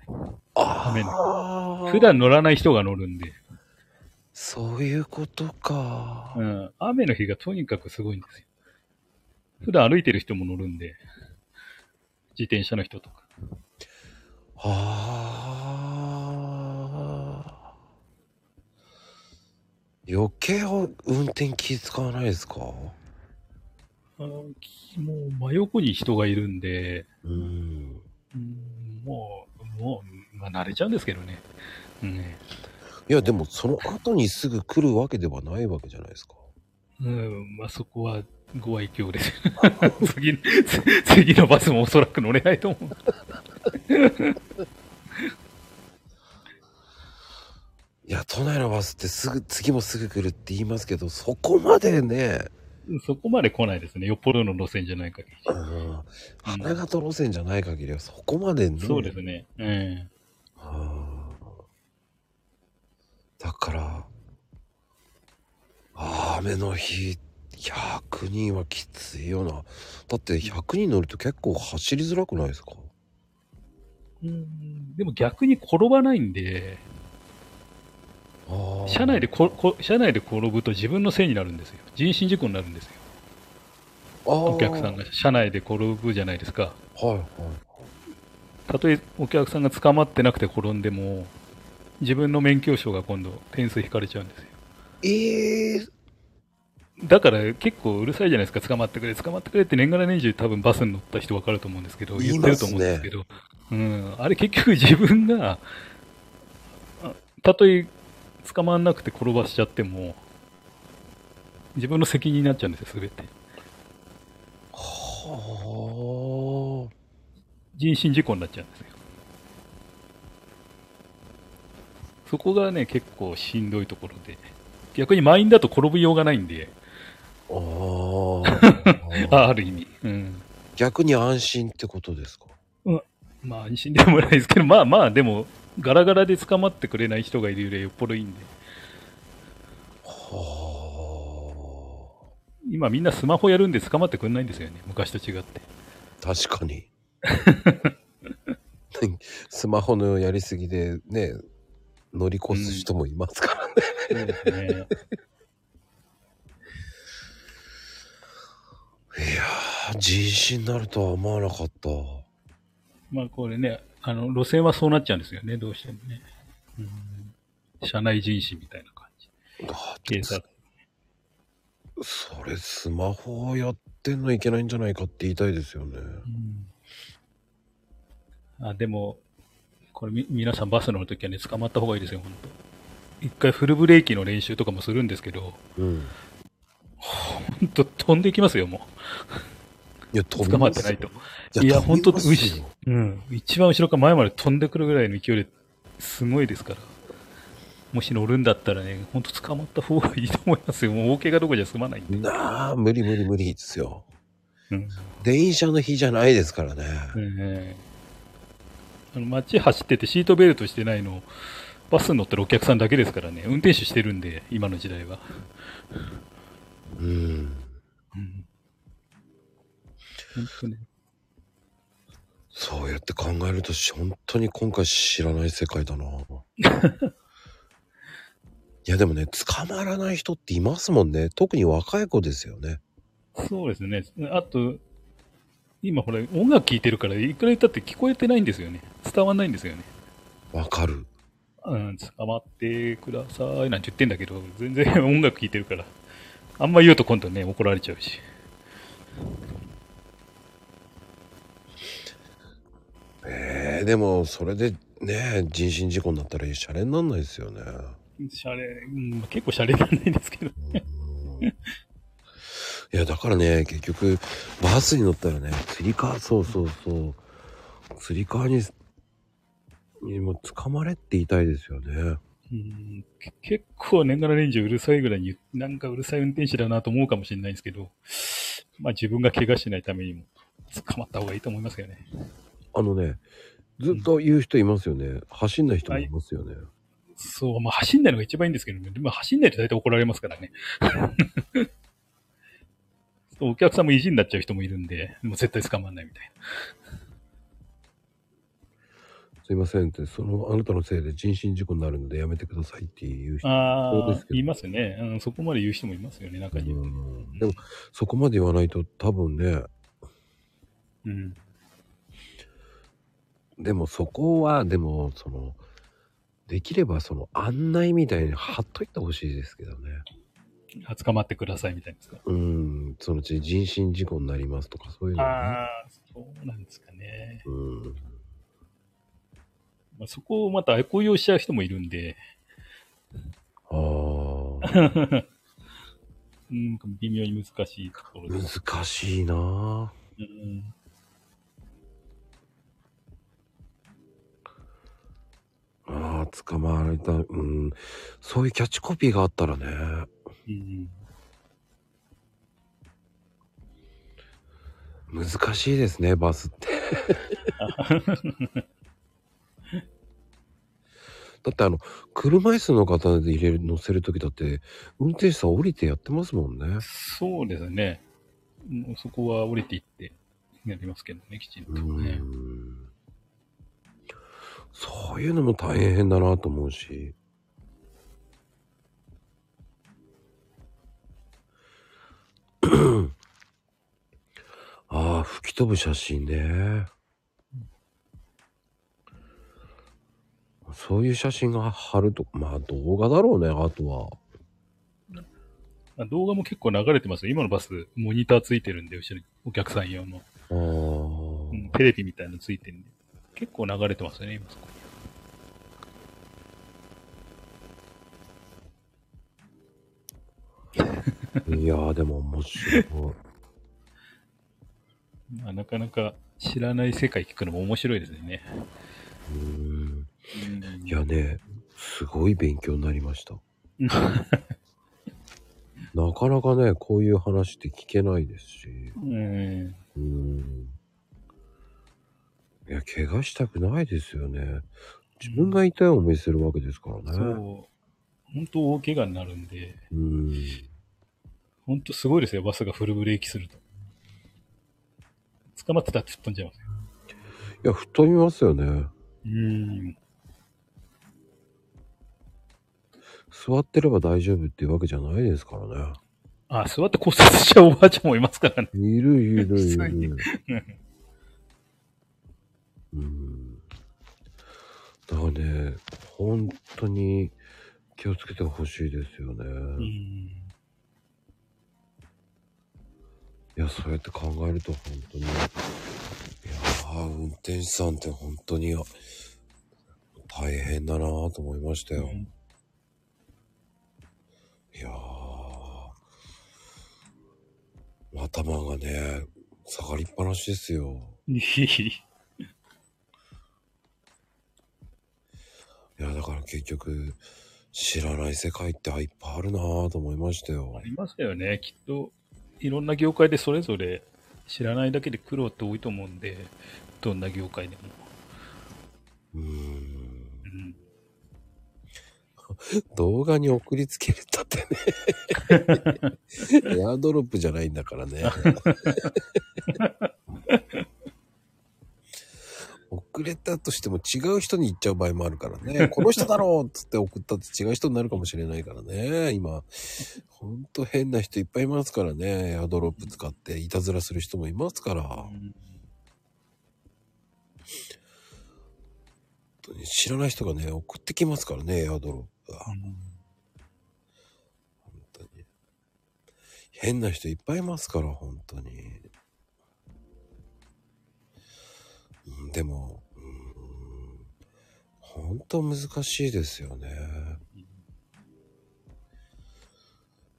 Speaker 1: あ
Speaker 3: 雨
Speaker 1: あ
Speaker 3: 普段乗らない人が乗るんで、
Speaker 1: そういうことか。
Speaker 3: うん、雨の日がとにかくすごいんですよ。普段歩いてる人も乗るんで、自転車の人とか。
Speaker 1: はあ。余計運転気使わないですか？
Speaker 3: あもう真横に人がいるんで、
Speaker 1: うん。
Speaker 3: うんもう、もう、まあ慣れちゃうんですけどね。うんね
Speaker 1: いや、でもその後にすぐ来るわけではないわけじゃないですか。
Speaker 3: うん、まあそこはご愛嬌です。次、つ次のバスもおそらく乗れないと思う。
Speaker 1: いや、都内のバスってすぐ、次もすぐ来るって言いますけど、そこまでね、
Speaker 3: そこまで来ないですね。よっぽどの路線じゃない限り。
Speaker 1: うん、花形路線じゃない限りはそこまでね。
Speaker 3: そうですね。うん。
Speaker 1: はあだから、雨の日、100人はきついよな。だって100人乗ると結構走りづらくないですか？
Speaker 3: うんでも逆に転ばないんで、
Speaker 1: あー
Speaker 3: 車内でここ車内で転ぶと自分のせいになるんですよ。人身事故になるんですよ。お客さんが車内で転ぶじゃないですか。
Speaker 1: はいはい。
Speaker 3: たとえお客さんが捕まってなくて転んでも、自分の免許証が今度点数引かれちゃうんですよ。
Speaker 1: ええ
Speaker 3: だから結構うるさいじゃないですか、捕まってくれ、捕まってくれって年がら年中多分バスに乗った人分かると思うんですけど、
Speaker 1: 言
Speaker 3: ってると思うんですけど、うん、あれ結局自分が、あたとえ捕まんなくて転ばしちゃっても、自分の責任になっちゃうんですよ、すべて。
Speaker 1: はあ。
Speaker 3: 人身事故になっちゃうんですよ。そこがね、結構しんどいところで、逆に満員だと転びようがないんで、
Speaker 1: あー。
Speaker 3: あある意味。うん。
Speaker 1: 逆に安心ってことですか？
Speaker 3: まあ安心でもないですけど、まあまあ、でも、ガラガラで捕まってくれない人がいるよりよっぽどいいんで、
Speaker 1: は
Speaker 3: 今みんなスマホやるんで捕まってくれないんですよね、昔と違って。
Speaker 1: あ確かに。スマホのやりすぎでね乗り越す人もいますからね、
Speaker 3: そうですね。
Speaker 1: いやー人身になるとは思わなかった
Speaker 3: まあこれね、あの、路線はそうなっちゃうんですよね、どうしてもね。うん社内人士みたいな感じ。警察。
Speaker 1: それスマホをやってんのいけないんじゃないかって言いたいですよね
Speaker 3: うんあ、でも、これみ、皆さんバス乗るときはね、捕まった方がいいですよ、本当一回フルブレーキの練習とかもするんですけど、
Speaker 1: うん
Speaker 3: 本当飛んでいきますよ、も
Speaker 1: いや
Speaker 3: う。捕まってないと。
Speaker 1: い
Speaker 3: いや、本当
Speaker 1: 飛びます
Speaker 3: 牛
Speaker 1: よ。
Speaker 3: うん。一番後ろから前まで飛んでくるぐらいの勢いですごいですから。もし乗るんだったらね、本当捕まった方がいいと思いますよ。もう大怪我どころじゃ済まないんで。
Speaker 1: なあ無理無理無理ですよ
Speaker 3: うん。
Speaker 1: 電車の日じゃないですからね、
Speaker 3: ええあの街走っててシートベルトしてないの、バスに乗ってるお客さんだけですからね、運転手してるんで、今の時代は。
Speaker 1: うん
Speaker 3: うん。本当ね。
Speaker 1: そうやって考えると本当に今回知らない世界だな いやでもね捕まらない人っていますもんね特に若い子ですよね
Speaker 3: そうですね。あと、今ほら、音楽聴いてるから、いくら言ったって聞こえてないんですよね。伝わんないんですよね。
Speaker 1: わかる
Speaker 3: うん、捕まってくださいなんて言ってんだけど、全然 音楽聴いてるから。あんま言うと今度ね、怒られちゃうし。
Speaker 1: えー、でもそれでね人身事故になったらシャレになんないですよね
Speaker 3: シャレ、うん、結構シャレなんないですけど。
Speaker 1: うんいやだからね結局バスに乗ったらねつり革そうそうそうつり革ににも捕まれって言いたいですよね
Speaker 3: うん、け結構年がら年中うるさいぐらいに、なんかうるさい運転手だなと思うかもしれないですけど、まあ自分が怪我しないためにも捕まった方がいいと思いますけどね。
Speaker 1: あのねずっと言う人いますよね走んない人もいますよね、
Speaker 3: そう、まあ走んないのが一番いいんですけどね。でも走んないと大体怒られますからね。お客さんも意地になっちゃう人もいるんで、もう絶対捕まんないみたい
Speaker 1: すいませんってそのあなたのせいで人身事故になるのでやめてくださいっていう人
Speaker 3: な。あいますね、うん。そこまで言う人もいますよね、中に
Speaker 1: でもそこまで言わないと多分ね
Speaker 3: うん。
Speaker 1: でもそこはでもそのできればその案内みたいに貼っといてほしいですけどね
Speaker 3: あ捕まってくださいみたいですか。
Speaker 1: うん、そのうち人身事故になりますとか、そういうのね。
Speaker 3: ああ、そうなんですかね。
Speaker 1: うん。
Speaker 3: まあ、そこをまた悪用しちゃう人もいるんで、
Speaker 1: ああ、
Speaker 3: うん、微妙に難しいところです。
Speaker 1: 難しいな
Speaker 3: うん
Speaker 1: ああ、捕まえた、うん。そういうキャッチコピーがあったらね。
Speaker 3: うん
Speaker 1: 難しいですね、バスって。だってあの、車椅子の方で入れる、乗せるときだって、運転手さん降りてやってますもんね。
Speaker 3: そうですね。もうそこは降りていってやりますけどね、きちんと
Speaker 1: う
Speaker 3: ね。
Speaker 1: ん。そういうのも大変だなと思うし。ああ、吹き飛ぶ写真ね。そういう写真が貼ると、まあ動画だろうね、あとは。
Speaker 3: まあ動画も結構流れてますよ。今のバス、モニターついてるんで、後ろにお客さん用の、
Speaker 1: ああ、
Speaker 3: うんテレビみたいなのついてるんで。結構流れてますよね、今そこ。
Speaker 1: いやーでも面白い。
Speaker 3: まあ、なかなか知らない世界聞くのも面白いですね。
Speaker 1: うん
Speaker 3: うん
Speaker 1: いやね、すごい勉強になりました。なかなかね、こういう話って聞けないですし。
Speaker 3: うん。
Speaker 1: うん。いや、怪我したくないですよね。自分が痛い思いするわけですから
Speaker 3: そう。
Speaker 1: ね。
Speaker 3: 本当大怪我になるんで、
Speaker 1: うん。
Speaker 3: 本当すごいですよ、バスがフルブレーキすると。捕まってたって吹っ飛んじゃいますよ。
Speaker 1: いや、吹っ飛びますよね。
Speaker 3: うん。
Speaker 1: 座ってれば大丈夫っていうわけじゃないですからね。
Speaker 3: あ、座って骨折しちゃうおばあちゃんもいますからね。
Speaker 1: いるいるいる。うん。だからね、本当に気をつけてほしいですよね。
Speaker 3: うん。
Speaker 1: いや、そうやって考えると本当に、いやー、運転手さんって本当に大変だなぁと思いましたよ。いやー、頭がね、下がりっぱなしですよ。
Speaker 3: い
Speaker 1: や、だから結局、知らない世界ってあいっぱいあるなぁと思いましたよ
Speaker 3: あ。りますよね。きっと、いろんな業界でそれぞれ知らないだけで苦労って多いと思うんで、どんな業界でも。
Speaker 1: うーん。
Speaker 3: うん。
Speaker 1: 動画に送りつけれたってね。エアドロップじゃないんだからね。送れたとしても違う人に行っちゃう場合もあるからね。この人だろうっつって送ったって違う人になるかもしれないからね。今、ほんと変な人いっぱいいますからね。エアドロップ使っていたずらする人もいますから。本当に知らない人がね、送ってきますからね、エアドロップは。本当に。変な人いっぱいいますから、本当に。んでも、うん、本当難しいですよね。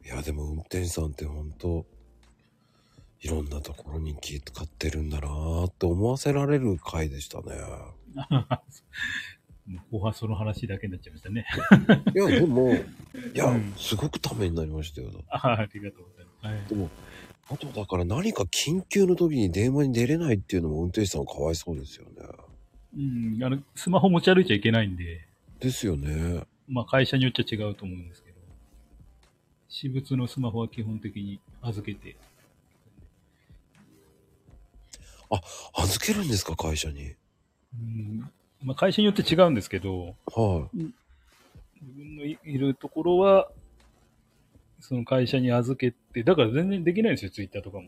Speaker 1: いや、でも運転手さんって本当、いろんなところに気使ってるんだなーって思わせられる回でしたね。
Speaker 3: もう後半その話だけになっちゃいましたね。
Speaker 1: いや、でも、いや、
Speaker 3: うん
Speaker 1: すごくためになりましたよ。
Speaker 3: あありがとうございます。はい
Speaker 1: でも、あとだから何か緊急の時に電話に出れないっていうのも運転手さんかわいそうですよね。
Speaker 3: うん、あの、スマホ持ち歩いちゃいけないんで、
Speaker 1: ですよね。
Speaker 3: まあ会社によっちゃ違うと思うんですけど、私物のスマホは基本的に預けて、
Speaker 1: 預けるんですか、会社に？
Speaker 3: うん、まあ会社によって違うんですけど、
Speaker 1: はい。
Speaker 3: 自分のいいるところは、その会社に預けて、だから全然できないんですよ、ツイッターとかも。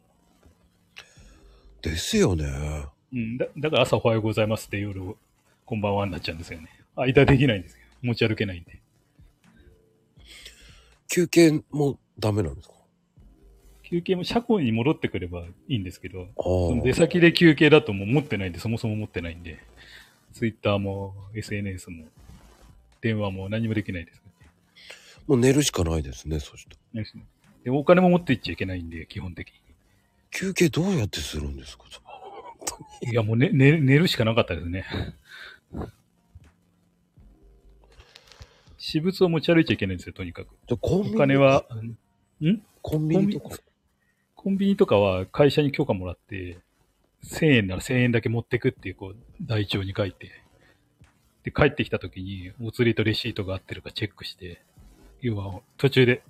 Speaker 1: ですよね。
Speaker 3: うん、だだから朝おはようございますって夜、こんばんはになっちゃうんですよね。間できないんですよ。持ち歩けないんで。
Speaker 1: 休憩もダメなんですか？
Speaker 3: 休憩も車庫に戻ってくればいいんですけど、
Speaker 1: あ
Speaker 3: その出
Speaker 1: あ。
Speaker 3: 先で休憩だともう持ってないんで、そもそも持ってないんで、ツイッターも SNS も電話も何もできないです、
Speaker 1: もう寝るしかないですね、そしたら。
Speaker 3: ね。でお金も持っていっちゃいけないんで、基本的
Speaker 1: 休憩どうやってするんですか
Speaker 3: に。いや、もう寝、寝寝るしかなかったですね。私物を持ち歩いちゃいけないんですよ、とにかく。
Speaker 1: じゃあコンビニ
Speaker 3: お金は、ん？
Speaker 1: コンビニとか？
Speaker 3: コンビニとかは会社に許可もらって、1000円なら1000円だけ持ってくっていう、こう、台帳に書いて、で、帰ってきた時に、お釣りとレシートが合ってるかチェックして、要は、途中で、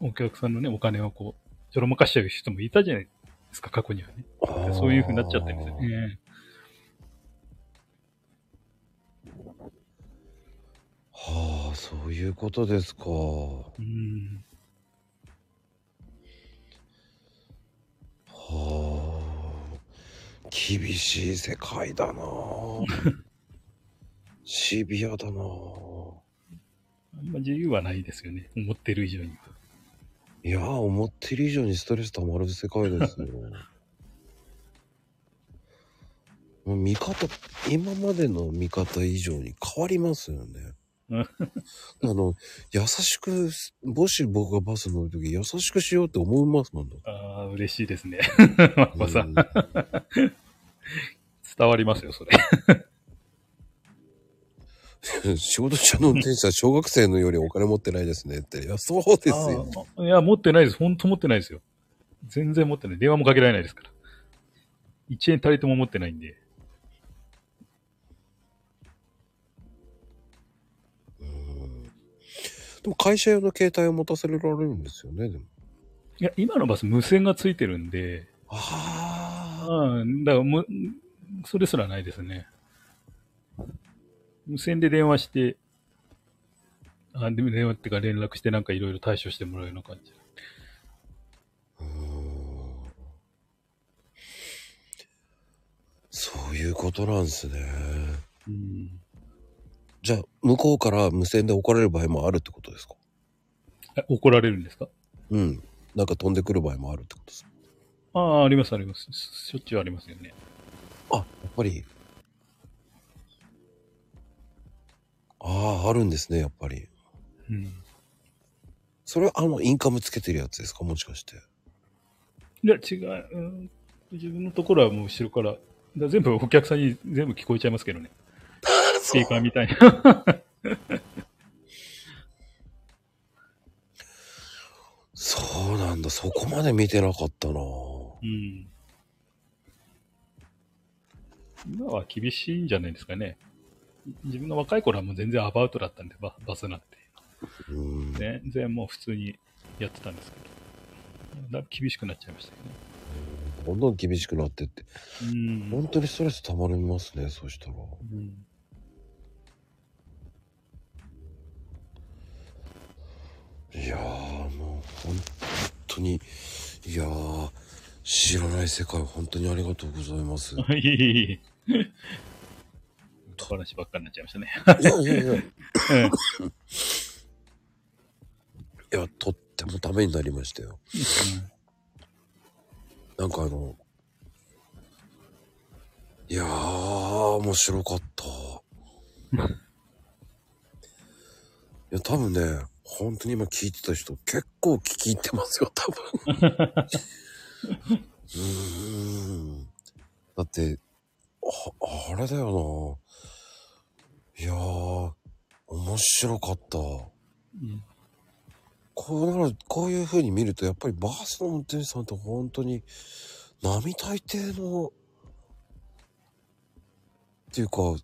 Speaker 3: お客さんのね、お金をこう、ちょろまかしちゃう人もいたじゃないですか、過去にはね。そういう風になっちゃってるんですよね。
Speaker 1: はあ、そういうことですか。
Speaker 3: うん。
Speaker 1: はあ。厳しい世界だな シビアだな
Speaker 3: あんま自由はないですよね。思ってる以上には。
Speaker 1: いやー、思ってる以上にストレス溜まる世界ですよ。もう見方、今までの見方以上に変わりますよね。
Speaker 3: う ん
Speaker 1: あの、優しく、もし僕がバス乗るとき、優しくしようって思いますもんだ。
Speaker 3: ああ、嬉しいですね。マッパさん伝わりますよ、それ。
Speaker 1: 仕事中の運転手は小学生のよりお金持ってないですねって。いや、そうですよ。
Speaker 3: いや、持ってないです。本当持ってないですよ。全然持ってない。電話もかけられないですから。1円たりとも持ってないんで。
Speaker 1: でも会社用の携帯を持たせられるんですよね、でも。
Speaker 3: いや、今のバス無線がついてるんで、
Speaker 1: ああ。
Speaker 3: うん、だからむ、それすらないですね。無線で電話して、あ、でも電話ってか連絡してなんかいろいろ対処してもらうような感じ。
Speaker 1: そういうことなんですね。
Speaker 3: うん。
Speaker 1: じゃあ、向こうから無線で怒られる場合もあるってことですか？
Speaker 3: え怒られるんですか？
Speaker 1: うん。なんか飛んでくる場合もあるってことですか？
Speaker 3: ああ、ありますあります。しょっちゅうありますよね。
Speaker 1: あ、やっぱり。ああ、あるんですね、やっぱり。
Speaker 3: うん。
Speaker 1: それはあの、インカムつけてるやつですか？もしかして。
Speaker 3: いや、違う。うん自分のところはもう後ろから、だ全部お客さんに全部聞こえちゃいますけどね。スピーカーみたいな。
Speaker 1: そうなんだ。そこまで見てなかったな
Speaker 3: うん。今は厳しいんじゃないですかね。自分の若い頃はもう全然アバウトだったんで、ババスなんて。
Speaker 1: うん。
Speaker 3: 全然もう普通にやってたんですけど。だいぶ厳しくなっちゃいましたよね。
Speaker 1: どんどん厳しくなってって。
Speaker 3: うん。
Speaker 1: 本当にストレス溜まりますね、そしたら。
Speaker 3: うん
Speaker 1: いやー、もう本当に、いやー、知らない世界本当にありがとうございます。い
Speaker 3: いえいえいえ。お話ばっかりになっちゃいましたね。
Speaker 1: やいやいや、い
Speaker 3: うん
Speaker 1: や、とってもためになりましたよ。なんかあの、いやー、面白かった。いや、多分ね、本当に今聞いてた人結構聞き入ってますよ、多分。うーん。だって、あ、あれだよな。いやー、面白かった。
Speaker 3: うん
Speaker 1: こうなる、こういう風に見ると、やっぱりバスの運転手さんって本当に、並大抵の、っていうか、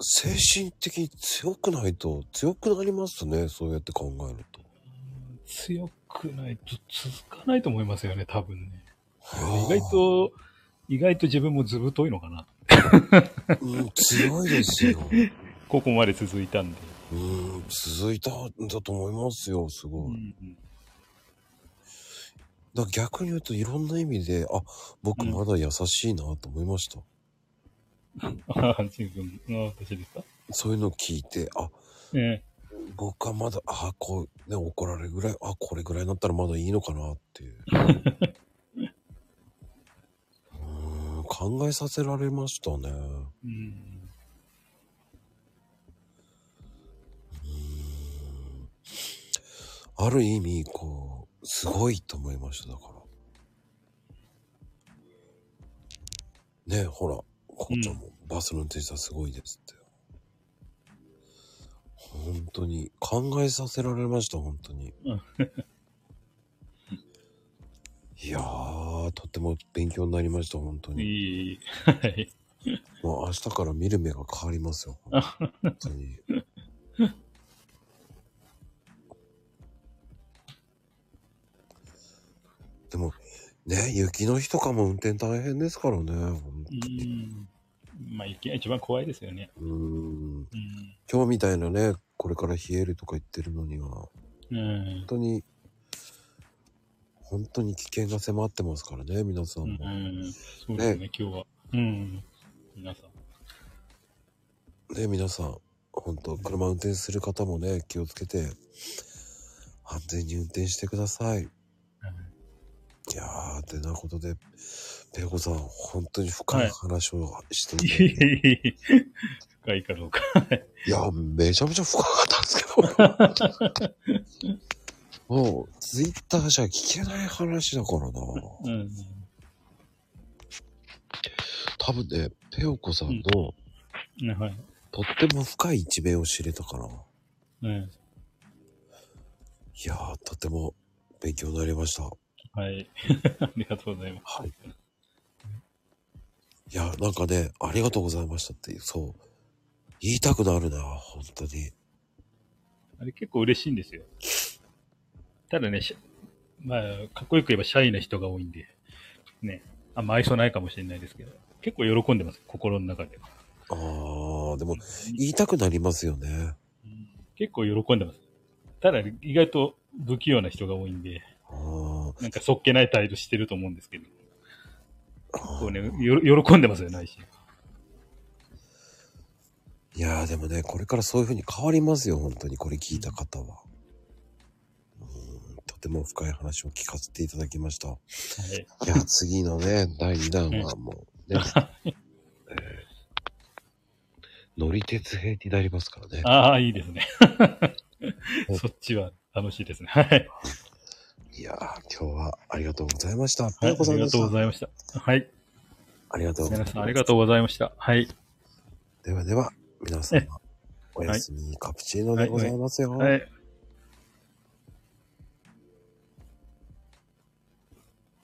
Speaker 1: 精神的に強くないと強くなりますね、そうやって考えると。
Speaker 3: 強くないと続かないと思いますよね、多分ね。
Speaker 1: は
Speaker 3: 意外と、意外と自分もずぶといのかな。
Speaker 1: あ、うん、強いですよ。
Speaker 3: ここまで続いたんで。
Speaker 1: うん、続いたんだと思いますよ、すごい。
Speaker 3: うん
Speaker 1: だ逆に言うといろんな意味で、あ、僕まだ優しいなと思いました。
Speaker 3: ああ、自分、あ私ですか？
Speaker 1: そういうのを聞いて、あ、
Speaker 3: え
Speaker 1: 僕はまだ、あこう、ね、怒られるぐらい、あ、これぐらいになったらまだいいのかなっていう。考えさせられましたね。
Speaker 3: うん。
Speaker 1: ある意味、こう、すごいと思いました、だから。ねほら、こうちゃんもバスの運転手さんすごいですって。本当に、考えさせられました、本当に。
Speaker 3: うん
Speaker 1: いやー、とっても勉強になりました、本当に。
Speaker 3: いい。はい。
Speaker 1: もう明日から見る目が変わりますよ、本当に。でも、ね、雪の日とかも運転大変ですからね。ほん
Speaker 3: うん。まあ、雪が一番怖いですよね。
Speaker 1: うーん
Speaker 3: うん。
Speaker 1: 今日みたいなね、これから冷えるとか言ってるのには、本
Speaker 3: うん。
Speaker 1: 当に、本当に危険が迫ってますからね、皆さんも。
Speaker 3: うん。そうですね、今日は。うん。皆さん。
Speaker 1: ね、皆さん、本当車運転する方もね、気をつけて、安全に運転してください。いやー、てなことで、ペコさん、本当に深い話をしてい
Speaker 3: い
Speaker 1: て、
Speaker 3: えいえ深いかどうか。
Speaker 1: いや、めちゃめちゃ深かったんですけど。もう、ツイッターじゃ聞けない話だからな。
Speaker 3: うん。
Speaker 1: 多分ね、ペオコさんの、
Speaker 3: はい。
Speaker 1: とっても深い一面を知れたから。
Speaker 3: うん。
Speaker 1: いやー、とても勉強になりました。
Speaker 3: はい。ありがとうございます。
Speaker 1: はい。いや、なんかね、ありがとうございましたって、そう。言いたくなるな、本当に。
Speaker 3: あれ結構嬉しいんですよ。ただね、しまあ、かっこよく言えばシャイな人が多いんで、ね、あんま愛想ないかもしれないですけど、結構喜んでます、心の中では。
Speaker 1: あー、でも、言いたくなりますよね。
Speaker 3: 結構喜んでます。ただ、意外と不器用な人が多いんで、なんかそっけない態度してると思うんですけど、
Speaker 1: あ
Speaker 3: こうね、
Speaker 1: ー。
Speaker 3: よ喜んでますよ、内心。
Speaker 1: いやー、でもね、これからそういう風に変わりますよ、本当に、これ聞いた方は。うんとても深い話を聞かせていただきました。
Speaker 3: はい。
Speaker 1: いや、次のね、第2弾はもうね、えー乗り鉄編になりますからね。
Speaker 3: ああ、いいですね。そっちは楽しいですね。はい。
Speaker 1: いやー、今日はありがとうございました。
Speaker 3: はいありがとうございました。はい。
Speaker 1: ありがとうございます。
Speaker 3: 皆さんありがとうございました。はい。
Speaker 1: ではでは、皆様、おやすみ、カプチーノでございますよ。
Speaker 3: はい。